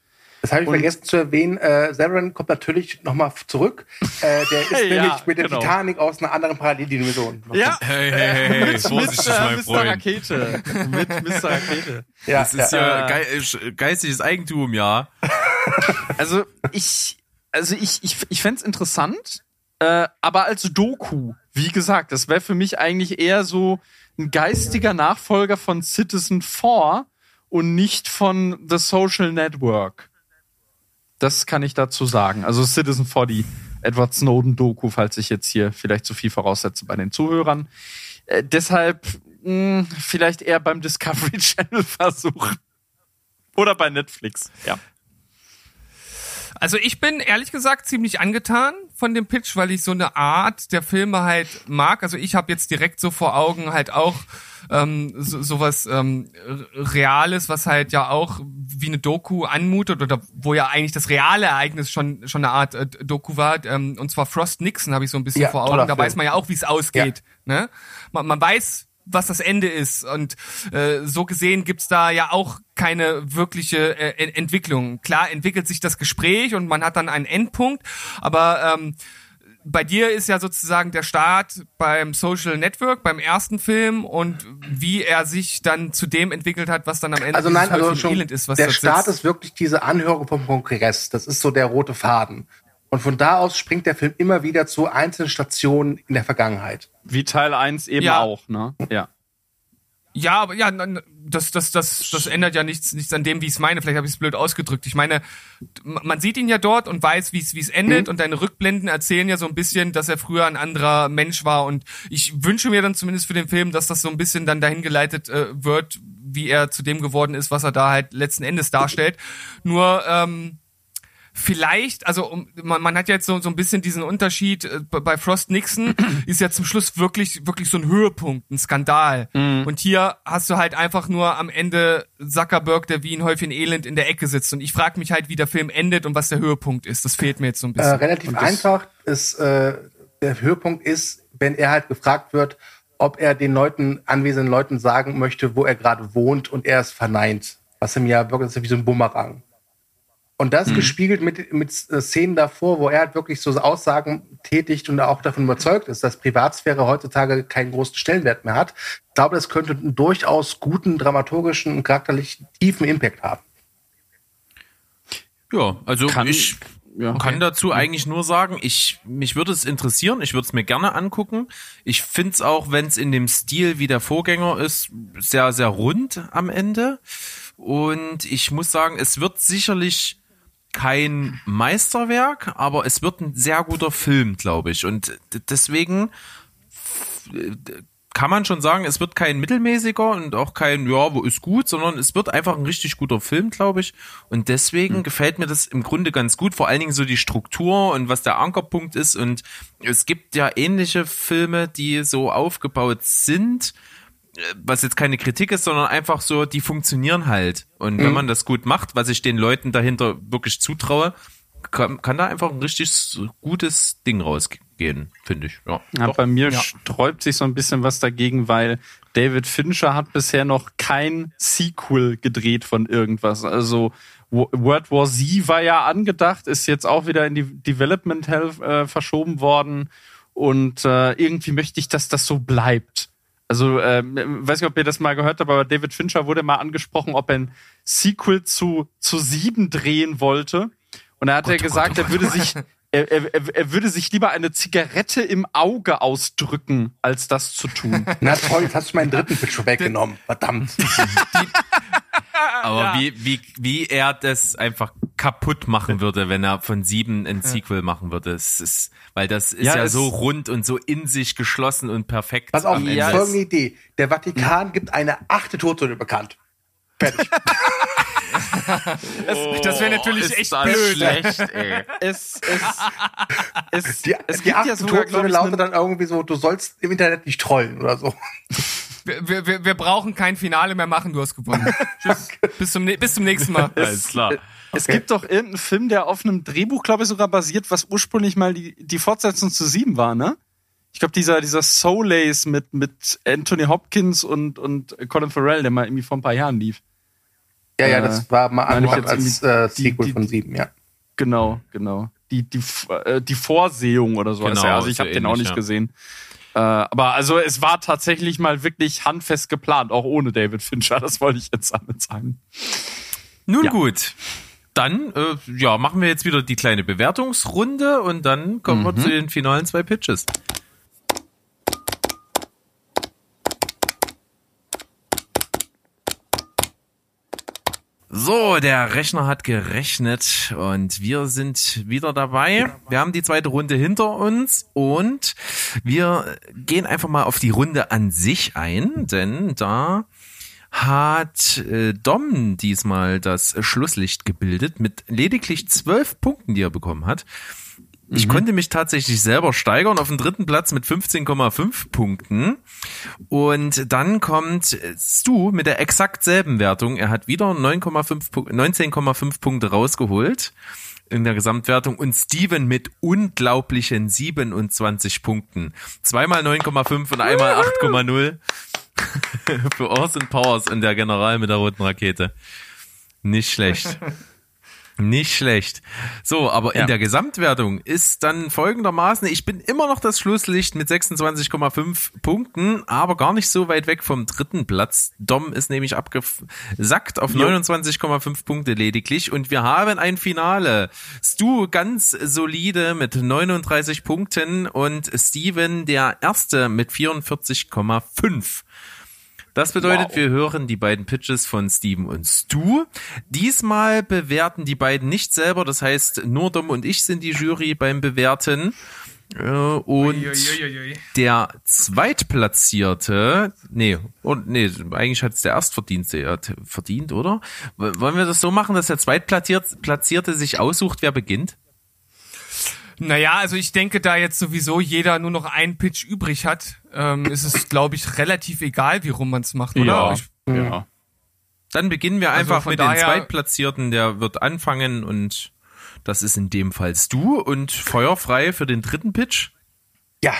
Das habe ich Und- vergessen zu erwähnen. Äh, Severin kommt natürlich nochmal zurück. Äh, der ist Ja, nämlich mit der genau. Titanic aus einer anderen Paralleldimension. Ja, Hey, hey, hey, hey, vorsichtig, mit, äh, mein Mr. Freund. Rakete. Mit Mr. Rakete. ja, Das ist ja, ja. Äh, geistiges Eigentum, ja. Also ich, also ich, ich, ich fänd's interessant, äh, aber als Doku, wie gesagt, das wäre für mich eigentlich eher so ein geistiger Nachfolger von Citizen 4 und nicht von The Social Network. Das kann ich dazu sagen. Also Citizen 4, die Edward Snowden Doku, falls ich jetzt hier vielleicht zu viel voraussetze bei den Zuhörern. Äh, deshalb mh, vielleicht eher beim Discovery Channel versuchen. Oder bei Netflix, ja. Also ich bin ehrlich gesagt ziemlich angetan von dem Pitch, weil ich so eine Art der Filme halt mag. Also ich habe jetzt direkt so vor Augen halt auch ähm, so, sowas ähm, Reales, was halt ja auch wie eine Doku anmutet oder wo ja eigentlich das reale Ereignis schon schon eine Art äh, Doku war. Ähm, und zwar Frost Nixon habe ich so ein bisschen Ja, vor Augen. Da Film. weiß man ja auch, wie es ausgeht. Ne? Man, man weiß was das Ende ist. Und äh, so gesehen gibt's da ja auch keine wirkliche äh, En- Entwicklung. Klar entwickelt sich das Gespräch und man hat dann einen Endpunkt, aber ähm, bei dir ist ja sozusagen der Start beim Social Network, beim ersten Film und wie er sich dann zu dem entwickelt hat, was dann am Ende Also nein, also schon, Elend ist, was der Start sitzt. ist wirklich diese Anhörung vom Kongress. Das ist so der rote Faden. Und von da aus springt der Film immer wieder zu einzelnen Stationen in der Vergangenheit. Wie Teil 1 eben Ja. auch, ne? Ja. Ja, aber ja, das, das, das, das ändert ja nichts, nichts an dem, wie ich es meine. Vielleicht habe ich es blöd ausgedrückt. Ich meine, man sieht ihn ja dort und weiß, wie es wie es endet und deine Rückblenden erzählen ja so ein bisschen, dass er früher ein anderer Mensch war und ich wünsche mir dann zumindest für den Film, dass das so ein bisschen dann dahin geleitet äh, wird, wie er zu dem geworden ist, was er da halt letzten Endes darstellt. Nur ähm, vielleicht, also um, man, man hat jetzt so, so ein bisschen diesen Unterschied äh, bei Frost Nixon ist ja zum Schluss wirklich wirklich so ein Höhepunkt, ein Skandal. Und hier hast du halt einfach nur am Ende Zuckerberg, der wie ein Häufchen Elend in der Ecke sitzt. Und ich frage mich halt, wie der Film endet und was der Höhepunkt ist. Das fehlt mir jetzt so ein Äh, bisschen. relativ Und das- einfach ist, äh, der Höhepunkt ist, wenn er halt gefragt wird, ob er den Leuten, anwesenden Leuten sagen möchte, wo er gerade wohnt und er es verneint. Was ihm ja wirklich das ist ja wie so ein Bumerang. Und das gespiegelt mit, mit äh, Szenen davor, wo er halt wirklich so Aussagen tätigt und auch davon überzeugt ist, dass Privatsphäre heutzutage keinen großen Stellenwert mehr hat. Ich glaube, das könnte einen durchaus guten dramaturgischen und charakterlich tiefen Impact haben. Ja, also Kann- ich ja. kann dazu eigentlich nur sagen, ich mich würde es interessieren, ich würde es mir gerne angucken. Ich finde es auch, wenn es in dem Stil wie der Vorgänger ist, sehr, sehr rund am Ende. Und ich muss sagen, es wird sicherlich kein Meisterwerk, aber es wird ein sehr guter Film, glaube ich. Und deswegen kann man schon sagen, es wird kein mittelmäßiger und auch kein, ja, wo ist gut, sondern es wird einfach ein richtig guter Film, glaube ich. Und deswegen gefällt mir das im Grunde ganz gut, vor allen Dingen so die Struktur und was der Ankerpunkt ist. Und es gibt ja ähnliche Filme, die so aufgebaut sind, was jetzt keine Kritik ist, sondern einfach so, die funktionieren halt. Und wenn man das gut macht, was ich den Leuten dahinter wirklich zutraue, kann, kann da einfach ein richtig gutes Ding rausgehen, finde ich. Ja, Ja, bei mir sträubt sich so ein bisschen was dagegen, weil David Fincher hat bisher noch kein Sequel gedreht von irgendwas. Also Wo- World War Z war ja angedacht, ist jetzt auch wieder in die Development Hell äh, verschoben worden. Und äh, irgendwie möchte ich, dass das so bleibt. Also, ähm, weiß nicht, ob ihr das mal gehört habt, aber David Fincher wurde mal angesprochen, ob er ein Sequel zu, zu sieben drehen wollte. Und er hat oh er gesagt, er würde sich, er, er, er- er würde sich lieber eine Zigarette im Auge ausdrücken, als das zu tun. Na toll, jetzt hast du meinen dritten Pitch schon weggenommen. Verdammt. Aber wie, wie, wie er das einfach kaputt machen würde, wenn er von sieben ein Sequel machen würde. Es ist, weil das ist ja, Ja, so rund und so in sich geschlossen und perfekt. Pass auf, am Ende. Ja, folgende Idee. Der Vatikan gibt eine achte Todsünde bekannt. Fertig. Das wäre natürlich ist echt das blöd. schlecht, ey. es, es, es, Die, es die gibt achte ja sogar, Todsünde lautet dann irgendwie so, du sollst im Internet nicht trollen oder so. Wir, wir, wir brauchen kein Finale mehr machen, du hast gewonnen. Tschüss. Bis zum, bis zum nächsten Mal. Alles klar. Es gibt doch irgendeinen Film, der auf einem Drehbuch, glaube ich, sogar basiert, was ursprünglich mal die, die Fortsetzung zu sieben war, ne? Ich glaube, dieser, dieser Soul-Lace mit, mit Anthony Hopkins und, und Colin Farrell, der mal irgendwie vor ein paar Jahren lief. Ja, ja, Äh, das war mal jetzt als äh, die- Sequel die- von sieben, ja. Genau, genau. Die, die, äh, die Vorsehung oder so. Genau, er. also ich habe den auch nicht ja. gesehen. Äh, aber also es war tatsächlich mal wirklich handfest geplant, auch ohne David Fincher. Das wollte ich jetzt damit sagen. Nun Ja. gut. Dann, äh, ja, machen wir jetzt wieder die kleine Bewertungsrunde und dann kommen wir zu den finalen zwei Pitches. So, der Rechner hat gerechnet und wir sind wieder dabei. Wir haben die zweite Runde hinter uns und wir gehen einfach mal auf die Runde an sich ein, denn da hat äh, Dom diesmal das Schlusslicht gebildet mit lediglich zwölf Punkten, die er bekommen hat. Ich konnte mich tatsächlich selber steigern auf den dritten Platz mit 15,5 Punkten. Und dann kommt Stu mit der exakt selben Wertung. Er hat wieder 9,5 Pu- 19,5 Punkte rausgeholt in der Gesamtwertung und Steven mit unglaublichen 27 Punkten. Zweimal 9,5 und einmal 8,0 für Austin Powers und der General mit der roten Rakete. Nicht schlecht. Nicht schlecht. So, aber in Ja. der Gesamtwertung ist dann folgendermaßen, ich bin immer noch das Schlusslicht mit 26,5 Punkten, aber gar nicht so weit weg vom dritten Platz. Dom ist nämlich abgesackt auf 29,5 Punkte lediglich und wir haben ein Finale. Stu ganz solide mit 39 Punkten und Steven der erste mit 44,5. Das bedeutet, Wow. wir hören die beiden Pitches von Steven und Stu. Diesmal bewerten die beiden nicht selber, das heißt, nur Dom und ich sind die Jury beim Bewerten. Äh, Und Uiuiuiui. der Zweitplatzierte, nee, und nee, eigentlich hat es der Erstverdienste er hat verdient, oder? Wollen wir das so machen, dass der Zweitplatzierte sich aussucht, wer beginnt? Naja, also ich denke, da jetzt sowieso jeder nur noch einen Pitch übrig hat, ähm, ist es, glaube ich, relativ egal, wie rum man es macht, oder? Ja. Ich, ja. Dann beginnen wir Also einfach von mit dem Zweitplatzierten, der wird anfangen und das ist in dem Fall du und feuerfrei für den dritten Pitch. Ja,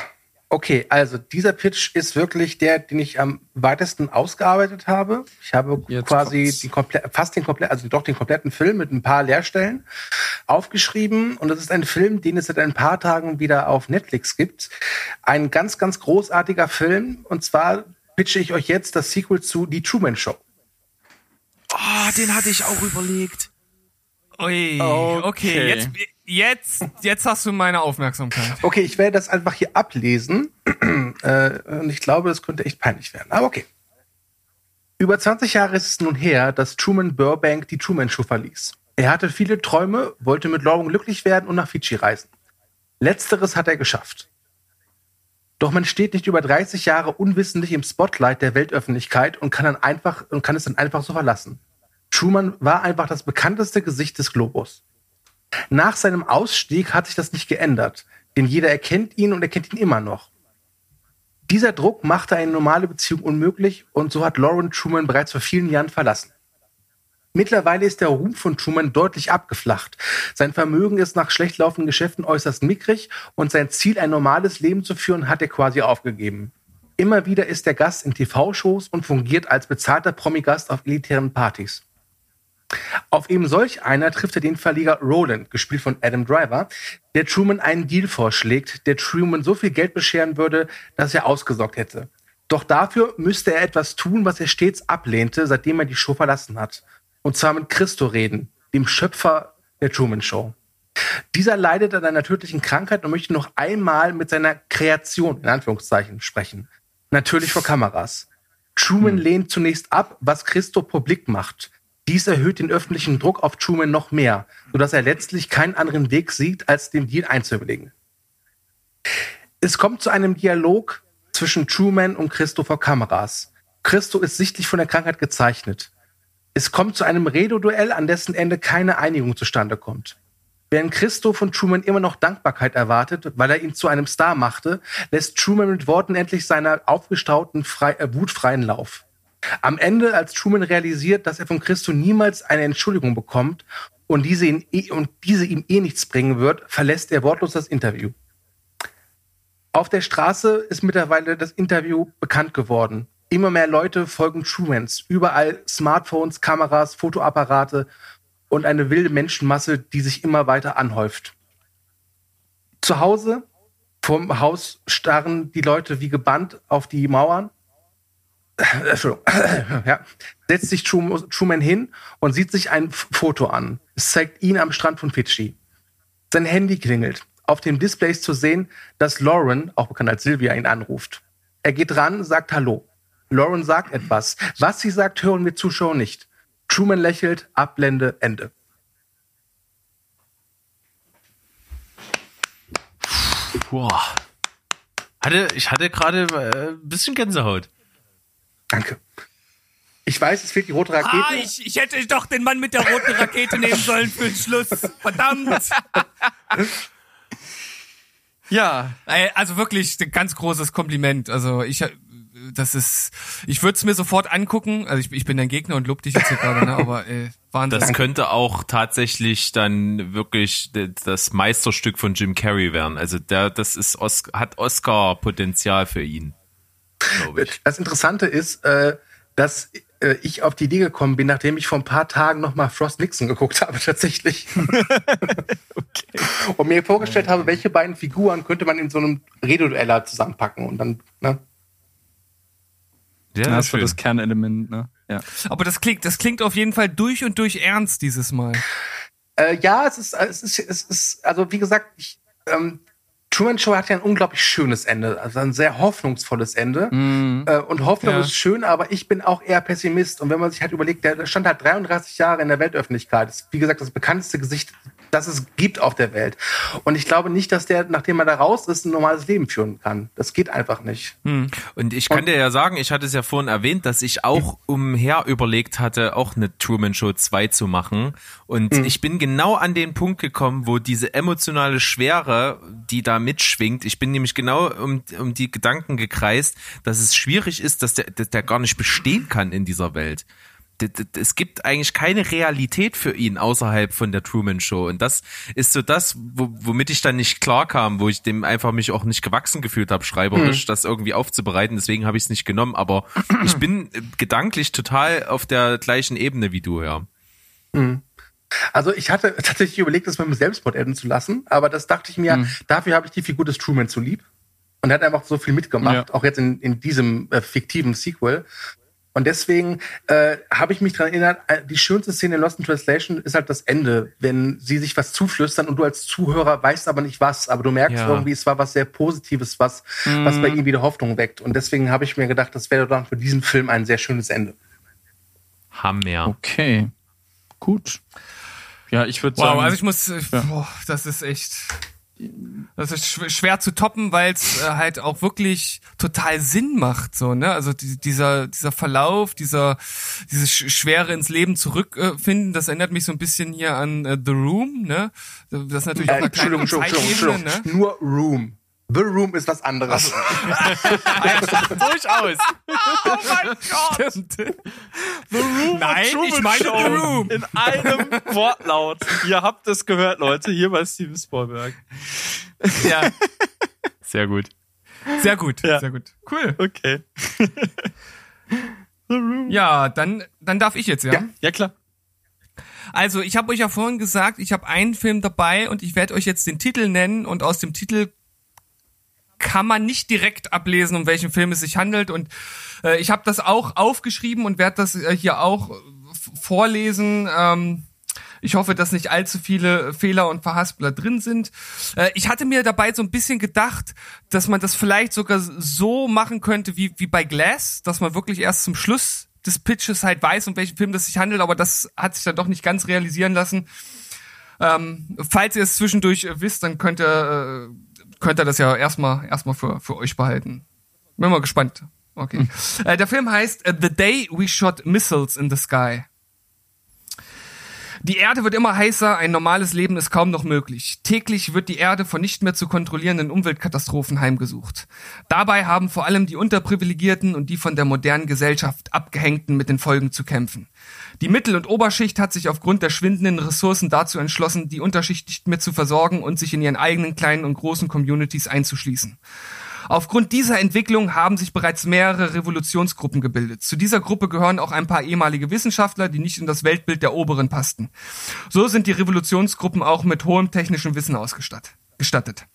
Okay, also dieser Pitch ist wirklich der, den ich am weitesten ausgearbeitet habe. Ich habe Jetzt quasi die komplett, fast den kompletten, also doch den kompletten Film mit ein paar Leerstellen aufgeschrieben. Und das ist ein Film, den es seit ein paar Tagen wieder auf Netflix gibt. Ein ganz, ganz großartiger Film. Und zwar pitche ich euch jetzt das Sequel zu Die Truman Show. Oh, den hatte ich auch überlegt. Ui, Okay. okay, jetzt, jetzt, jetzt hast du meine Aufmerksamkeit. Okay, ich werde das einfach hier ablesen. äh, und ich glaube, das könnte echt peinlich werden. Aber okay. Über 20 Jahre ist es nun her, dass Truman Burbank die Truman Show verließ. Er hatte viele Träume, wollte mit Lauren glücklich werden und nach Fidschi reisen. Letzteres hat er geschafft. Doch man steht nicht über 30 Jahre unwissentlich im Spotlight der Weltöffentlichkeit und kann, dann einfach, und kann es dann einfach so verlassen. Truman war einfach das bekannteste Gesicht des Globus. Nach seinem Ausstieg hat sich das nicht geändert, denn jeder erkennt ihn und erkennt ihn immer noch. Dieser Druck machte eine normale Beziehung unmöglich und so hat Lauren Truman bereits vor vielen Jahren verlassen. Mittlerweile ist der Ruhm von Truman deutlich abgeflacht. Sein Vermögen ist nach schlecht laufenden Geschäften äußerst mickrig und sein Ziel, ein normales Leben zu führen, hat er quasi aufgegeben. Immer wieder ist er Gast in TV-Shows und fungiert als bezahlter Promi-Gast auf elitären Partys. Auf eben solch einer trifft er den Verleger Roland, gespielt von Adam Driver, der Truman einen Deal vorschlägt, der Truman so viel Geld bescheren würde, dass er ausgesorgt hätte. Doch dafür müsste er etwas tun, was er stets ablehnte, seitdem er die Show verlassen hat. Und zwar mit Christo reden, dem Schöpfer der Truman Show. Dieser leidet an einer tödlichen Krankheit und möchte noch einmal mit seiner Kreation, in Anführungszeichen, sprechen. Natürlich vor Kameras. Truman lehnt zunächst ab, was Christo publik macht. Dies erhöht den öffentlichen Druck auf Truman noch mehr, sodass er letztlich keinen anderen Weg sieht, als den Deal einzuwilligen. Es kommt zu einem Dialog zwischen Truman und Christo vor Kameras. Christo ist sichtlich von der Krankheit gezeichnet. Es kommt zu einem Redo-Duell, an dessen Ende keine Einigung zustande kommt. Während Christo von Truman immer noch Dankbarkeit erwartet, weil er ihn zu einem Star machte, lässt Truman mit Worten endlich seiner aufgestauten frei, äh, Wut freien Lauf. Am Ende, als Truman realisiert, dass er von Christo niemals eine Entschuldigung bekommt und diese, ihn eh, und diese ihm eh nichts bringen wird, verlässt er wortlos das Interview. Auf der Straße ist mittlerweile das Interview bekannt geworden. Immer mehr Leute folgen Trumans. Überall Smartphones, Kameras, Fotoapparate und eine wilde Menschenmasse, die sich immer weiter anhäuft. Zu Hause, vorm Haus, starren die Leute wie gebannt auf die Mauern. Entschuldigung. ja. Setzt sich Trum- Truman hin und sieht sich ein Foto an. Es zeigt ihn am Strand von Fidschi. Sein Handy klingelt. Auf dem Display ist zu sehen, dass Lauren, auch bekannt als Sylvia, ihn anruft. Er geht ran, sagt Hallo. Lauren sagt etwas. Was sie sagt, hören wir Zuschauer nicht. Truman lächelt, Ablende, Ende. Boah. Hatte, ich hatte gerade äh, ein bisschen Gänsehaut. Danke. Ich weiß, es fehlt die rote Rakete. Ah, ich, ich hätte doch den Mann mit der roten Rakete nehmen sollen für den Schluss. Verdammt. Ja, Also wirklich ein ganz großes Kompliment. Also ich, das ist, ich würde es mir sofort angucken. Also ich, ich bin dein Gegner und lob dich jetzt hier gerade, ne? aber äh, Wahnsinn. Das könnte auch tatsächlich dann wirklich das Meisterstück von Jim Carrey werden. Also der, das ist Os hat Oscar-Potenzial für ihn. Glaube ich. Das Interessante ist, äh, dass äh, ich auf die Idee gekommen bin, nachdem ich vor ein paar Tagen noch mal Frost Nixon geguckt habe, tatsächlich. Und mir vorgestellt habe, welche beiden Figuren könnte man in so einem Redodueller zusammenpacken und dann, ne? Ja, das schön. das Kernelement, ne? Ja. aber das klingt, das klingt auf jeden Fall durch und durch ernst dieses Mal. Äh, ja, es ist, es ist, es ist, also wie gesagt, ich, ähm, Truman Show hat ja ein unglaublich schönes Ende, also ein sehr hoffnungsvolles Ende. Äh, und Hoffnung Ja. ist schön, aber ich bin auch eher Pessimist. Und wenn man sich halt überlegt, der stand halt 33 Jahre in der Weltöffentlichkeit, ist wie gesagt das bekannteste Gesicht, das es gibt auf der Welt. Und ich glaube nicht, dass der, nachdem er da raus ist, ein normales Leben führen kann. Das geht einfach nicht. Und ich kann dir ja sagen, ich hatte es ja vorhin erwähnt, dass ich auch umher überlegt hatte, auch eine Truman Show 2 zu machen. Und ich bin genau an den Punkt gekommen, wo diese emotionale Schwere, die da mitschwingt, ich bin nämlich genau um, um die Gedanken gekreist, dass es schwierig ist, dass der, dass der gar nicht bestehen kann in dieser Welt. Es gibt eigentlich keine Realität für ihn außerhalb von der Truman Show. Und das ist so das, wo, womit ich dann nicht klar kam, wo ich dem einfach mich auch nicht gewachsen gefühlt habe, schreiberisch, das irgendwie aufzubereiten. Deswegen habe ich es nicht genommen. Aber ich bin gedanklich total auf der gleichen Ebene wie du, ja. Also ich hatte tatsächlich überlegt, das mit dem Selbstmord enden zu lassen, aber das dachte ich mir, Hm. dafür habe ich die Figur des Truman zu lieb. Und er hat einfach so viel mitgemacht, Ja. auch jetzt in, in diesem äh, fiktiven Sequel. Und deswegen äh, habe ich mich daran erinnert, äh, die schönste Szene in Lost in Translation ist halt das Ende, wenn sie sich was zuflüstern und du als Zuhörer weißt aber nicht was, aber du merkst Ja. irgendwie, es war was sehr Positives, was, was Hm. bei ihm wieder Hoffnung weckt. Und deswegen habe ich mir gedacht, das wäre dann für diesen Film ein sehr schönes Ende. Hammer. Okay. Gut. Ja, ich würde Wow, sagen. also ich muss, äh, boah, das ist echt, das ist schw- schwer zu toppen, weil es äh, halt auch wirklich total Sinn macht, so, ne? Also die, dieser, dieser Verlauf, dieser, dieses sch- schwere ins Leben zurückfinden, finden, das erinnert mich so ein bisschen hier an äh, The Room, ne? Das ist natürlich Äh, auf einer Entschuldigung, Entschuldigung, Entschuldigung. Nur Room. The Room ist was anderes. Durchaus. Oh mein Gott! Stimmt. Nein, ich meine The Room. in einem Wortlaut. Ihr habt es gehört, Leute, hier bei Steven Spielberg. Ja, Sehr gut. sehr gut, Ja. sehr gut. Cool. Okay. Ja, dann, dann darf ich jetzt, ja? Ja. Ja, klar. Also, ich habe euch ja vorhin gesagt, ich habe einen Film dabei und ich werde euch jetzt den Titel nennen und aus dem Titel kann man nicht direkt ablesen, um welchen Film es sich handelt und äh, ich habe das auch aufgeschrieben und werde das äh, hier auch vorlesen. Ähm, ich hoffe, dass nicht allzu viele Fehler und Verhaspler drin sind. Äh, ich hatte mir dabei so ein bisschen gedacht, dass man das vielleicht sogar so machen könnte wie, wie bei Glass, dass man wirklich erst zum Schluss des Pitches halt weiß, um welchen Film das sich handelt, aber das hat sich dann doch nicht ganz realisieren lassen. Ähm, falls ihr es zwischendurch äh, wisst, dann könnt ihr, äh, könnt ihr das ja erstmal erstmal für, für euch behalten. Bin mal gespannt. Okay. Äh, der Film heißt äh, The Day We Shot Missiles in the Sky. Die Erde wird immer heißer, ein normales Leben ist kaum noch möglich. Täglich wird die Erde von nicht mehr zu kontrollierenden Umweltkatastrophen heimgesucht. Dabei haben vor allem die Unterprivilegierten und die von der modernen Gesellschaft Abgehängten mit den Folgen zu kämpfen. Die Mittel- und Oberschicht hat sich aufgrund der schwindenden Ressourcen dazu entschlossen, die Unterschicht nicht mehr zu versorgen und sich in ihren eigenen kleinen und großen Communities einzuschließen. Aufgrund dieser Entwicklung haben sich bereits mehrere Revolutionsgruppen gebildet. Zu dieser Gruppe gehören auch ein paar ehemalige Wissenschaftler, die nicht in das Weltbild der Oberen passten. So sind die Revolutionsgruppen auch mit hohem technischem Wissen ausgestattet.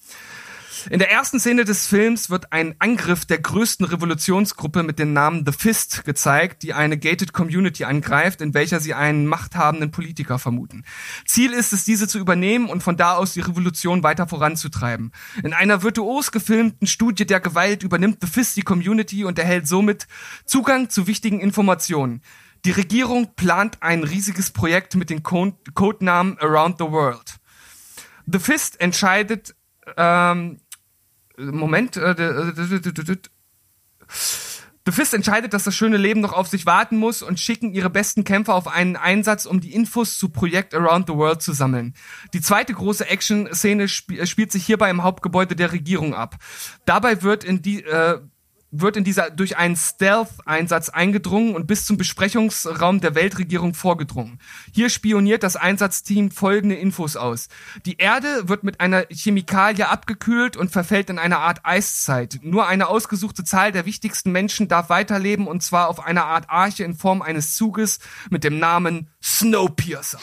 In der ersten Szene des Films wird ein Angriff der größten Revolutionsgruppe mit dem Namen The Fist gezeigt, die eine gated Community angreift, in welcher sie einen machthabenden Politiker vermuten. Ziel ist es, diese zu übernehmen und von da aus die Revolution weiter voranzutreiben. In einer virtuos gefilmten Studie der Gewalt übernimmt The Fist die Community und erhält somit Zugang zu wichtigen Informationen. Die Regierung plant ein riesiges Projekt mit dem Co- Codenamen Around the World. The Fist entscheidet, ähm, Moment, äh, d- The Fist entscheidet, dass das schöne Leben noch auf sich warten muss und schicken ihre besten Kämpfer auf einen Einsatz, um die Infos zu Projekt Around the World zu sammeln. Die zweite große Action-Szene sp äh, spielt sich hierbei im Hauptgebäude der Regierung ab. Dabei wird in die äh, wird in dieser durch einen Stealth-Einsatz eingedrungen und bis zum Besprechungsraum der Weltregierung vorgedrungen. Hier spioniert das Einsatzteam folgende Infos aus. Die Erde wird mit einer Chemikalie abgekühlt und verfällt in eine Art Eiszeit. Nur eine ausgesuchte Zahl der wichtigsten Menschen darf weiterleben und zwar auf einer Art Arche in Form eines Zuges mit dem Namen Snowpiercer.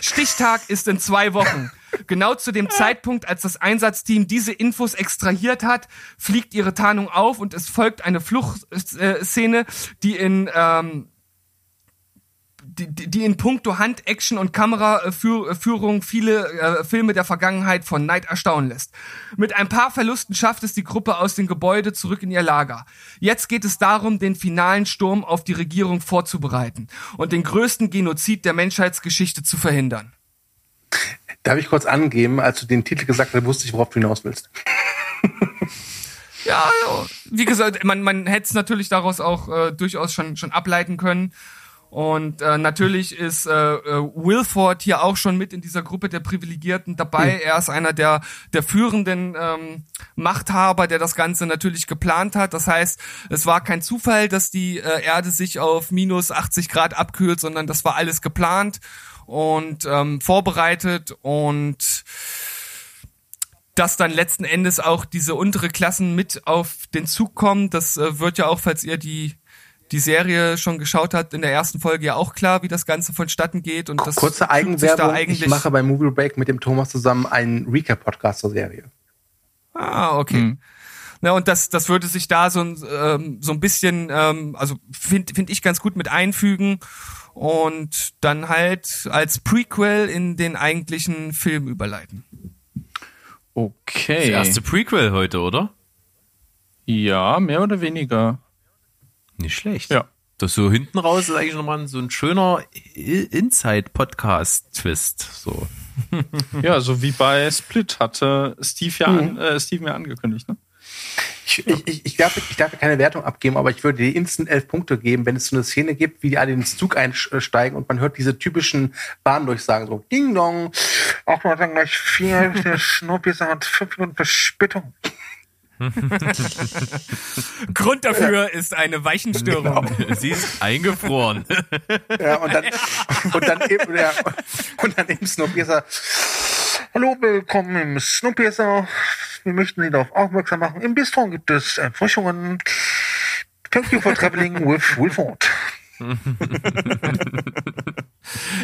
Stichtag ist in zwei Wochen. Genau zu dem Zeitpunkt, als das Einsatzteam diese Infos extrahiert hat, fliegt ihre Tarnung auf und es folgt eine Fluchtszene, die in ähm, die, die in puncto Hand, Action und Kameraführung viele äh, Filme der Vergangenheit von Neid erstaunen lässt. Mit ein paar Verlusten schafft es die Gruppe aus dem Gebäude zurück in ihr Lager. Jetzt geht es darum, den finalen Sturm auf die Regierung vorzubereiten und den größten Genozid der Menschheitsgeschichte zu verhindern. Darf ich kurz angeben, als du den Titel gesagt hast, wusste ich, worauf du hinaus willst. Ja, wie gesagt, man, man hätte es natürlich daraus auch äh, durchaus schon, schon ableiten können. Und äh, natürlich ist äh, äh, Wilford hier auch schon mit in dieser Gruppe der Privilegierten dabei. Hm. Er ist einer der, der führenden ähm, Machthaber, der das Ganze natürlich geplant hat. Das heißt, es war kein Zufall, dass die äh, Erde sich auf minus 80 Grad abkühlt, sondern das war alles geplant und ähm, vorbereitet und dass dann letzten Endes auch diese untere Klassen mit auf den Zug kommen. Das äh, wird ja auch, falls ihr die die Serie schon geschaut habt, in der ersten Folge ja auch klar, wie das Ganze vonstatten geht. Und das Kurze fügt sich da Eigenwerbung. eigentlich. Ich mache bei Movie Break mit dem Thomas zusammen einen Recap-Podcast zur Serie. Ah, okay. Na, und das, das würde sich da so, ein, ähm, so ein bisschen, ähm, also finde find ich ganz gut mit einfügen und dann halt als Prequel in den eigentlichen Film überleiten. Okay. Das erste Prequel heute, oder? Ja, mehr oder weniger. Nicht schlecht. Ja. Das so hinten raus ist eigentlich nochmal so ein schöner Inside-Podcast-Twist. So. Ja, so wie bei Split hatte Steve ja, an, äh, Steve mir angekündigt, ne? Ich, ich, ich, ich, darf, ich darf keine Wertung abgeben, aber ich würde dir instant elf Punkte geben, wenn es so eine Szene gibt, wie die alle ins Zug einsteigen und man hört diese typischen Bahndurchsagen so Ding Dong, auch mal dann gleich vier, der Snowpiercer hat fünf Minuten Verspätung. Grund dafür ist eine Weichenstörung. Sie ist eingefroren. Ja, und dann, und dann eben, ja, und dann eben Snowpiercer. Hallo, willkommen im Snowpiercer. Wir möchten Sie darauf aufmerksam machen. Im Bistro gibt es Erfrischungen. Thank you for traveling with Wilford.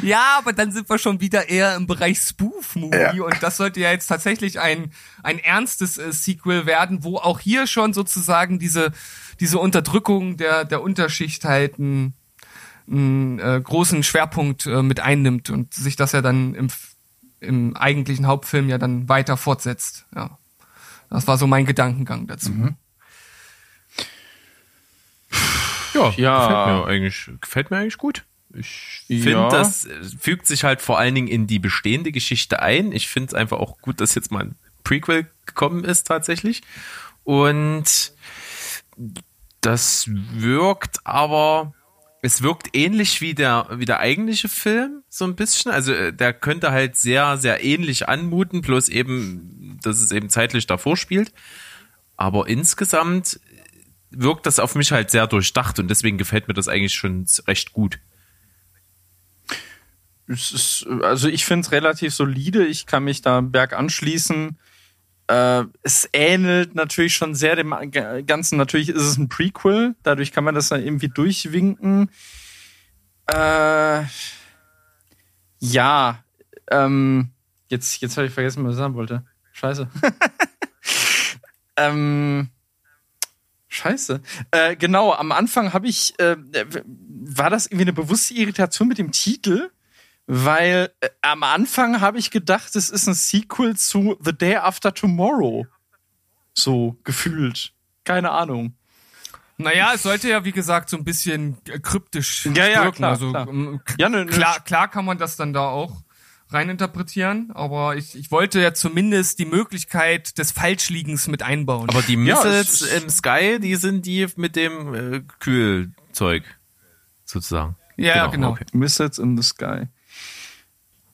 Ja, aber dann sind wir schon wieder eher im Bereich Spoof-Movie Ja. und das sollte ja jetzt tatsächlich ein, ein ernstes äh, Sequel werden, wo auch hier schon sozusagen diese, diese Unterdrückung der, der Unterschicht halt einen, einen äh, großen Schwerpunkt äh, mit einnimmt und sich das ja dann im, im eigentlichen Hauptfilm ja dann weiter fortsetzt. Ja. Das war so mein Gedankengang dazu. Ja, Ja. Gefällt, mir eigentlich, gefällt mir eigentlich gut. Ich finde, Ja. das äh, fügt sich halt vor allen Dingen in die bestehende Geschichte ein. Ich finde es einfach auch gut, dass jetzt mal ein Prequel gekommen ist tatsächlich. Und das wirkt aber, es wirkt ähnlich wie der, wie der eigentliche Film, so ein bisschen. Also äh, der könnte halt sehr, sehr ähnlich anmuten, bloß eben, dass es eben zeitlich davor spielt. Aber insgesamt wirkt das auf mich halt sehr durchdacht und deswegen gefällt mir das eigentlich schon recht gut. Ist, also ich finde es relativ solide. Ich kann mich da Berg anschließen. Äh, es ähnelt natürlich schon sehr dem Ganzen. Natürlich ist es ein Prequel. Dadurch kann man das dann irgendwie durchwinken. Äh, ja, ähm, jetzt, jetzt habe ich vergessen, was ich sagen wollte. Scheiße. ähm, Scheiße. Äh, genau, am Anfang habe ich, äh, war das irgendwie eine bewusste Irritation mit dem Titel? Weil äh, am Anfang habe ich gedacht, es ist ein Sequel zu The Day After Tomorrow. So gefühlt. Keine Ahnung. Naja, es sollte ja, wie gesagt, so ein bisschen äh, kryptisch Ja, ja, wirken. klar, also klar. ähm, Ja, ne, ne, klar, klar kann man das dann da auch reininterpretieren, aber ich, ich wollte ja zumindest die Möglichkeit des Falschliegens mit einbauen. Aber die Ja, Missiles es ist- im Sky, die sind die mit dem äh, Kühlzeug sozusagen. ja, genau. okay. Missiles in the Sky.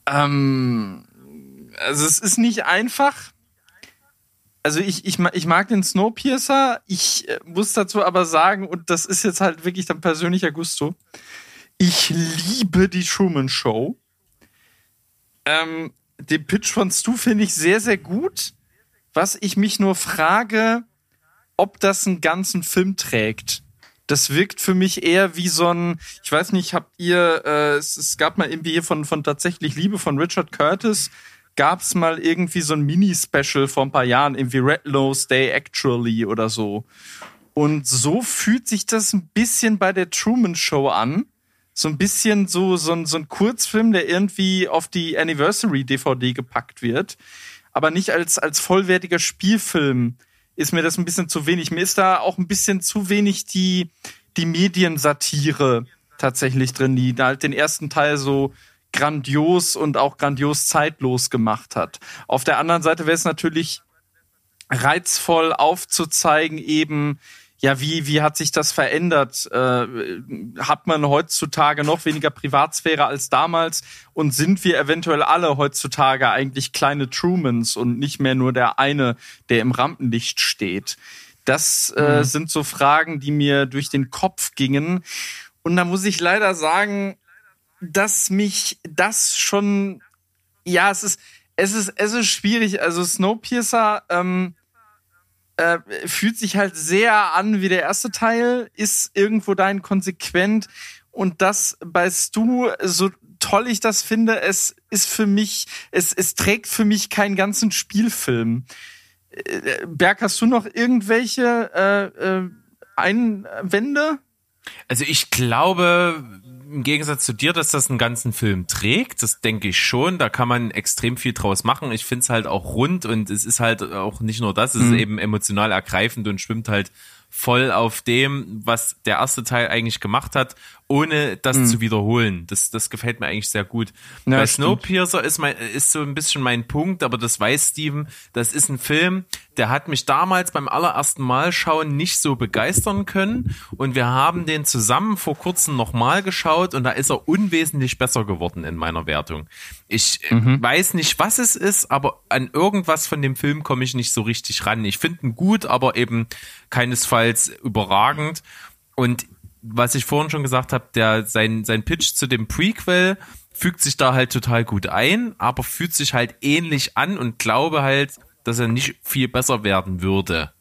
Ähm, also es ist nicht einfach. Also ich, ich, ich mag den Snowpiercer. Ich äh, muss dazu aber sagen, und das ist jetzt halt wirklich dann persönlicher Gusto, ich liebe die Truman Show. Ähm, den Pitch von Stu finde ich sehr, sehr gut. Was ich mich nur frage, ob das einen ganzen Film trägt. Das wirkt für mich eher wie so ein, ich weiß nicht, habt ihr, äh, es, es gab mal irgendwie von, von Tatsächlich Liebe von Richard Curtis, gab es mal irgendwie so ein Mini-Special vor ein paar Jahren, irgendwie Red Nose Day Actually oder so. Und so fühlt sich das ein bisschen bei der Truman Show an. So ein bisschen so, so, ein, so ein Kurzfilm, der irgendwie auf die Anniversary-DVD gepackt wird. Aber nicht als, als vollwertiger Spielfilm ist mir das ein bisschen zu wenig. Mir ist da auch ein bisschen zu wenig die, die Mediensatire tatsächlich drin, die halt den ersten Teil so grandios und auch grandios zeitlos gemacht hat. Auf der anderen Seite wäre es natürlich reizvoll aufzuzeigen, eben, ja, wie, wie hat sich das verändert? Äh, hat man heutzutage noch weniger Privatsphäre als damals? Und sind wir eventuell alle heutzutage eigentlich kleine Trumans und nicht mehr nur der eine, der im Rampenlicht steht? Das äh, Mhm. sind so Fragen, die mir durch den Kopf gingen. Und da muss ich leider sagen, dass mich das schon, ja, es ist, es ist, es ist schwierig. Also Snowpiercer ähm, äh, fühlt sich halt sehr an wie der erste Teil, ist irgendwo dahin konsequent und das bei Stu, so toll ich das finde, es ist für mich, es, es trägt für mich keinen ganzen Spielfilm. Äh, Berg, hast du noch irgendwelche äh, äh, Einwände? Also ich glaube, im Gegensatz zu dir, dass das einen ganzen Film trägt, das denke ich schon. Da kann man extrem viel draus machen. Ich finde es halt auch rund und es ist halt auch nicht nur das, es ist eben emotional ergreifend und schwimmt halt voll auf dem, was der erste Teil eigentlich gemacht hat, ohne das zu wiederholen. Das, das gefällt mir eigentlich sehr gut. Ja, Bei stimmt. Snowpiercer ist mein, ist so ein bisschen mein Punkt, aber das weiß Steven. Das ist ein Film, der hat mich damals beim allerersten Mal schauen nicht so begeistern können und wir haben den zusammen vor kurzem nochmal geschaut und da ist er unwesentlich besser geworden in meiner Wertung. Ich äh, weiß nicht, was es ist, aber an irgendwas von dem Film komme ich nicht so richtig ran. Ich finde ihn gut, aber eben keinesfalls überragend und was ich vorhin schon gesagt habe, der sein sein Pitch zu dem Prequel fügt sich da halt total gut ein, aber fühlt sich halt ähnlich an und glaube halt, dass er nicht viel besser werden würde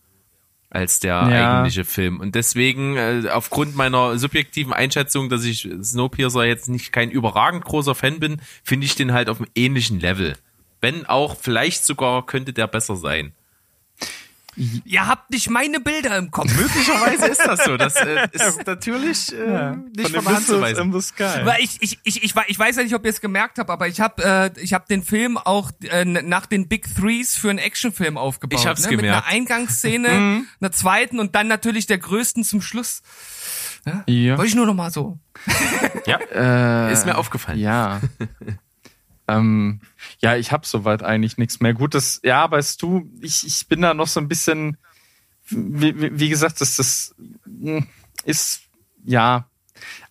als der Ja. eigentliche Film. Und deswegen, äh, aufgrund meiner subjektiven Einschätzung, dass ich Snowpiercer jetzt nicht kein überragend großer Fan bin, finde ich den halt auf einem ähnlichen Level. Wenn auch, vielleicht sogar könnte der besser sein. Ihr habt nicht meine Bilder im Kopf. Möglicherweise ist das so. Das äh, ist natürlich äh, nicht von, der Hand zu weisen. in the Sky. Weil ich, ich, ich, ich, ich weiß ja nicht, ob ihr es gemerkt habt, aber ich habe äh, ich hab den Film auch äh, nach den Big Threes für einen Actionfilm aufgebaut. Ich hab's ne? Mit gemerkt. einer Eingangsszene, einer zweiten und dann natürlich der größten zum Schluss. ja. Wollte ich nur noch mal so. Äh, Ist mir aufgefallen. Ja. ähm, ja, ich habe soweit eigentlich nichts mehr. Gut, das, ja, weißt du, ich, ich bin da noch so ein bisschen, wie, wie gesagt, das, das mh, ist, ja,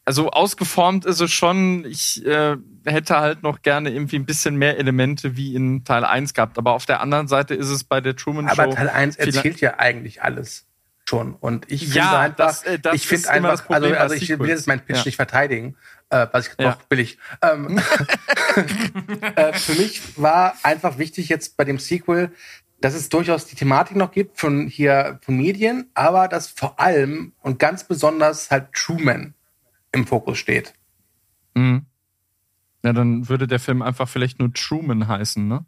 also ausgeformt ist es schon. Ich äh, hätte halt noch gerne irgendwie ein bisschen mehr Elemente wie in Teil 1 gehabt. Aber auf der anderen Seite ist es bei der Truman Show. Aber Teil 1 vielleicht- erzählt ja eigentlich alles schon. Und ich finde Ja, einfach, das, äh, das ich finde einfach, Problem also, also ich will jetzt meinen Pitch Ja. nicht verteidigen, äh, was ich Ja. doch will ich. Ähm, äh, für mich war einfach wichtig jetzt bei dem Sequel, dass es durchaus die Thematik noch gibt von hier von Medien, aber dass vor allem und ganz besonders halt Truman im Fokus steht. Mhm. Ja, dann würde der Film einfach vielleicht nur Truman heißen, ne?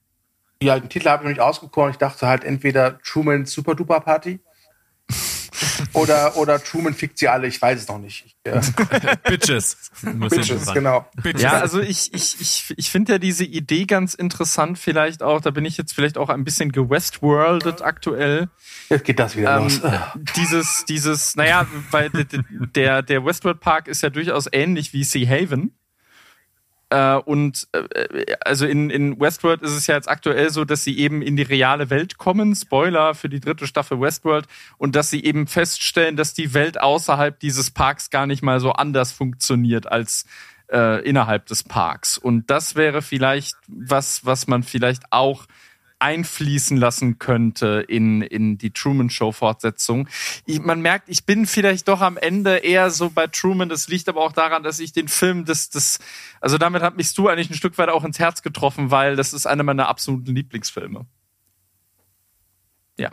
Ja, den Titel habe ich noch nicht ausgekoren. Ich dachte halt entweder Truman Super Duper Party oder, oder Truman fickt sie alle. Ich weiß es noch nicht. Ich, äh, Bitches. Bitches, genau. Ja, also ich, ich, ich, ich finde ja diese Idee ganz interessant, vielleicht auch, da bin ich jetzt vielleicht auch ein bisschen gewestworldet aktuell. Jetzt geht das wieder Ähm, los. dieses, dieses, naja, weil der, der Westworld Park ist ja durchaus ähnlich wie Sea Haven. Äh, und äh, also in, in Westworld ist es ja jetzt aktuell so, dass sie eben in die reale Welt kommen, Spoiler für die dritte Staffel Westworld, und dass sie eben feststellen, dass die Welt außerhalb dieses Parks gar nicht mal so anders funktioniert als äh, innerhalb des Parks. Und das wäre vielleicht was, was man vielleicht auch einfließen lassen könnte in, in die Truman Show Fortsetzung. Ich, man merkt, ich bin vielleicht doch am Ende eher so bei Truman. Das liegt aber auch daran, dass ich den Film das, das, also damit hat mich du eigentlich ein Stück weit auch ins Herz getroffen, weil das ist einer meiner absoluten Lieblingsfilme. Ja.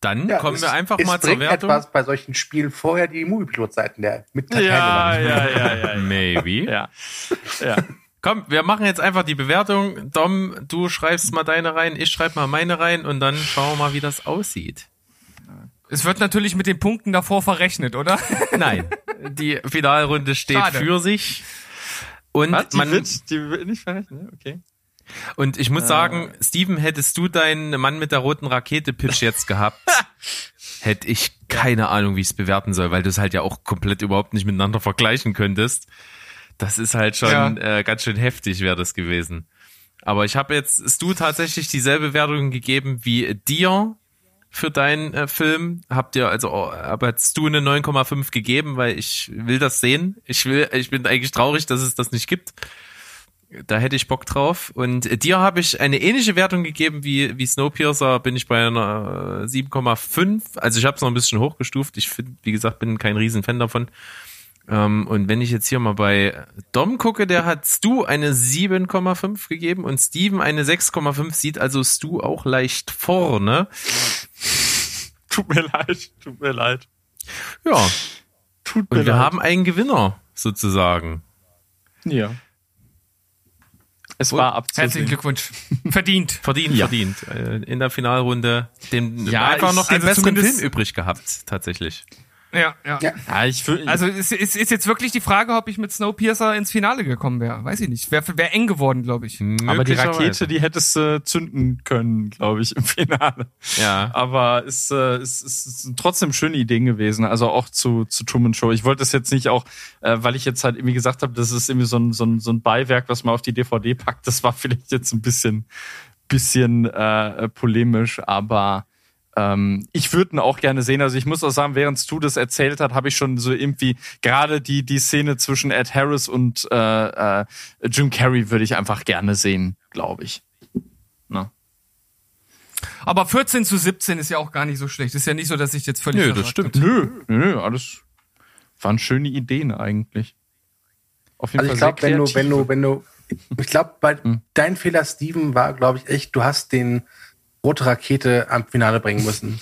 Dann Ja, kommen es- wir einfach mal zur Wertung. etwas bei solchen Spielen vorher die Moviepilot-Seiten der mit Ja, ja, ja, ja. Maybe. Ja. Ja. Komm, wir machen jetzt einfach die Bewertung. Dom, du schreibst mal deine rein, ich schreib mal meine rein und dann schauen wir mal, wie das aussieht. Es wird natürlich mit den Punkten davor verrechnet, oder? Nein, die Finalrunde steht Schade. für sich. Und Was? Die man, wird, die wird nicht verrechnet? Okay. und ich muss sagen, Steven, hättest du deinen Mann mit der roten Rakete Pitch jetzt gehabt, hätte ich keine Ahnung, wie ich es bewerten soll, weil du es halt ja auch komplett überhaupt nicht miteinander vergleichen könntest. Das ist halt schon äh, ganz schön heftig, wäre das gewesen. Aber ich habe jetzt Stu tatsächlich dieselbe Wertung gegeben wie dir. für deinen äh, Film. Habt ihr also oh, aber hast du eine 9,5 gegeben, weil ich will das sehen. Ich will, ich bin eigentlich traurig, dass es das nicht gibt. Da hätte ich Bock drauf. Und äh, dir habe ich eine ähnliche Wertung gegeben wie, wie Snowpiercer, bin ich bei einer äh, 7,5. Also ich habe es noch ein bisschen hochgestuft. Ich finde, wie gesagt, bin kein Riesenfan davon. Ähm, und wenn ich jetzt hier mal bei Dom gucke, der hat Stu eine 7,5 gegeben und Steven eine 6,5. Sieht also Stu auch leicht vorne. Tut mir leid, tut mir leid. Ja. Tut mir Und wir leid. haben einen Gewinner, sozusagen. Ja. Es war abzusehen. Herzlichen Glückwunsch. Verdient. Verdient, Ja. verdient. Äh, In der Finalrunde den Ja, einfach ich- noch den also besseren zumindest- Film übrig gehabt, tatsächlich. Ja, ja. Ja. Ja, ich fühl, Also es ist, ist jetzt wirklich die Frage, ob ich mit Snowpiercer ins Finale gekommen wäre. Weiß ich nicht. Wäre wär eng geworden, glaube ich. aber die. Rakete, die hättest du zünden können, glaube ich, im Finale. Ja. Aber es, äh, es, es ist trotzdem schöne Ideen gewesen. Also auch zu, zu Truman Show. Ich wollte das jetzt nicht auch, äh, weil ich jetzt halt irgendwie gesagt habe, das ist irgendwie so ein, so, ein, so ein Beiwerk, was man auf die DVD packt. Das war vielleicht jetzt ein bisschen, bisschen äh, polemisch, aber ähm, ich würde ihn auch gerne sehen. Also ich muss auch sagen, während Stu das erzählt hat, habe ich schon so irgendwie gerade die die Szene zwischen Ed Harris und äh, äh, Jim Carrey würde ich einfach gerne sehen, glaube ich. Na. Aber 14 zu 17 ist ja auch gar nicht so schlecht. Ist ja nicht so, dass ich jetzt völlig Nö, das stimmt. Nö, nö, alles waren schöne Ideen eigentlich. Auf jeden Also ich Fall glaube, wenn du, wenn du, wenn du, ich glaube, bei Hm. dein Fehler, Steven, war, glaube ich, echt, du hast den rote Rakete am Finale bringen müssen.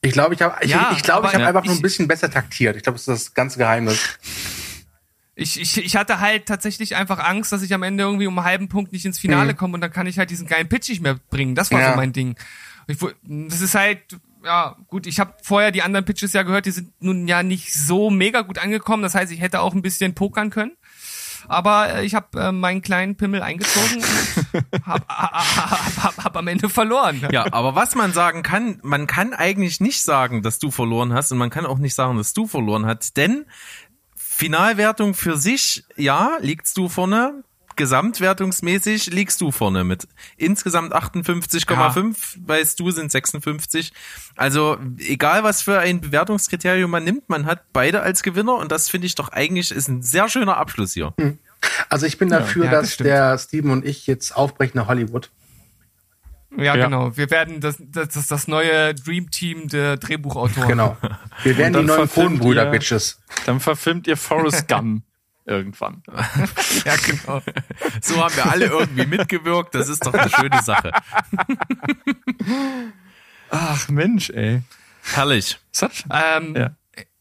Ich glaube, ich habe, ich, Ja, ich glaube, ich aber habe einfach nur ein bisschen besser taktiert. Ich glaube, das ist das ganze Geheimnis. Ich, ich, ich hatte halt tatsächlich einfach Angst, dass ich am Ende irgendwie um einen halben Punkt nicht ins Finale komme und dann kann ich halt diesen geilen Pitch nicht mehr bringen. Das war Ja. so mein Ding. Ich, das ist halt, ja, gut, ich habe vorher die anderen Pitches ja gehört, die sind nun ja nicht so mega gut angekommen. Das heißt, ich hätte auch ein bisschen pokern können. Aber äh, ich habe äh, meinen kleinen Pimmel eingezogen und hab, hab, hab, hab am Ende verloren. Ja, aber was man sagen kann, man kann eigentlich nicht sagen, dass du verloren hast und man kann auch nicht sagen, dass du verloren hast, denn Finalwertung für sich, ja, liegst du vorne. Gesamtwertungsmäßig liegst du vorne mit insgesamt 58,5, weißt du, sind 56. Also egal was für ein Bewertungskriterium man nimmt, man hat beide als Gewinner und das finde ich doch eigentlich ist ein sehr schöner Abschluss hier. Also ich bin dafür, ja, das dass stimmt. der Steven und ich jetzt aufbrechen nach Hollywood. Ja, Ja. genau. Wir werden das, das, das, das neue Dream Team der Drehbuchautoren. Genau. Wir werden die dann neuen Kohnbrüder, Bitches. Dann verfilmt ihr Forrest Gump irgendwann. Ja, genau. So haben wir alle irgendwie mitgewirkt, das ist doch eine schöne Sache. Ach Mensch, ey. Herrlich. Hat, Ähm, Ja.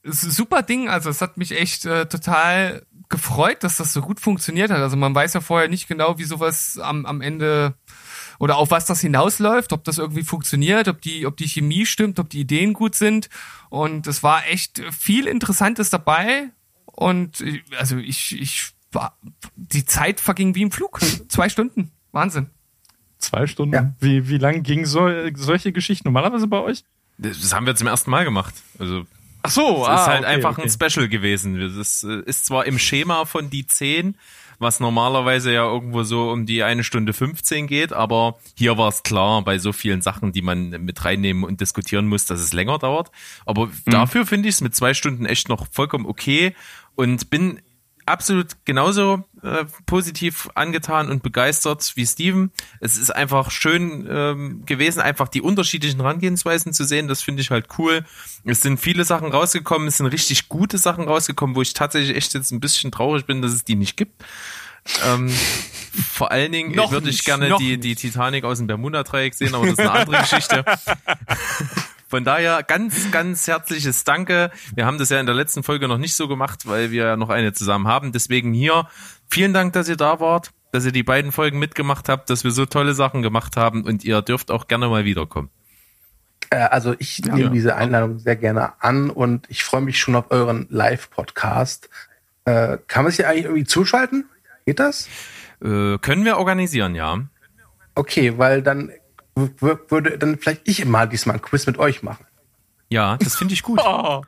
Super Ding, also es hat mich echt äh, total gefreut, dass das so gut funktioniert hat. Also man weiß ja vorher nicht genau, wie sowas am, am Ende oder auf was das hinausläuft, ob das irgendwie funktioniert, ob die, ob die Chemie stimmt, ob die Ideen gut sind. Und es war echt viel Interessantes dabei. Und äh, also ich, ich war, die Zeit verging wie im Flug. Zwei Stunden. Wahnsinn. zwei Stunden. Ja. Wie, wie lang gingen so, solche Geschichten normalerweise bei euch? Das haben wir zum ersten Mal gemacht. Also Ach so, Es ist halt okay, einfach okay. ein Special gewesen. Das ist zwar im Schema von die 10, was normalerweise ja irgendwo so um die eine Stunde 15 geht, aber hier war es klar bei so vielen Sachen, die man mit reinnehmen und diskutieren muss, dass es länger dauert. Aber Mhm. dafür finde ich es mit zwei Stunden echt noch vollkommen okay und bin absolut genauso äh, positiv angetan und begeistert wie Steven. Es ist einfach schön ähm, gewesen, einfach die unterschiedlichen Herangehensweisen zu sehen. Das finde ich halt cool. Es sind viele Sachen rausgekommen, es sind richtig gute Sachen rausgekommen, wo ich tatsächlich echt jetzt ein bisschen traurig bin, dass es die nicht gibt. Ähm, vor allen Dingen würde ich gerne die, die Titanic aus dem Bermuda-Dreieck sehen, aber das ist eine andere Geschichte. Von daher ganz, ganz herzliches Danke. Wir haben das ja in der letzten Folge noch nicht so gemacht, weil wir ja noch eine zusammen haben. Deswegen hier vielen Dank, dass ihr da wart, dass ihr die beiden Folgen mitgemacht habt, dass wir so tolle Sachen gemacht haben und ihr dürft auch gerne mal wiederkommen. Äh, also ich nehme diese Einladung sehr gerne an und ich freue mich schon auf euren Live-Podcast. Äh, kann man sich eigentlich irgendwie zuschalten? Geht das? Äh, können wir organisieren, ja. Okay, weil dann würde dann vielleicht ich mal diesmal ein Quiz mit euch machen. Ja, das finde ich gut. Oh,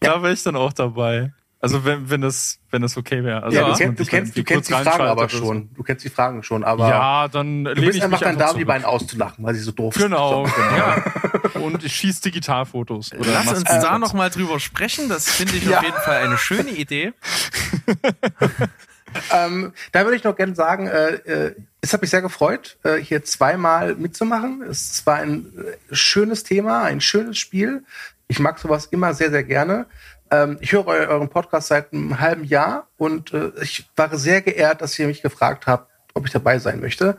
da wäre ich dann auch dabei. Also wenn, wenn das, wenn das okay wäre. Also, Ja, du, kennst, du kennst, du kennst die Fragen aber schon. Du kennst die Fragen schon, aber Ja, dann du bist ich einfach dann da, um die beiden auszulachen, weil sie so doof Genau, sind. genau. Und ich schieße Digitalfotos. Oder Lass uns da noch mal drüber sprechen. Das finde ich Ja. auf jeden Fall eine schöne Idee. Ähm, da würde ich noch gerne sagen, äh, äh, es hat mich sehr gefreut, äh, hier zweimal mitzumachen. Es war ein äh, schönes Thema, ein schönes Spiel. Ich mag sowas immer sehr, sehr gerne. Ähm, ich höre eu- euren Podcast seit einem halben Jahr und äh, ich war sehr geehrt, dass ihr mich gefragt habt, ob ich dabei sein möchte.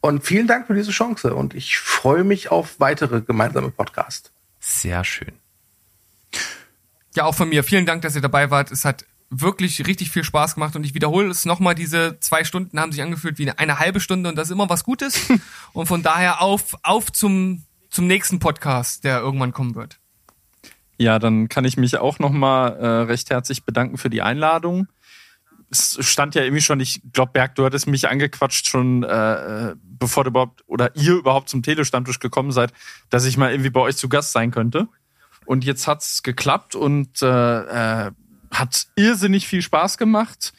Und vielen Dank für diese Chance und ich freue mich auf weitere gemeinsame Podcasts. Sehr schön. Ja, auch von mir. Vielen Dank, dass ihr dabei wart. Es hat wirklich richtig viel Spaß gemacht und ich wiederhole es nochmal, diese zwei Stunden haben sich angefühlt wie eine halbe Stunde und das ist immer was Gutes. und von daher auf, auf zum, zum nächsten Podcast, der irgendwann kommen wird. Ja, dann kann ich mich auch nochmal äh, recht herzlich bedanken für die Einladung. Es stand ja irgendwie schon, ich glaube, Berg, du hattest mich angequatscht schon, äh, äh, bevor du überhaupt oder ihr überhaupt zum Telestammtisch gekommen seid, dass ich mal irgendwie bei euch zu Gast sein könnte. Und jetzt hat's geklappt und äh, äh, hat irrsinnig viel Spaß gemacht.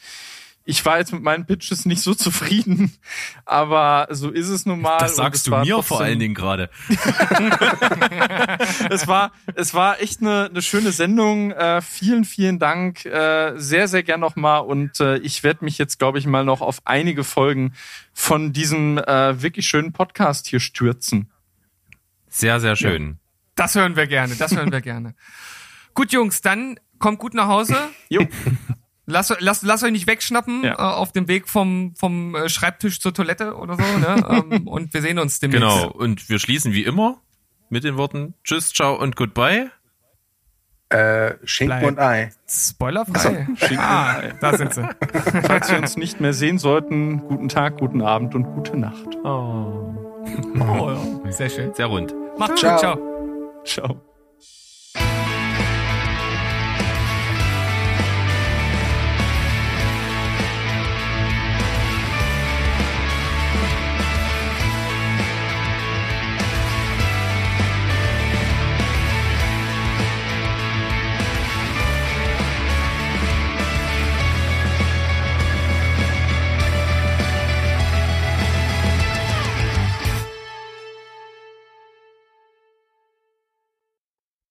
Ich war jetzt mit meinen Pitches nicht so zufrieden, aber so ist es nun mal. Das sagst du mir vor trotzdem- allen Dingen gerade. es war, es war echt eine, eine schöne Sendung. Äh, vielen, vielen Dank. Äh, sehr, sehr gern nochmal. Und äh, ich werde mich jetzt, glaube ich, mal noch auf einige Folgen von diesem äh, wirklich schönen Podcast hier stürzen. Sehr, sehr schön. Das hören wir gerne, das hören wir gerne. Gut, Jungs, dann kommt gut nach Hause. Jo. Lasst, lasst, lasst euch nicht wegschnappen Ja. äh, auf dem Weg vom, vom äh, Schreibtisch zur Toilette oder so. Ne? ähm, und wir sehen uns demnächst. Genau. Und wir schließen wie immer mit den Worten Tschüss, ciao und goodbye. Äh, Schinken Bleib. und Ei. Spoilerfrei. Schinken ah, da sind sie. Falls wir uns nicht mehr sehen sollten, guten Tag, guten Abend und gute Nacht. Oh, ja. Sehr schön. Sehr rund. Macht's Ciao. gut, ciao. Ciao.